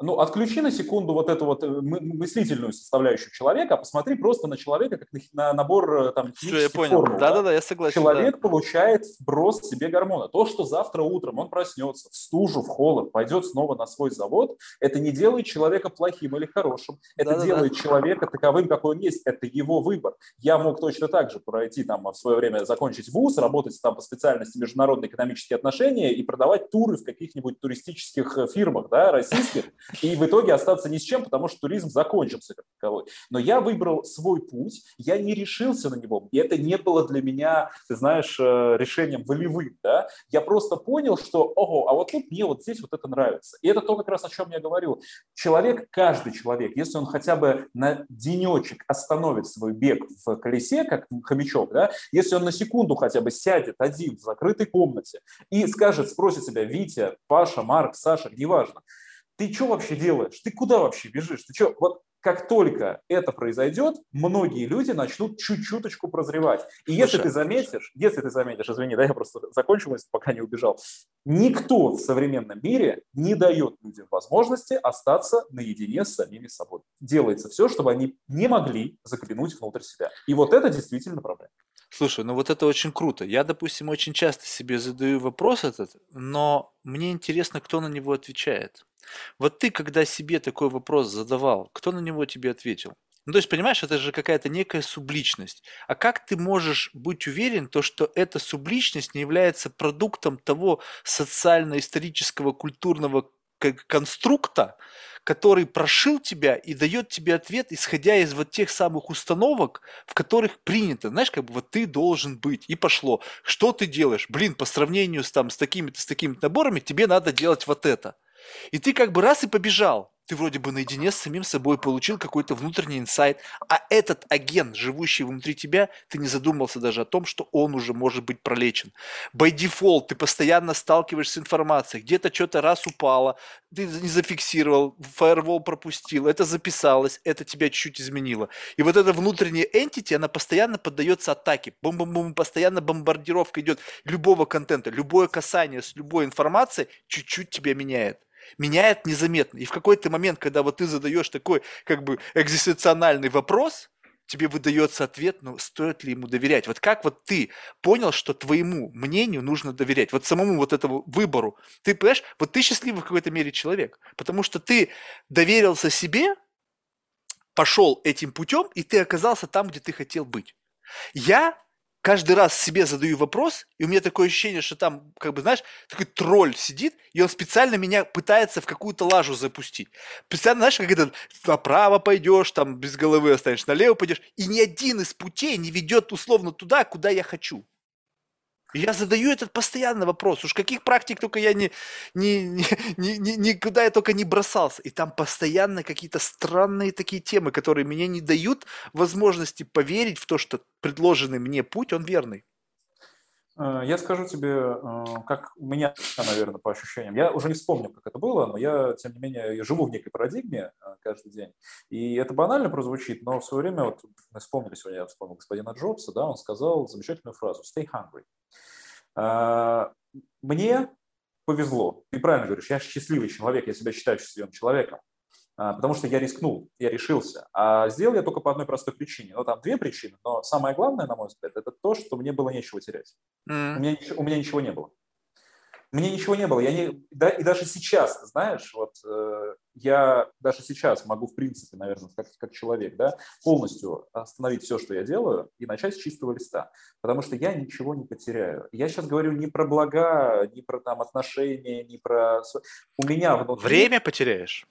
ну, отключи на секунду вот эту вот э, мыслительную составляющую человека, а посмотри просто на человека, как на, на набор э, там Все, я понял. Формул, да, да, да, я согласен. Человек да. получает вброс себе гормона. То, что завтра утром он проснется в стужу, в холод, пойдет снова на свой завод, это не делает человека плохим или хорошим. Это да, делает да. человека таковым, какой он есть. Это его выбор. Я мог точно так же пройти там в свое время, закончить вуз, работать там по специальности международные экономические отношения и продавать туры в каких-нибудь туристических э, фирмах, да, российских, и в итоге остаться ни с чем, потому что туризм закончился как таковой. Но я выбрал свой путь, я не решился на него, и это не было для меня, ты знаешь, э, решением волевым, да, я просто понял, что, ого, а вот тут мне вот здесь вот это нравится. И это то, как раз о чем я говорил. Человек, каждый человек, если он хотя бы на денечек остановит свой бег в колесе, как хомячок, да, если он на секунду хотя бы сядет один в закрытой комнате и скажет, спросит себя, Витя, Паша, Марк, Саша, неважно, ты что вообще делаешь? Ты куда вообще бежишь? Ты что? Вот как только это произойдет, многие люди начнут чуть-чуточку прозревать. И Слушай, если ты заметишь, если ты заметишь, извини, да, я просто (laughs) закончу мысль, пока не убежал, никто в современном мире не дает людям возможности остаться наедине с самими собой. Делается все, чтобы они не могли заглянуть внутрь себя. И вот это действительно проблема. Слушай, ну вот это очень круто. Я, допустим, очень часто себе задаю вопрос этот, но мне интересно, кто на него отвечает. Вот ты, когда себе такой вопрос задавал, кто на него тебе ответил? Ну, то есть, понимаешь, это же какая-то некая субличность. А как ты можешь быть уверен, то, что эта субличность не является продуктом того социально-исторического культурного конструкта, который прошил тебя и дает тебе ответ, исходя из вот тех самых установок, в которых принято. Знаешь, как бы вот ты должен быть. И пошло. Что ты делаешь? Блин, по сравнению с, там, с такими-то с такими наборами, тебе надо делать вот это. И ты как бы раз и побежал. Ты вроде бы наедине с самим собой получил какой-то внутренний инсайт, а этот агент, живущий внутри тебя, ты не задумался даже о том, что он уже может быть пролечен. By default ты постоянно сталкиваешься с информацией, где-то что-то раз упало, ты не зафиксировал, фаервол пропустил, это записалось, это тебя чуть-чуть изменило. И вот эта внутренняя entity, она постоянно поддается атаке. Бум-бум-бум, постоянно бомбардировка идет любого контента, любое касание с любой информацией чуть-чуть тебя меняет меняет незаметно. И в какой-то момент, когда вот ты задаешь такой как бы экзистенциональный вопрос, тебе выдается ответ, но стоит ли ему доверять? Вот как вот ты понял, что твоему мнению нужно доверять? Вот самому вот этому выбору. Ты понимаешь, вот ты счастливый в какой-то мере человек, потому что ты доверился себе, пошел этим путем, и ты оказался там, где ты хотел быть. Я каждый раз себе задаю вопрос, и у меня такое ощущение, что там, как бы, знаешь, такой тролль сидит, и он специально меня пытается в какую-то лажу запустить. Специально, знаешь, как это, направо пойдешь, там без головы останешься, налево пойдешь, и ни один из путей не ведет условно туда, куда я хочу. Я задаю этот постоянный вопрос. Уж каких практик только я не, не, не, не, никуда я только не бросался. И там постоянно какие-то странные такие темы, которые мне не дают возможности поверить в то, что предложенный мне путь, он верный. Э, я скажу тебе, э, как у меня, наверное, по ощущениям. Я уже не вспомню, как это было, но я, тем не менее, живу в некой парадигме э, каждый день. И это банально прозвучит, но в свое время, вот мы вспомнили сегодня, я вспомнил господина Джобса, да, он сказал замечательную фразу «stay hungry». Мне повезло. Ты правильно говоришь, я счастливый человек, я себя считаю счастливым человеком. А, потому что я рискнул, я решился. А сделал я только по одной простой причине. Ну, там две причины, но самое главное, на мой взгляд, это то, что мне было нечего терять. Mm. У, меня, у меня ничего не было. Мне ничего не было. Я не, да, и даже сейчас, ты знаешь, вот э, я даже сейчас могу, в принципе, наверное, как, как человек, да, полностью остановить все, что я делаю, и начать с чистого листа. Потому что я ничего не потеряю. Я сейчас говорю не про блага, не про там отношения, не про... У меня внутри... Время потеряешь?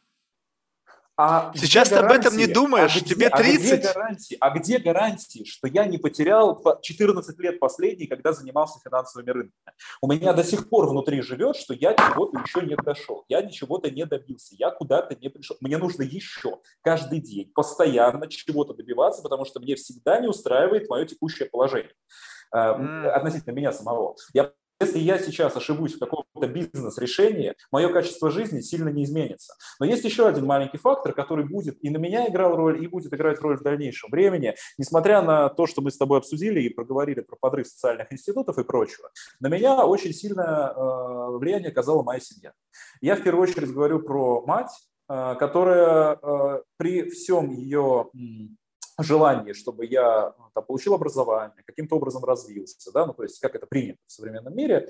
А Сейчас ты об этом не думаешь, а где, тебе 30. А где, гарантии, а где гарантии, что я не потерял 14 лет последний, когда занимался финансовыми рынками? У меня до сих пор внутри живет, что я чего-то еще не дошел, я ничего-то не добился, я куда-то не пришел. Мне нужно еще каждый день постоянно чего-то добиваться, потому что мне всегда не устраивает мое текущее положение mm. относительно меня самого. Я если я сейчас ошибусь в каком-то бизнес-решении, мое качество жизни сильно не изменится. Но есть еще один маленький фактор, который будет и на меня играл роль, и будет играть роль в дальнейшем времени. Несмотря на то, что мы с тобой обсудили и проговорили про подрыв социальных институтов и прочего, на меня очень сильное э, влияние оказала моя семья. Я в первую очередь говорю про мать, э, которая э, при всем ее желание, чтобы я ну, там, получил образование, каким-то образом развился, да, ну, то есть как это принято в современном мире,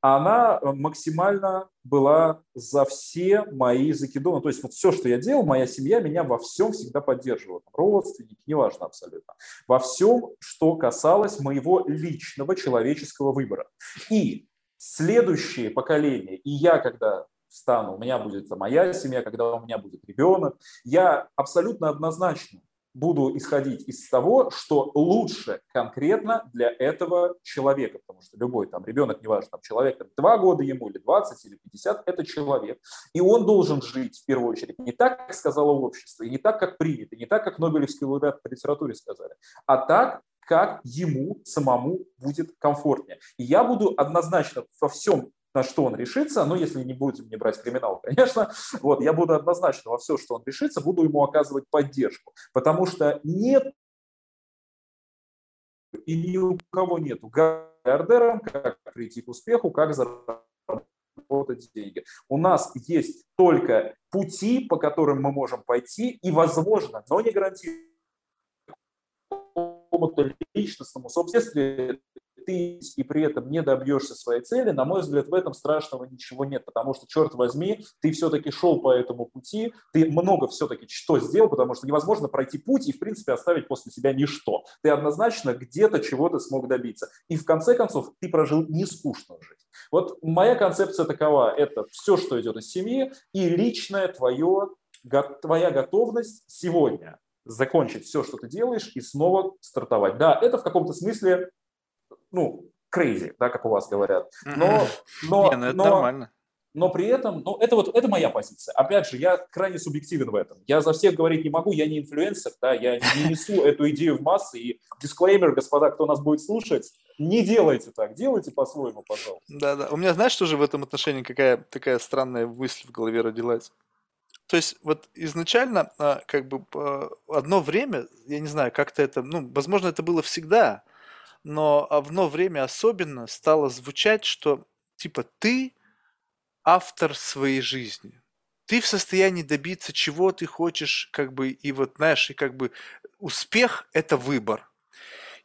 она э, максимально была за все мои закидоны. То есть вот все, что я делал, моя семья меня во всем всегда поддерживала. Родственники, неважно абсолютно. Во всем, что касалось моего личного человеческого выбора. И следующее поколение, и я, когда стану, у меня будет моя семья, когда у меня будет ребенок, я абсолютно однозначно буду исходить из того, что лучше конкретно для этого человека, потому что любой там ребенок, неважно, там человек там, 2 года ему или 20 или 50, это человек, и он должен жить в первую очередь не так, как сказало общество, и не так, как принято, не так, как Нобелевский лауреат по литературе сказали, а так, как ему самому будет комфортнее. И я буду однозначно во всем на что он решится, но если не будем не брать криминал, (laughs) конечно, вот, я буду однозначно во все, что он решится, буду ему оказывать поддержку, потому что нет и ни у кого нету гардером, как прийти к успеху, как заработать деньги. У нас есть только пути, по которым мы можем пойти, и, возможно, но не гарантирую какому-то личностному собственности ты и при этом не добьешься своей цели, на мой взгляд, в этом страшного ничего нет, потому что, черт возьми, ты все-таки шел по этому пути, ты много все-таки что сделал, потому что невозможно пройти путь и, в принципе, оставить после себя ничто. Ты однозначно где-то чего-то смог добиться. И в конце концов, ты прожил не скучную жизнь. Вот моя концепция такова, это все, что идет из семьи, и личное твое, твоя готовность сегодня закончить все, что ты делаешь, и снова стартовать. Да, это в каком-то смысле ну, crazy, да, как у вас говорят. Но, но, Не, ну это но, нормально. Но при этом, ну, это вот, это моя позиция. Опять же, я крайне субъективен в этом. Я за всех говорить не могу, я не инфлюенсер, да, я не несу (laughs) эту идею в массы. И дисклеймер, господа, кто нас будет слушать, не делайте так, делайте по-своему, пожалуйста. Да-да. У меня, знаешь, тоже в этом отношении какая такая странная мысль в голове родилась? То есть вот изначально, а, как бы, а, одно время, я не знаю, как-то это, ну, возможно, это было всегда, но в одно время особенно стало звучать, что типа ты автор своей жизни. Ты в состоянии добиться чего ты хочешь, как бы, и вот, знаешь, и как бы успех – это выбор.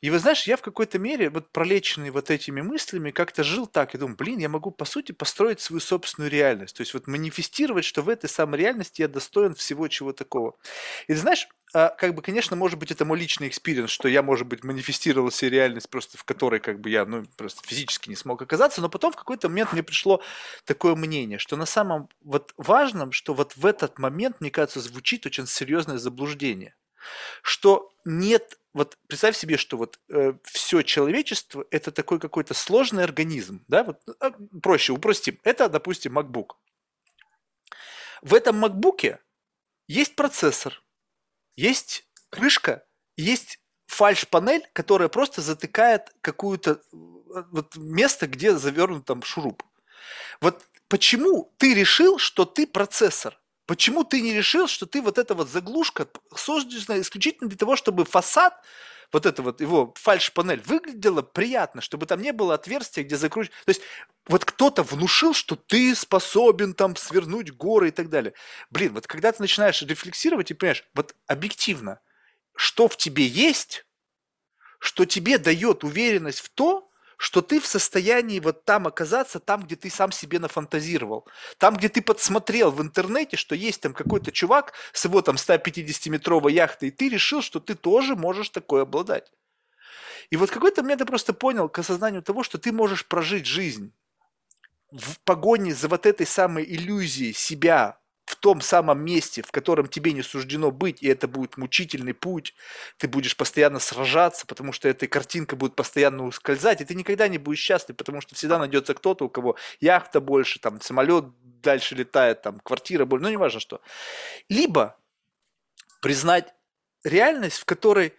И вы знаешь, я в какой-то мере, вот пролеченный вот этими мыслями, как-то жил так, и думаю, блин, я могу, по сути, построить свою собственную реальность. То есть вот манифестировать, что в этой самой реальности я достоин всего чего такого. И ты знаешь, а, как бы, конечно, может быть, это мой личный experience, что я, может быть, манифестировал себе реальность просто, в которой, как бы, я, ну, просто физически не смог оказаться, но потом в какой-то момент мне пришло такое мнение, что на самом вот важном, что вот в этот момент, мне кажется, звучит очень серьезное заблуждение, что нет вот представь себе, что вот э, все человечество это такой какой-то сложный организм, да, вот э, проще упростим. Это, допустим, MacBook. В этом MacBook есть процессор, есть крышка, есть фальш-панель, которая просто затыкает какое-то э, вот место, где завернут там шуруп. Вот почему ты решил, что ты процессор? Почему ты не решил, что ты вот эта вот заглушка создана исключительно для того, чтобы фасад, вот это вот его фальш-панель выглядела приятно, чтобы там не было отверстия, где закручивать. То есть вот кто-то внушил, что ты способен там свернуть горы и так далее. Блин, вот когда ты начинаешь рефлексировать и понимаешь, вот объективно, что в тебе есть, что тебе дает уверенность в то, что ты в состоянии вот там оказаться, там, где ты сам себе нафантазировал. Там, где ты подсмотрел в интернете, что есть там какой-то чувак с его там 150-метровой яхтой, и ты решил, что ты тоже можешь такое обладать. И вот какой-то момент я просто понял к осознанию того, что ты можешь прожить жизнь в погоне за вот этой самой иллюзией себя том самом месте, в котором тебе не суждено быть, и это будет мучительный путь, ты будешь постоянно сражаться, потому что эта картинка будет постоянно ускользать, и ты никогда не будешь счастлив, потому что всегда найдется кто-то, у кого яхта больше, там самолет дальше летает, там квартира больше, ну не важно что. Либо признать реальность, в которой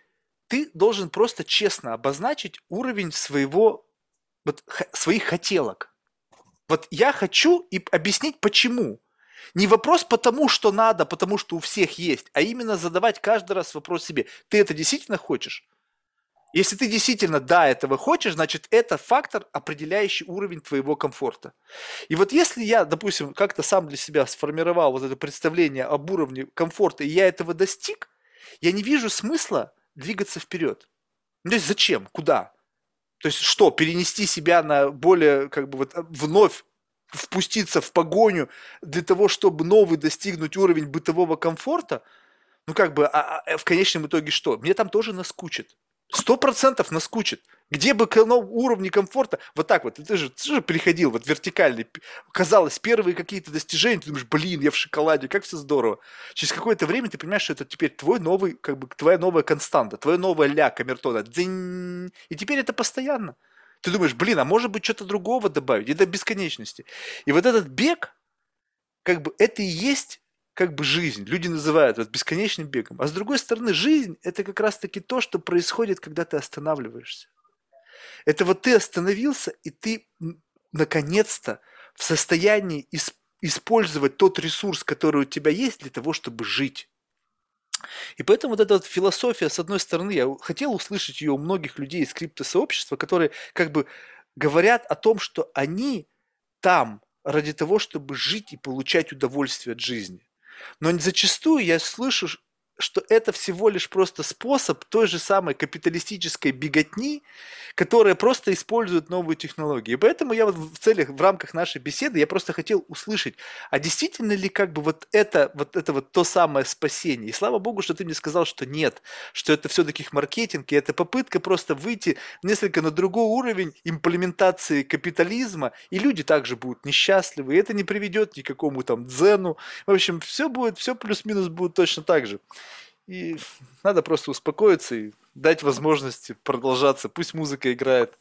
ты должен просто честно обозначить уровень своего, вот, своих хотелок. Вот я хочу и объяснить почему. Не вопрос потому, что надо, потому что у всех есть, а именно задавать каждый раз вопрос себе, ты это действительно хочешь? Если ты действительно да, этого хочешь, значит это фактор, определяющий уровень твоего комфорта. И вот если я, допустим, как-то сам для себя сформировал вот это представление об уровне комфорта, и я этого достиг, я не вижу смысла двигаться вперед. Ну, то есть зачем? Куда? То есть что, перенести себя на более, как бы вот вновь впуститься в погоню для того, чтобы новый достигнуть уровень бытового комфорта, ну как бы, а, а в конечном итоге что? Мне там тоже наскучит. Сто процентов наскучит. Где бы к уровне комфорта, вот так вот, ты же, ты же переходил вот вертикальный, казалось, первые какие-то достижения, ты думаешь, блин, я в шоколаде, как все здорово. Через какое-то время ты понимаешь, что это теперь твой новый, как бы, твоя новая константа, твоя новая ля камертона. Дзинь, и теперь это постоянно. Ты думаешь, блин, а может быть что-то другого добавить? И до бесконечности. И вот этот бег, как бы это и есть как бы жизнь. Люди называют вот бесконечным бегом. А с другой стороны, жизнь – это как раз-таки то, что происходит, когда ты останавливаешься. Это вот ты остановился, и ты наконец-то в состоянии использовать тот ресурс, который у тебя есть для того, чтобы жить. И поэтому вот эта вот философия, с одной стороны, я хотел услышать ее у многих людей из криптосообщества, которые как бы говорят о том, что они там ради того, чтобы жить и получать удовольствие от жизни. Но зачастую я слышу что это всего лишь просто способ той же самой капиталистической беготни, которая просто использует новые технологии. И поэтому я вот в целях, в рамках нашей беседы, я просто хотел услышать, а действительно ли как бы вот это вот, это вот то самое спасение? И слава богу, что ты мне сказал, что нет, что это все-таки маркетинг, и это попытка просто выйти несколько на другой уровень имплементации капитализма, и люди также будут несчастливы, и это не приведет ни к какому там дзену. В общем, все будет, все плюс-минус будет точно так же. И надо просто успокоиться и дать возможности продолжаться. Пусть музыка играет.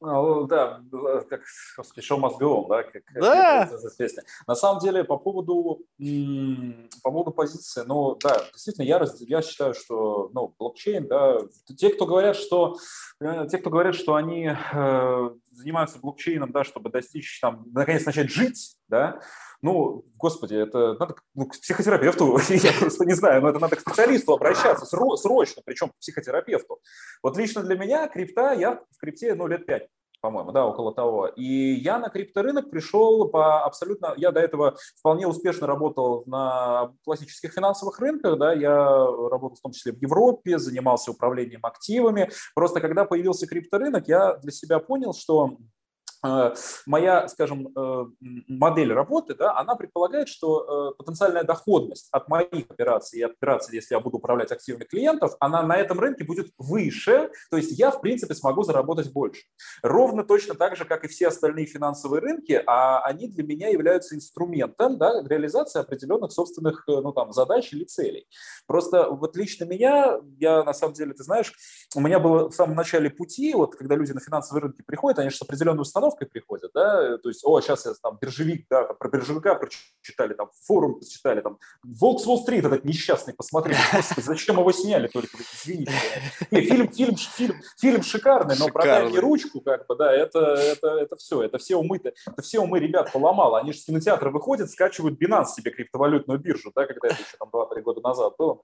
Ну, да, как спешил мозговым, да, как, да. На самом деле, по поводу, по поводу позиции, ну, да, действительно, я, я считаю, что, ну, блокчейн, да, те, кто говорят, что, э, те, кто говорят, что они э, занимаются блокчейном, да, чтобы достичь, там, наконец начать жить, да, ну, господи, это надо ну, к психотерапевту, (laughs) я просто не знаю, но это надо к специалисту обращаться срочно, причем к психотерапевту. Вот лично для меня крипта, я в крипте, ну, лет пять по-моему, да, около того. И я на крипторынок пришел по абсолютно... Я до этого вполне успешно работал на классических финансовых рынках, да, я работал в том числе в Европе, занимался управлением активами. Просто когда появился крипторынок, я для себя понял, что моя, скажем, э, модель работы, да, она предполагает, что э, потенциальная доходность от моих операций и от операций, если я буду управлять активами клиентов, она на этом рынке будет выше, то есть я, в принципе, смогу заработать больше. Ровно точно так же, как и все остальные финансовые рынки, а они для меня являются инструментом да, реализации определенных собственных ну, там, задач или целей. Просто вот лично меня, я на самом деле, ты знаешь, у меня было в самом начале пути, вот когда люди на финансовые рынки приходят, они же с определенной установкой установкой приходят, да, то есть, о, сейчас я там биржевик, да, там, про биржевика прочитали, там, форум прочитали, там, Волк с Уолл-стрит этот несчастный, посмотрели, господи, зачем его сняли только, извините. Не, фильм, фильм, фильм, фильм шикарный, но продай мне ручку, как бы, да, это, это, это все, это все умы, это все умы ребят поломало, они же с кинотеатра выходят, скачивают Binance себе криптовалютную биржу, да, когда это еще там 2-3 года назад было,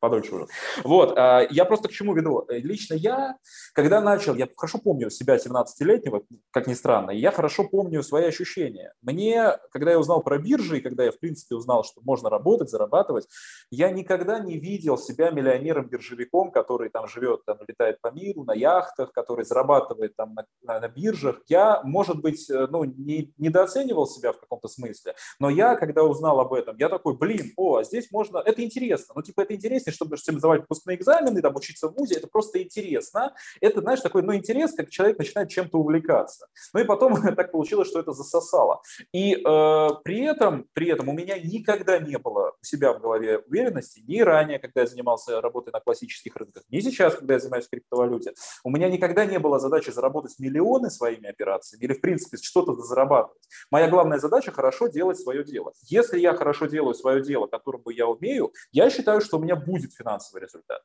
подольше уже. Вот, а, я просто к чему веду. Лично я, когда начал, я хорошо помню себя 17-летнего, как ни странно, я хорошо помню свои ощущения. Мне, когда я узнал про биржи, и когда я, в принципе, узнал, что можно работать, зарабатывать, я никогда не видел себя миллионером-биржевиком, который там живет, там, летает по миру, на яхтах, который зарабатывает там на, на, на биржах. Я, может быть, э, ну, не, недооценивал себя в каком-то смысле, но я, когда узнал об этом, я такой, блин, о, а здесь можно, это интересно, ну, типа, это интереснее, чтобы сдавать выпускные экзамены, там, учиться в ВУЗе, это просто интересно. Это, знаешь, такой, ну, интерес, как человек начинает чем-то увлекаться. Ну, и потом (laughs) так получилось, что это засосало. И э, при этом, при этом у меня никогда не было у себя в голове уверенности, ни ранее, когда я занимался работой на классических рынках, ни сейчас, когда я занимаюсь криптовалюте. У меня никогда не было задачи заработать миллионы своими операциями или, в принципе, что-то зарабатывать. Моя главная задача – хорошо делать свое дело. Если я хорошо делаю свое дело, которым я умею, я считаю, что у меня будет финансовый результат.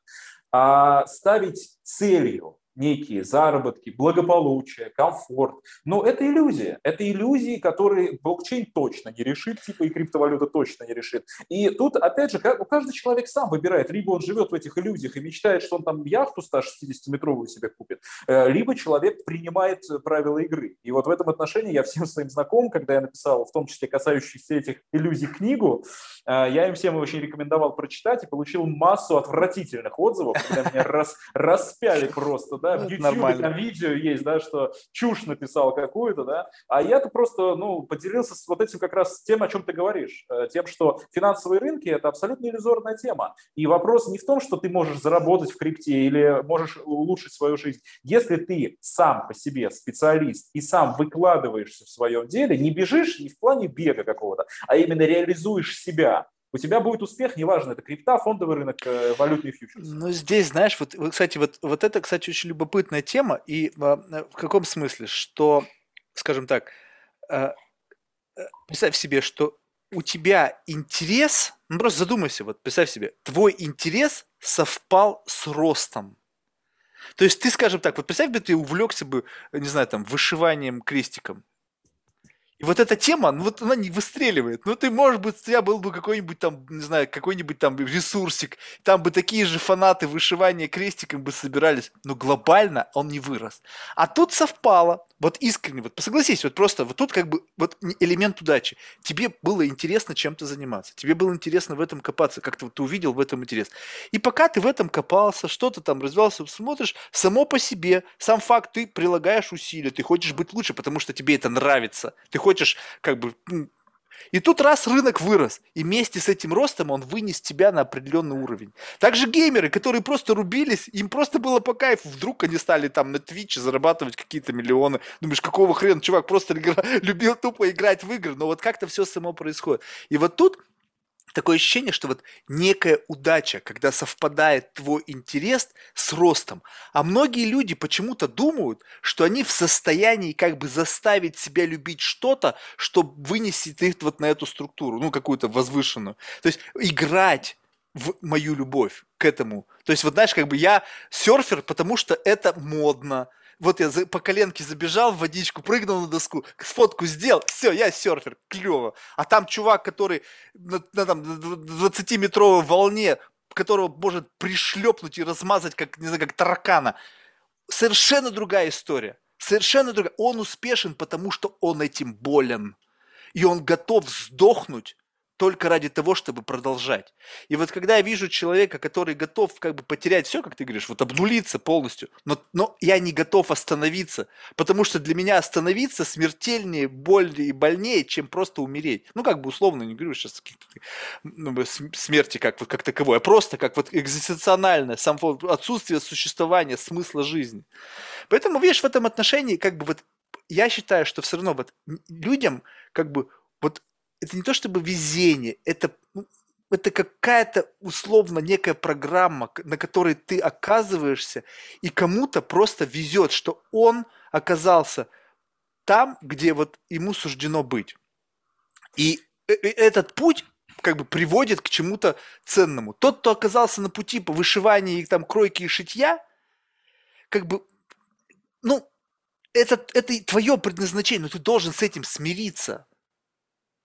А ставить целью некие заработки, благополучие, комфорт. Но это иллюзия. Это иллюзии, которые блокчейн точно не решит, типа и криптовалюта точно не решит. И тут, опять же, каждый человек сам выбирает. Либо он живет в этих иллюзиях и мечтает, что он там яхту 160-метровую себе купит, э, либо человек принимает правила игры. И вот в этом отношении я всем своим знакомым, когда я написал, в том числе касающихся этих иллюзий, книгу, э, я им всем очень рекомендовал прочитать и получил массу отвратительных отзывов, когда меня рас, распяли просто, да, в YouTube там видео есть, да, что чушь написал какую-то, да, а я-то просто, ну, поделился с вот этим как раз тем, о чем ты говоришь, э, тем, что финансовые рынки – это абсолютно иллюзорная тема, и вопрос не в том, что ты можешь заработать в крипте или можешь улучшить свою жизнь, если ты сам по себе специалист и сам выкладываешься в своем деле, не бежишь не в плане бега какого-то, а именно реализуешь себя, у тебя будет успех, неважно, это крипта, фондовый рынок, э, валютный фьючерс. Ну, здесь, знаешь, вот, кстати, вот, вот это, кстати, очень любопытная тема, и а, в каком смысле, что, скажем так, э, представь себе, что у тебя интерес, ну просто задумайся, вот представь себе, твой интерес совпал с ростом. То есть ты, скажем так, вот представь бы, ты увлекся бы, не знаю, там, вышиванием крестиком, и вот эта тема, ну вот она не выстреливает. Ну ты, может быть, у тебя был бы какой-нибудь там, не знаю, какой-нибудь там ресурсик, там бы такие же фанаты вышивания крестиком бы собирались, но глобально он не вырос. А тут совпало, вот искренне, вот согласись, вот просто вот тут как бы вот элемент удачи. Тебе было интересно чем-то заниматься, тебе было интересно в этом копаться, как-то вот ты увидел в этом интерес. И пока ты в этом копался, что-то там развивался, смотришь, само по себе, сам факт, ты прилагаешь усилия, ты хочешь быть лучше, потому что тебе это нравится, ты хочешь как бы и тут раз рынок вырос, и вместе с этим ростом он вынес тебя на определенный уровень. Также геймеры, которые просто рубились, им просто было по кайфу. Вдруг они стали там на Твиче зарабатывать какие-то миллионы. Думаешь, какого хрена, чувак просто (laughs) любил тупо играть в игры. Но вот как-то все само происходит. И вот тут такое ощущение, что вот некая удача, когда совпадает твой интерес с ростом. А многие люди почему-то думают, что они в состоянии как бы заставить себя любить что-то, что вынесет их вот на эту структуру, ну какую-то возвышенную. То есть играть в мою любовь к этому. То есть вот знаешь, как бы я серфер, потому что это модно, вот я по коленке забежал в водичку, прыгнул на доску, фотку сделал, все, я серфер, клево. А там чувак, который на, на там, 20-метровой волне, которого может пришлепнуть и размазать, как, не знаю, как таракана. Совершенно другая история. Совершенно другая. Он успешен, потому что он этим болен. И он готов сдохнуть только ради того, чтобы продолжать. И вот когда я вижу человека, который готов как бы потерять все, как ты говоришь, вот обнулиться полностью, но, но я не готов остановиться, потому что для меня остановиться смертельнее, больнее и больнее, чем просто умереть. Ну, как бы условно, не говорю сейчас ну, смерти как, вот, как таковой, а просто как вот экзистенциональное, сам отсутствие существования, смысла жизни. Поэтому, видишь, в этом отношении как бы вот я считаю, что все равно вот людям как бы вот это не то чтобы везение, это, ну, это какая-то условно некая программа, на которой ты оказываешься, и кому-то просто везет, что он оказался там, где вот ему суждено быть. И э, этот путь как бы приводит к чему-то ценному. Тот, кто оказался на пути по вышиванию и там кройки и шитья, как бы, ну, это, это твое предназначение, но ты должен с этим смириться.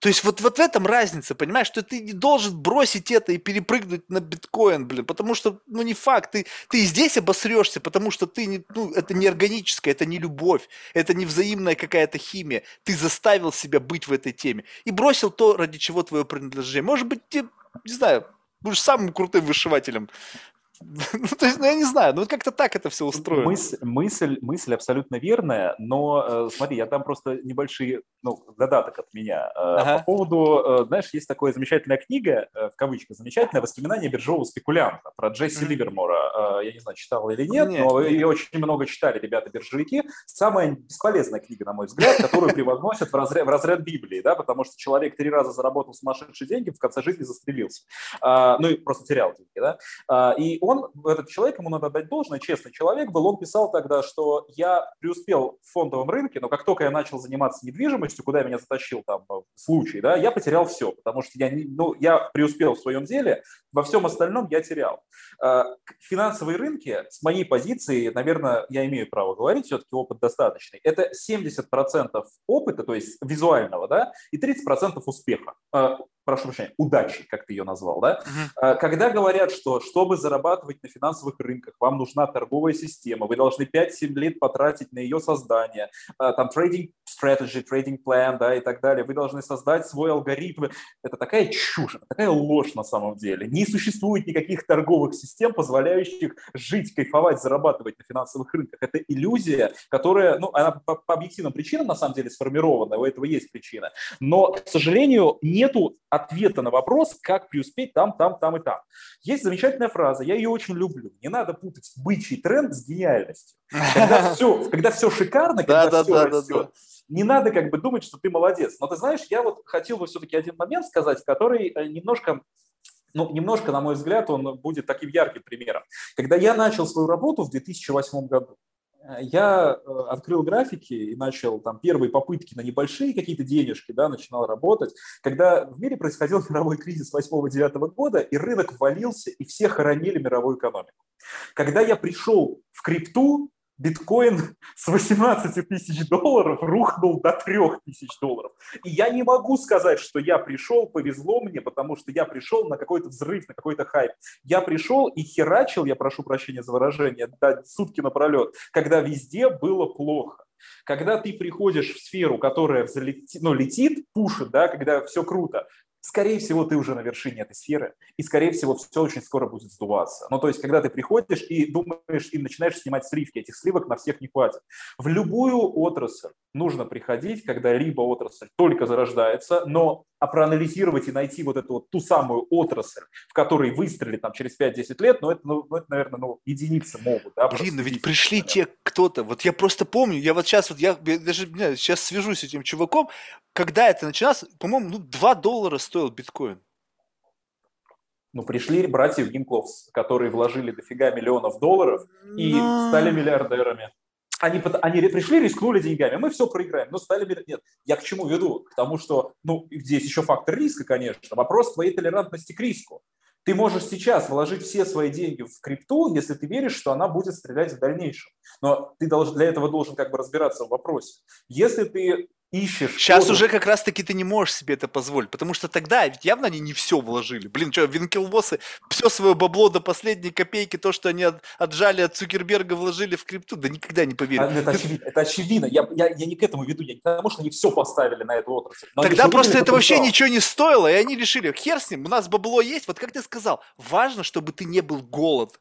То есть вот, вот в этом разница, понимаешь, что ты не должен бросить это и перепрыгнуть на биткоин, блин, потому что, ну, не факт, ты, ты и здесь обосрешься, потому что ты, не, ну, это не органическое, это не любовь, это не взаимная какая-то химия. Ты заставил себя быть в этой теме и бросил то, ради чего твое принадлежение. Может быть, ты, не знаю, будешь самым крутым вышивателем (laughs) ну, то есть, ну, я не знаю, ну, как-то так это все устроено. Мысль, мысль, мысль абсолютно верная, но, э, смотри, я там просто небольшие, ну, додаток от меня. Э, ага. По поводу, э, знаешь, есть такая замечательная книга, э, в кавычках, замечательное воспоминание биржевого спекулянта про Джесси mm-hmm. Ливермора. Э, я не знаю, читал или нет, нет но нет. ее очень много читали ребята-биржевики. Самая бесполезная книга, на мой взгляд, которую превозносят в разряд, в разряд Библии, да, потому что человек три раза заработал сумасшедшие деньги, в конце жизни застрелился. Э, ну, и просто терял деньги, да. Э, и он, этот человек, ему надо дать должное, честный человек был, он писал тогда, что я преуспел в фондовом рынке, но как только я начал заниматься недвижимостью, куда меня затащил там э, случай, да, я потерял все, потому что я, ну, я преуспел в своем деле, во всем остальном я терял. Э, финансовые рынки, с моей позиции, наверное, я имею право говорить, все-таки опыт достаточный, это 70% опыта, то есть визуального, да, и 30% успеха э, прошу прощения, удачи, как ты ее назвал, да? Uh-huh. Когда говорят, что чтобы зарабатывать на финансовых рынках, вам нужна торговая система, вы должны 5-7 лет потратить на ее создание, а, там трейдинг strategy, трейдинг план, да, и так далее, вы должны создать свой алгоритм. Это такая чушь, такая ложь на самом деле. Не существует никаких торговых систем, позволяющих жить, кайфовать, зарабатывать на финансовых рынках. Это иллюзия, которая, ну, она по, по объективным причинам на самом деле сформирована, у этого есть причина. Но, к сожалению, нету ответа на вопрос, как преуспеть там, там, там и там. Есть замечательная фраза, я ее очень люблю. Не надо путать бычий тренд с гениальностью. Когда (laughs) все, когда все шикарно, когда все растет, не надо как бы думать, что ты молодец. Но ты знаешь, я вот хотел бы все-таки один момент сказать, который э, немножко ну, немножко, на мой взгляд, он будет таким ярким примером. Когда я начал свою работу в 2008 году, я э, открыл графики и начал там первые попытки на небольшие какие-то денежки, да, начинал работать, когда в мире происходил (laughs) мировой кризис 8-9 года, и рынок валился, и все хоронили мировую экономику. Когда я пришел в крипту, биткоин с 18 тысяч долларов рухнул до 3 тысяч долларов. И я не могу сказать, что я пришел, повезло мне, потому что я пришел на какой-то взрыв, на какой-то хайп. Я пришел и херачил, я прошу прощения за выражение, да, сутки напролет, когда везде было плохо. Когда ты приходишь в сферу, которая взлетит, ну, летит, пушит, да, когда все круто, скорее всего, ты уже на вершине этой сферы, и, скорее всего, все очень скоро будет сдуваться. Ну, то есть, когда ты приходишь и думаешь, и начинаешь снимать сливки, этих сливок на всех не хватит. В любую отрасль нужно приходить, когда либо отрасль только зарождается, но а проанализировать и найти вот эту вот ту самую отрасль, в которой выстрелит там через 5-10 лет, ну это, ну, это, наверное, ну, единицы могут. Да, Блин, но ведь пришли те кто-то, вот я просто помню, я вот сейчас вот, я, я даже я сейчас свяжусь с этим чуваком, когда это начиналось, по-моему, ну 2 доллара стоил биткоин. Ну, пришли братья Гинкловс, которые вложили дофига миллионов долларов и но... стали миллиардерами они, они пришли, рискнули деньгами, мы все проиграем, но стали... Нет, я к чему веду? К тому, что, ну, здесь еще фактор риска, конечно, вопрос твоей толерантности к риску. Ты можешь сейчас вложить все свои деньги в крипту, если ты веришь, что она будет стрелять в дальнейшем. Но ты для этого должен как бы разбираться в вопросе. Если ты ищешь. Сейчас уже как раз-таки ты не можешь себе это позволить, потому что тогда ведь явно они не все вложили. Блин, что, винкелбоссы все свое бабло до последней копейки, то, что они от, отжали от Цукерберга, вложили в крипту, да никогда не поверю. А, это, очевидно, это очевидно. Я, я, я не к этому веду, я не потому что они все поставили на эту отрасль. Тогда просто это вообще ничего не стоило, и они решили, хер с ним, у нас бабло есть, вот как ты сказал, важно, чтобы ты не был голод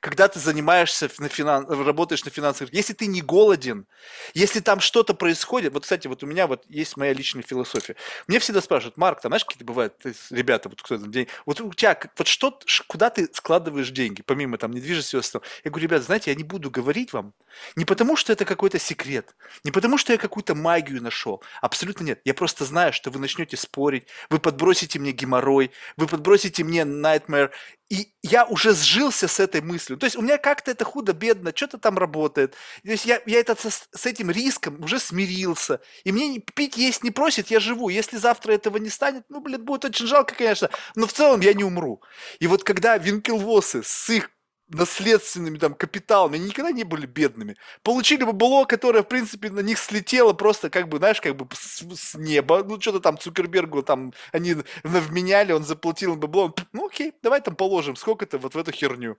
когда ты занимаешься на финан... работаешь на финансовых, если ты не голоден, если там что-то происходит, вот, кстати, вот у меня вот есть моя личная философия. Мне всегда спрашивают, Марк, там, знаешь, какие-то бывают ребята, вот кто там день, вот у тебя, вот что, куда ты складываешь деньги, помимо там недвижимости и остального? Я говорю, ребята, знаете, я не буду говорить вам, не потому что это какой-то секрет, не потому что я какую-то магию нашел, абсолютно нет. Я просто знаю, что вы начнете спорить, вы подбросите мне геморрой, вы подбросите мне nightmare, и я уже сжился с этой мыслью. То есть у меня как-то это худо-бедно, что-то там работает. То есть я, я это со, с этим риском уже смирился. И мне пить есть не просит, я живу. Если завтра этого не станет, ну, блин, будет очень жалко, конечно. Но в целом я не умру. И вот когда винкелвосы с их наследственными там капиталами, они никогда не были бедными. Получили бы было, которое, в принципе, на них слетело просто, как бы, знаешь, как бы с, с неба. Ну, что-то там Цукербергу там они вменяли, он заплатил им бабло. Ну, окей, давай там положим сколько-то вот в эту херню.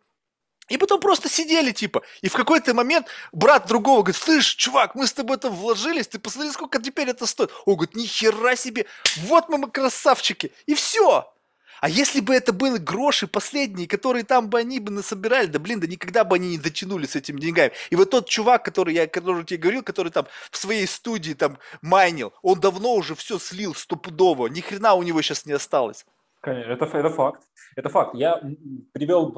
И потом просто сидели, типа. И в какой-то момент брат другого говорит, слышь, чувак, мы с тобой там вложились, ты посмотри, сколько теперь это стоит. Он говорит, ни хера себе, вот мы, мы красавчики. И все. А если бы это были гроши последние, которые там бы они бы насобирали, да блин, да никогда бы они не дотянули с этими деньгами. И вот тот чувак, который я который тебе говорил, который там в своей студии там майнил, он давно уже все слил стопудово, ни хрена у него сейчас не осталось. Конечно, это, это факт. Это факт. Я привел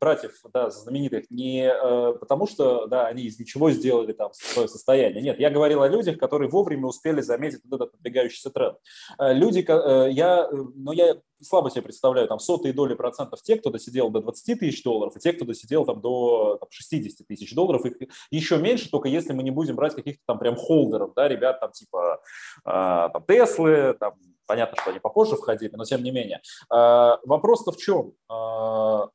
братьев да, знаменитых не э, потому, что да, они из ничего сделали там свое состояние. Нет, я говорил о людях, которые вовремя успели заметить вот этот надвигающийся тренд. Э, люди, э, я, ну, я слабо себе представляю там сотые доли процентов тех, кто досидел до 20 тысяч долларов, и тех, кто досидел там до там, 60 тысяч долларов. Их еще меньше, только если мы не будем брать каких-то там прям холдеров, да, ребят там типа э, там Теслы, там понятно, что они попозже входили, но тем не менее. Э, вопрос-то в чем? Э,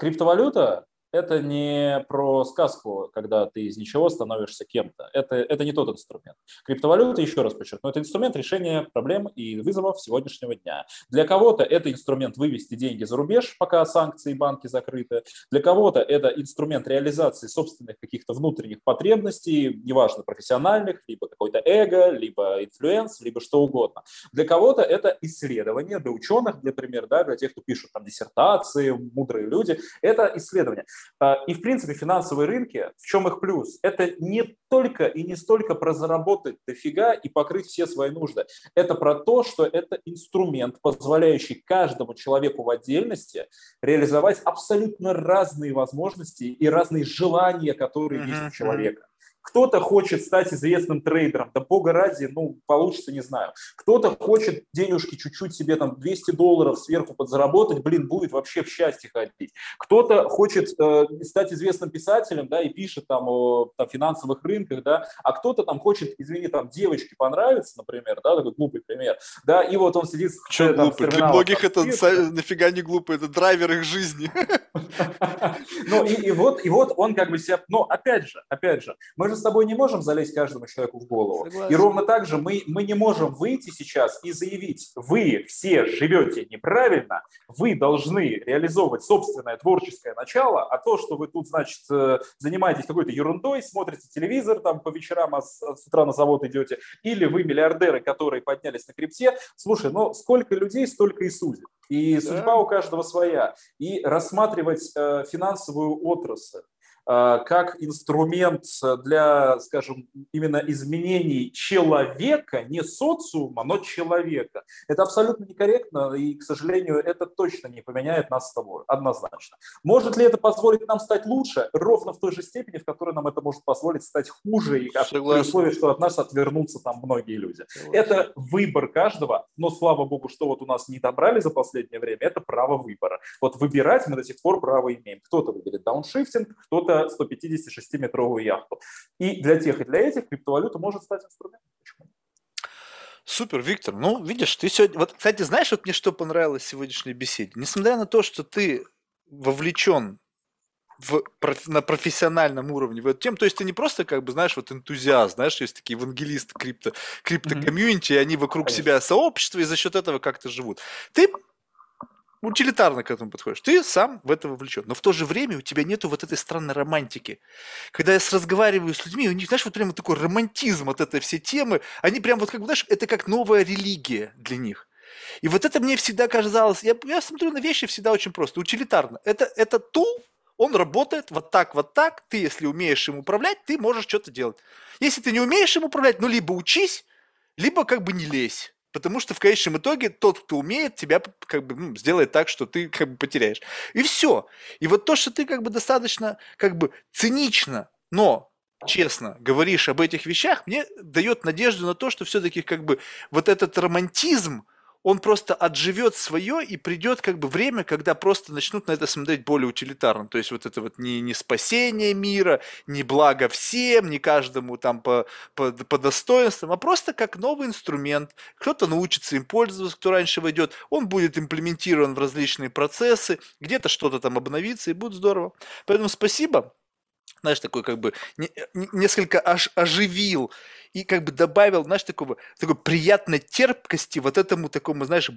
криптовалюта это не про сказку, когда ты из ничего становишься кем-то. Это, это не тот инструмент. Криптовалюта, еще раз подчеркну, это инструмент решения проблем и вызовов сегодняшнего дня. Для кого-то это инструмент вывести деньги за рубеж, пока санкции и банки закрыты. Для кого-то это инструмент реализации собственных каких-то внутренних потребностей, неважно, профессиональных, либо какой-то эго, либо influence, либо что угодно. Для кого-то это исследование, для ученых, например, да, для тех, кто пишут там диссертации, мудрые люди, это исследование. А, и, в принципе, финансовые рынки, в чем их плюс? Это не только и не столько про заработать дофига и покрыть все свои нужды. Это про то, что это инструмент, позволяющий каждому человеку в отдельности реализовать абсолютно разные возможности и разные желания, которые mm-hmm. есть у человека. Кто-то хочет стать известным трейдером, да бога ради, ну, получится, не знаю. Кто-то хочет денежки чуть-чуть себе, там, 200 долларов сверху подзаработать, блин, будет вообще в счастье ходить. Кто-то хочет э, стать известным писателем, да, и пишет там о там, финансовых рынках, да, а кто-то там хочет, извини, там, девочке понравится, например, да, такой глупый пример, да, и вот он сидит... Что э, глупый? Для многих это нафига не глупый, это драйвер их жизни. (laughs) Ну, и вот, и вот он как бы себя... Но опять же, опять же, мы же с тобой не можем залезть каждому человеку в голову. Согласен. И ровно так же мы, мы не можем выйти сейчас и заявить, вы все живете неправильно, вы должны реализовывать собственное творческое начало, а то, что вы тут, значит, э, занимаетесь какой-то ерундой, смотрите телевизор там по вечерам, а с, с утра на завод идете, или вы миллиардеры, которые поднялись на крипте, слушай, ну сколько людей, столько и судит. И да. судьба у каждого своя. И рассматривать э, финансовую отрасль как инструмент для, скажем, именно изменений человека, не социума, но человека. Это абсолютно некорректно, и, к сожалению, это точно не поменяет нас с тобой, однозначно. Может ли это позволить нам стать лучше? Ровно в той же степени, в которой нам это может позволить стать хуже, и при условии, что от нас отвернутся там многие люди. Согласен. Это выбор каждого, но, слава богу, что вот у нас не добрали за последнее время, это право выбора. Вот выбирать мы до сих пор право имеем. Кто-то выберет дауншифтинг, кто-то 156-метровую яхту. И для тех, и для этих криптовалюта может стать инструментом. Почему? Супер, Виктор. Ну, видишь, ты сегодня... Вот, кстати, знаешь, вот мне что понравилось в сегодняшней беседе? Несмотря на то, что ты вовлечен в, на профессиональном уровне в эту тему. То есть ты не просто, как бы, знаешь, вот энтузиаст, знаешь, есть такие евангелисты крипто, крипто-комьюнити, mm-hmm. и они вокруг Конечно. себя сообщество, и за счет этого как-то живут. Ты утилитарно к этому подходишь. Ты сам в это вовлечен. Но в то же время у тебя нету вот этой странной романтики. Когда я разговариваю с людьми, у них, знаешь, вот прямо такой романтизм от этой всей темы. Они прям вот как, знаешь, это как новая религия для них. И вот это мне всегда казалось, я, я смотрю на вещи всегда очень просто, утилитарно. Это, это тул, он работает вот так, вот так. Ты, если умеешь им управлять, ты можешь что-то делать. Если ты не умеешь им управлять, ну, либо учись, либо как бы не лезь. Потому что в конечном итоге тот, кто умеет, тебя как бы ну, сделает так, что ты как бы потеряешь. И все. И вот то, что ты как бы достаточно как бы цинично, но честно говоришь об этих вещах, мне дает надежду на то, что все-таки как бы вот этот романтизм, он просто отживет свое, и придет как бы время, когда просто начнут на это смотреть более утилитарно. То есть вот это вот не, не спасение мира, не благо всем, не каждому там по, по, по достоинствам, а просто как новый инструмент. Кто-то научится им пользоваться, кто раньше войдет, он будет имплементирован в различные процессы, где-то что-то там обновится, и будет здорово. Поэтому спасибо знаешь, такой как бы не, не, несколько аж, оживил и как бы добавил, знаешь, такого, такой приятной терпкости вот этому такому, знаешь,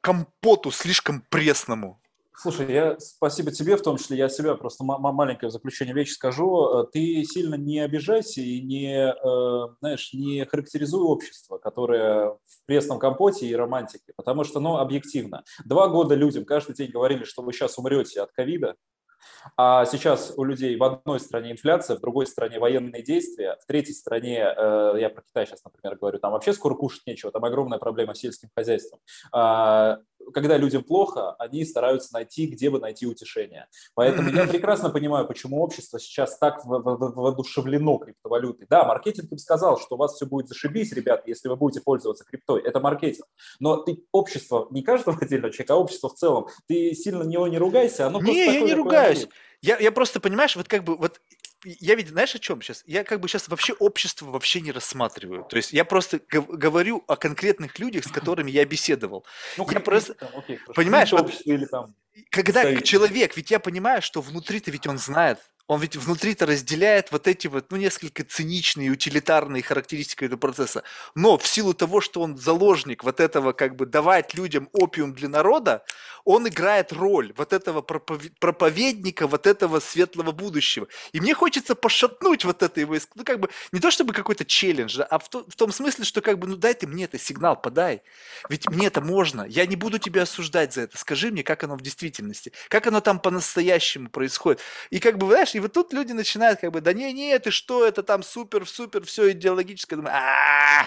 компоту слишком пресному. Слушай, я спасибо тебе, в том числе я себя просто маленькое заключение вещи скажу. Э, ты сильно не обижайся и не, э, знаешь, не характеризуй общество, которое в пресном компоте и романтике, потому что, ну, объективно. Два года людям каждый день говорили, что вы сейчас умрете от ковида, а сейчас у людей в одной стране инфляция, в другой стране военные действия, в третьей стране, э, я про Китай сейчас, например, говорю, там вообще скоро кушать нечего, там огромная проблема с сельским хозяйством. Когда людям плохо, они стараются найти, где бы найти утешение. Поэтому я (clears throat) прекрасно понимаю, почему общество сейчас так воодушевлено криптовалютой. Да, маркетинг им сказал, что у вас все будет зашибись, ребят, если вы будете пользоваться криптой. Это маркетинг. Но ты общество, не каждого (laughs) отдельного человека, а общество в целом, ты сильно него не ругайся, оно Не, я не ругаюсь. Я, я просто, понимаешь, вот как бы, вот я ведь, знаешь, о чем сейчас? Я как бы сейчас вообще общество вообще не рассматриваю. То есть я просто говорю о конкретных людях, с которыми я беседовал. Ну, я просто, там, окей, понимаешь, вот, или там когда человек, ведь я понимаю, что внутри-то ведь он знает, он ведь внутри-то разделяет вот эти вот, ну, несколько циничные, утилитарные характеристики этого процесса. Но в силу того, что он заложник вот этого, как бы, давать людям опиум для народа, он играет роль вот этого проповедника, вот этого светлого будущего. И мне хочется пошатнуть вот это его, ну, как бы, не то чтобы какой-то челлендж, а в, в том смысле, что, как бы, ну, дай ты мне это сигнал, подай. Ведь мне это можно. Я не буду тебя осуждать за это. Скажи мне, как оно в действительности, как оно там по-настоящему происходит. И, как бы, знаешь, и вот тут люди начинают как бы, да не, не, ты что, это там супер, супер, все идеологическое. Думаю, а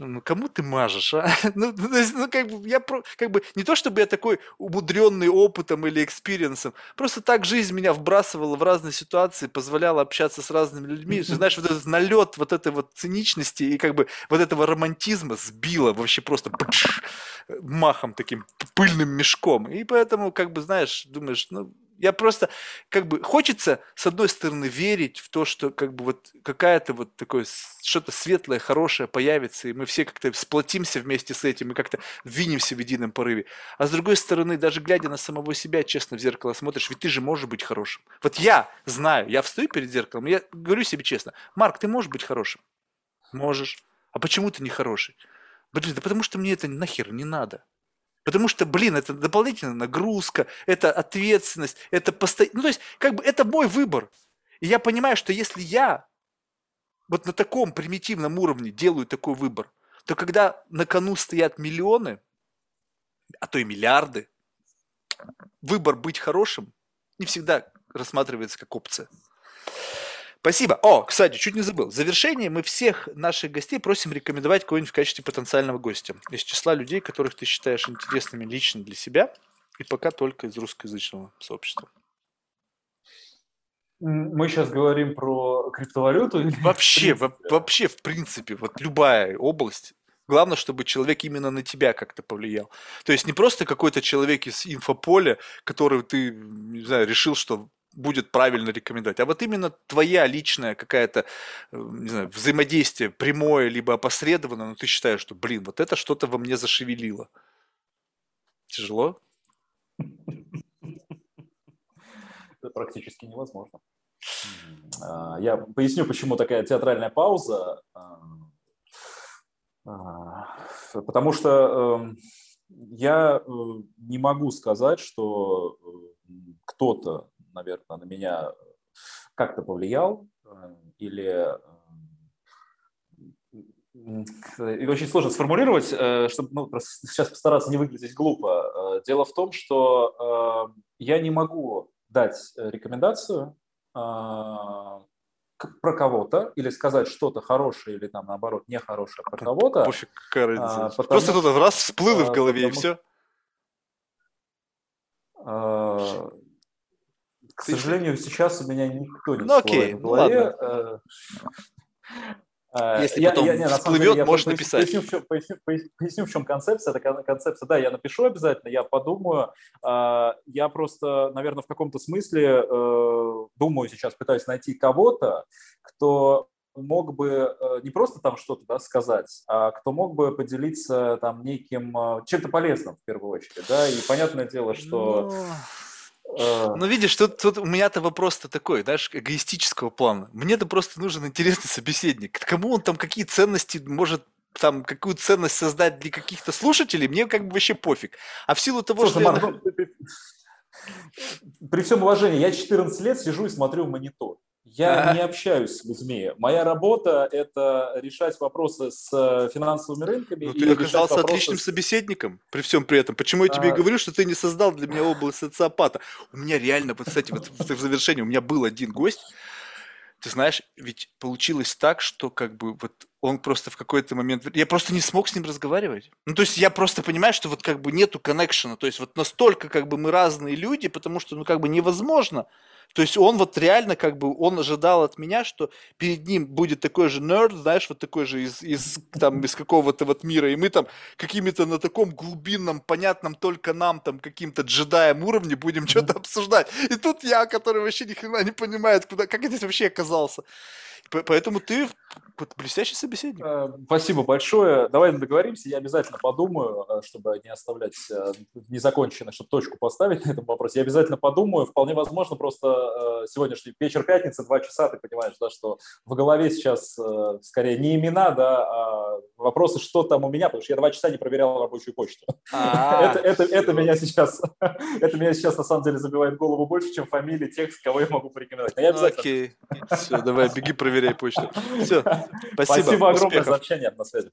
ну, кому ты мажешь, а? (laughs) Ну, то есть, ну, как бы, я про, как бы, не то чтобы я такой умудренный опытом или experience'ом, просто так жизнь меня вбрасывала в разные ситуации, позволяла общаться с разными людьми. Знаешь, вот этот налет вот этой вот циничности и как бы вот этого романтизма сбила вообще просто махом таким пыльным мешком. И поэтому, как бы, знаешь, думаешь, ну, я просто, как бы, хочется, с одной стороны, верить в то, что, как бы, вот какая-то вот такое, что-то светлое, хорошее появится, и мы все как-то сплотимся вместе с этим и как-то двинемся в едином порыве. А с другой стороны, даже глядя на самого себя, честно в зеркало смотришь, ведь ты же можешь быть хорошим. Вот я знаю, я встаю перед зеркалом, я говорю себе честно, Марк, ты можешь быть хорошим? Можешь. А почему ты не хороший? Блин, да потому что мне это нахер не надо. Потому что, блин, это дополнительная нагрузка, это ответственность, это постоянно... Ну, то есть, как бы, это мой выбор. И я понимаю, что если я вот на таком примитивном уровне делаю такой выбор, то когда на кону стоят миллионы, а то и миллиарды, выбор быть хорошим не всегда рассматривается как опция. Спасибо. О, кстати, чуть не забыл. В завершение мы всех наших гостей просим рекомендовать кого-нибудь в качестве потенциального гостя. Из числа людей, которых ты считаешь интересными лично для себя, и пока только из русскоязычного сообщества. Мы сейчас говорим про криптовалюту? (laughs) Вообще, в вообще, в принципе, вот любая область, Главное, чтобы человек именно на тебя как-то повлиял. То есть не просто какой-то человек из инфополя, который ты, не знаю, решил, что будет правильно рекомендовать, а вот именно твоя личная какая-то, э, не знаю, взаимодействие прямое либо опосредованное, но ты считаешь, что, блин, вот это что-то во мне зашевелило. Тяжело? Это практически невозможно. А, я поясню, почему такая театральная пауза. А, а, потому что эм, я э, не могу сказать, что э, кто-то наверное, на меня как-то повлиял э, или э, и очень сложно сформулировать, э, чтобы ну, сейчас постараться не выглядеть глупо. Дело в том, что я не могу дать рекомендацию про кого-то или сказать что-то хорошее или там наоборот нехорошее про кого-то. Пофиг, какая разница. Потому, Просто кто-то раз всплыло в голове потому, и все. К сожалению, сейчас у меня никто не ну, окей, в голове. Ну, ладно. Э, Э, Если я, потом я, не, всплывет, деле, можешь поясню, написать. Поясню в, чем, поясню, поясню, в чем концепция. Это концепция, да, я напишу обязательно, я подумаю. А, я просто, наверное, в каком-то смысле э, думаю сейчас, пытаюсь найти кого-то, кто мог бы э, не просто там что-то да, сказать, а кто мог бы поделиться там неким, чем-то полезным в первую очередь. Да? И понятное дело, что... Но... Ну, а. Ну, видишь, тут, тут у меня-то вопрос-то такой, знаешь, эгоистического плана. Мне-то просто нужен интересный собеседник. Кому он там какие ценности может там какую ценность создать для каких-то слушателей, мне как бы вообще пофиг. А в силу того, Слушай, что... Марк, я... при всем уважении, я 14 лет сижу и смотрю монитор. Я а? не (laughs) общаюсь с людьми. Моя работа – это решать вопросы с э, финансовыми рынками. Но ну, ты оказался отличным с... собеседником при всем при этом. Почему я тебе а... говорю, что ты не создал для меня область социопата? У меня реально, вот, кстати, вот в завершении, у меня был один гость, ты знаешь, ведь получилось так, что как бы вот он просто в какой-то момент... Я просто не смог с ним разговаривать. Ну, то есть я просто понимаю, что вот как бы нету коннекшена. То есть вот настолько как бы мы разные люди, потому что ну как бы невозможно то есть он вот реально как бы, он ожидал от меня, что перед ним будет такой же нерд, знаешь, вот такой же из, из, там, из какого-то вот мира, и мы там какими-то на таком глубинном, понятном только нам, там, каким-то джедаем уровне будем что-то обсуждать. И тут я, который вообще ни хрена не понимает, куда, как я здесь вообще оказался. Поэтому ты блестящий собеседник. Э, спасибо большое. Давай договоримся. Я обязательно подумаю, э, чтобы не оставлять э, незаконченно, чтобы точку поставить на этом вопросе. Я обязательно подумаю. Вполне возможно, просто сегодняшний вечер пятницы, два часа, ты понимаешь, да, что в голове сейчас скорее не имена, да, а вопросы, что там у меня, потому что я два часа не проверял рабочую почту. А. (laughs) Это, это, это меня сейчас, (laughs) это меня сейчас на самом деле забивает голову больше, чем фамилии тех, кого я могу порекомендовать. Окей. Все, давай, беги, проверяй почту. Все, спасибо. Спасибо огромное за общение. На связи.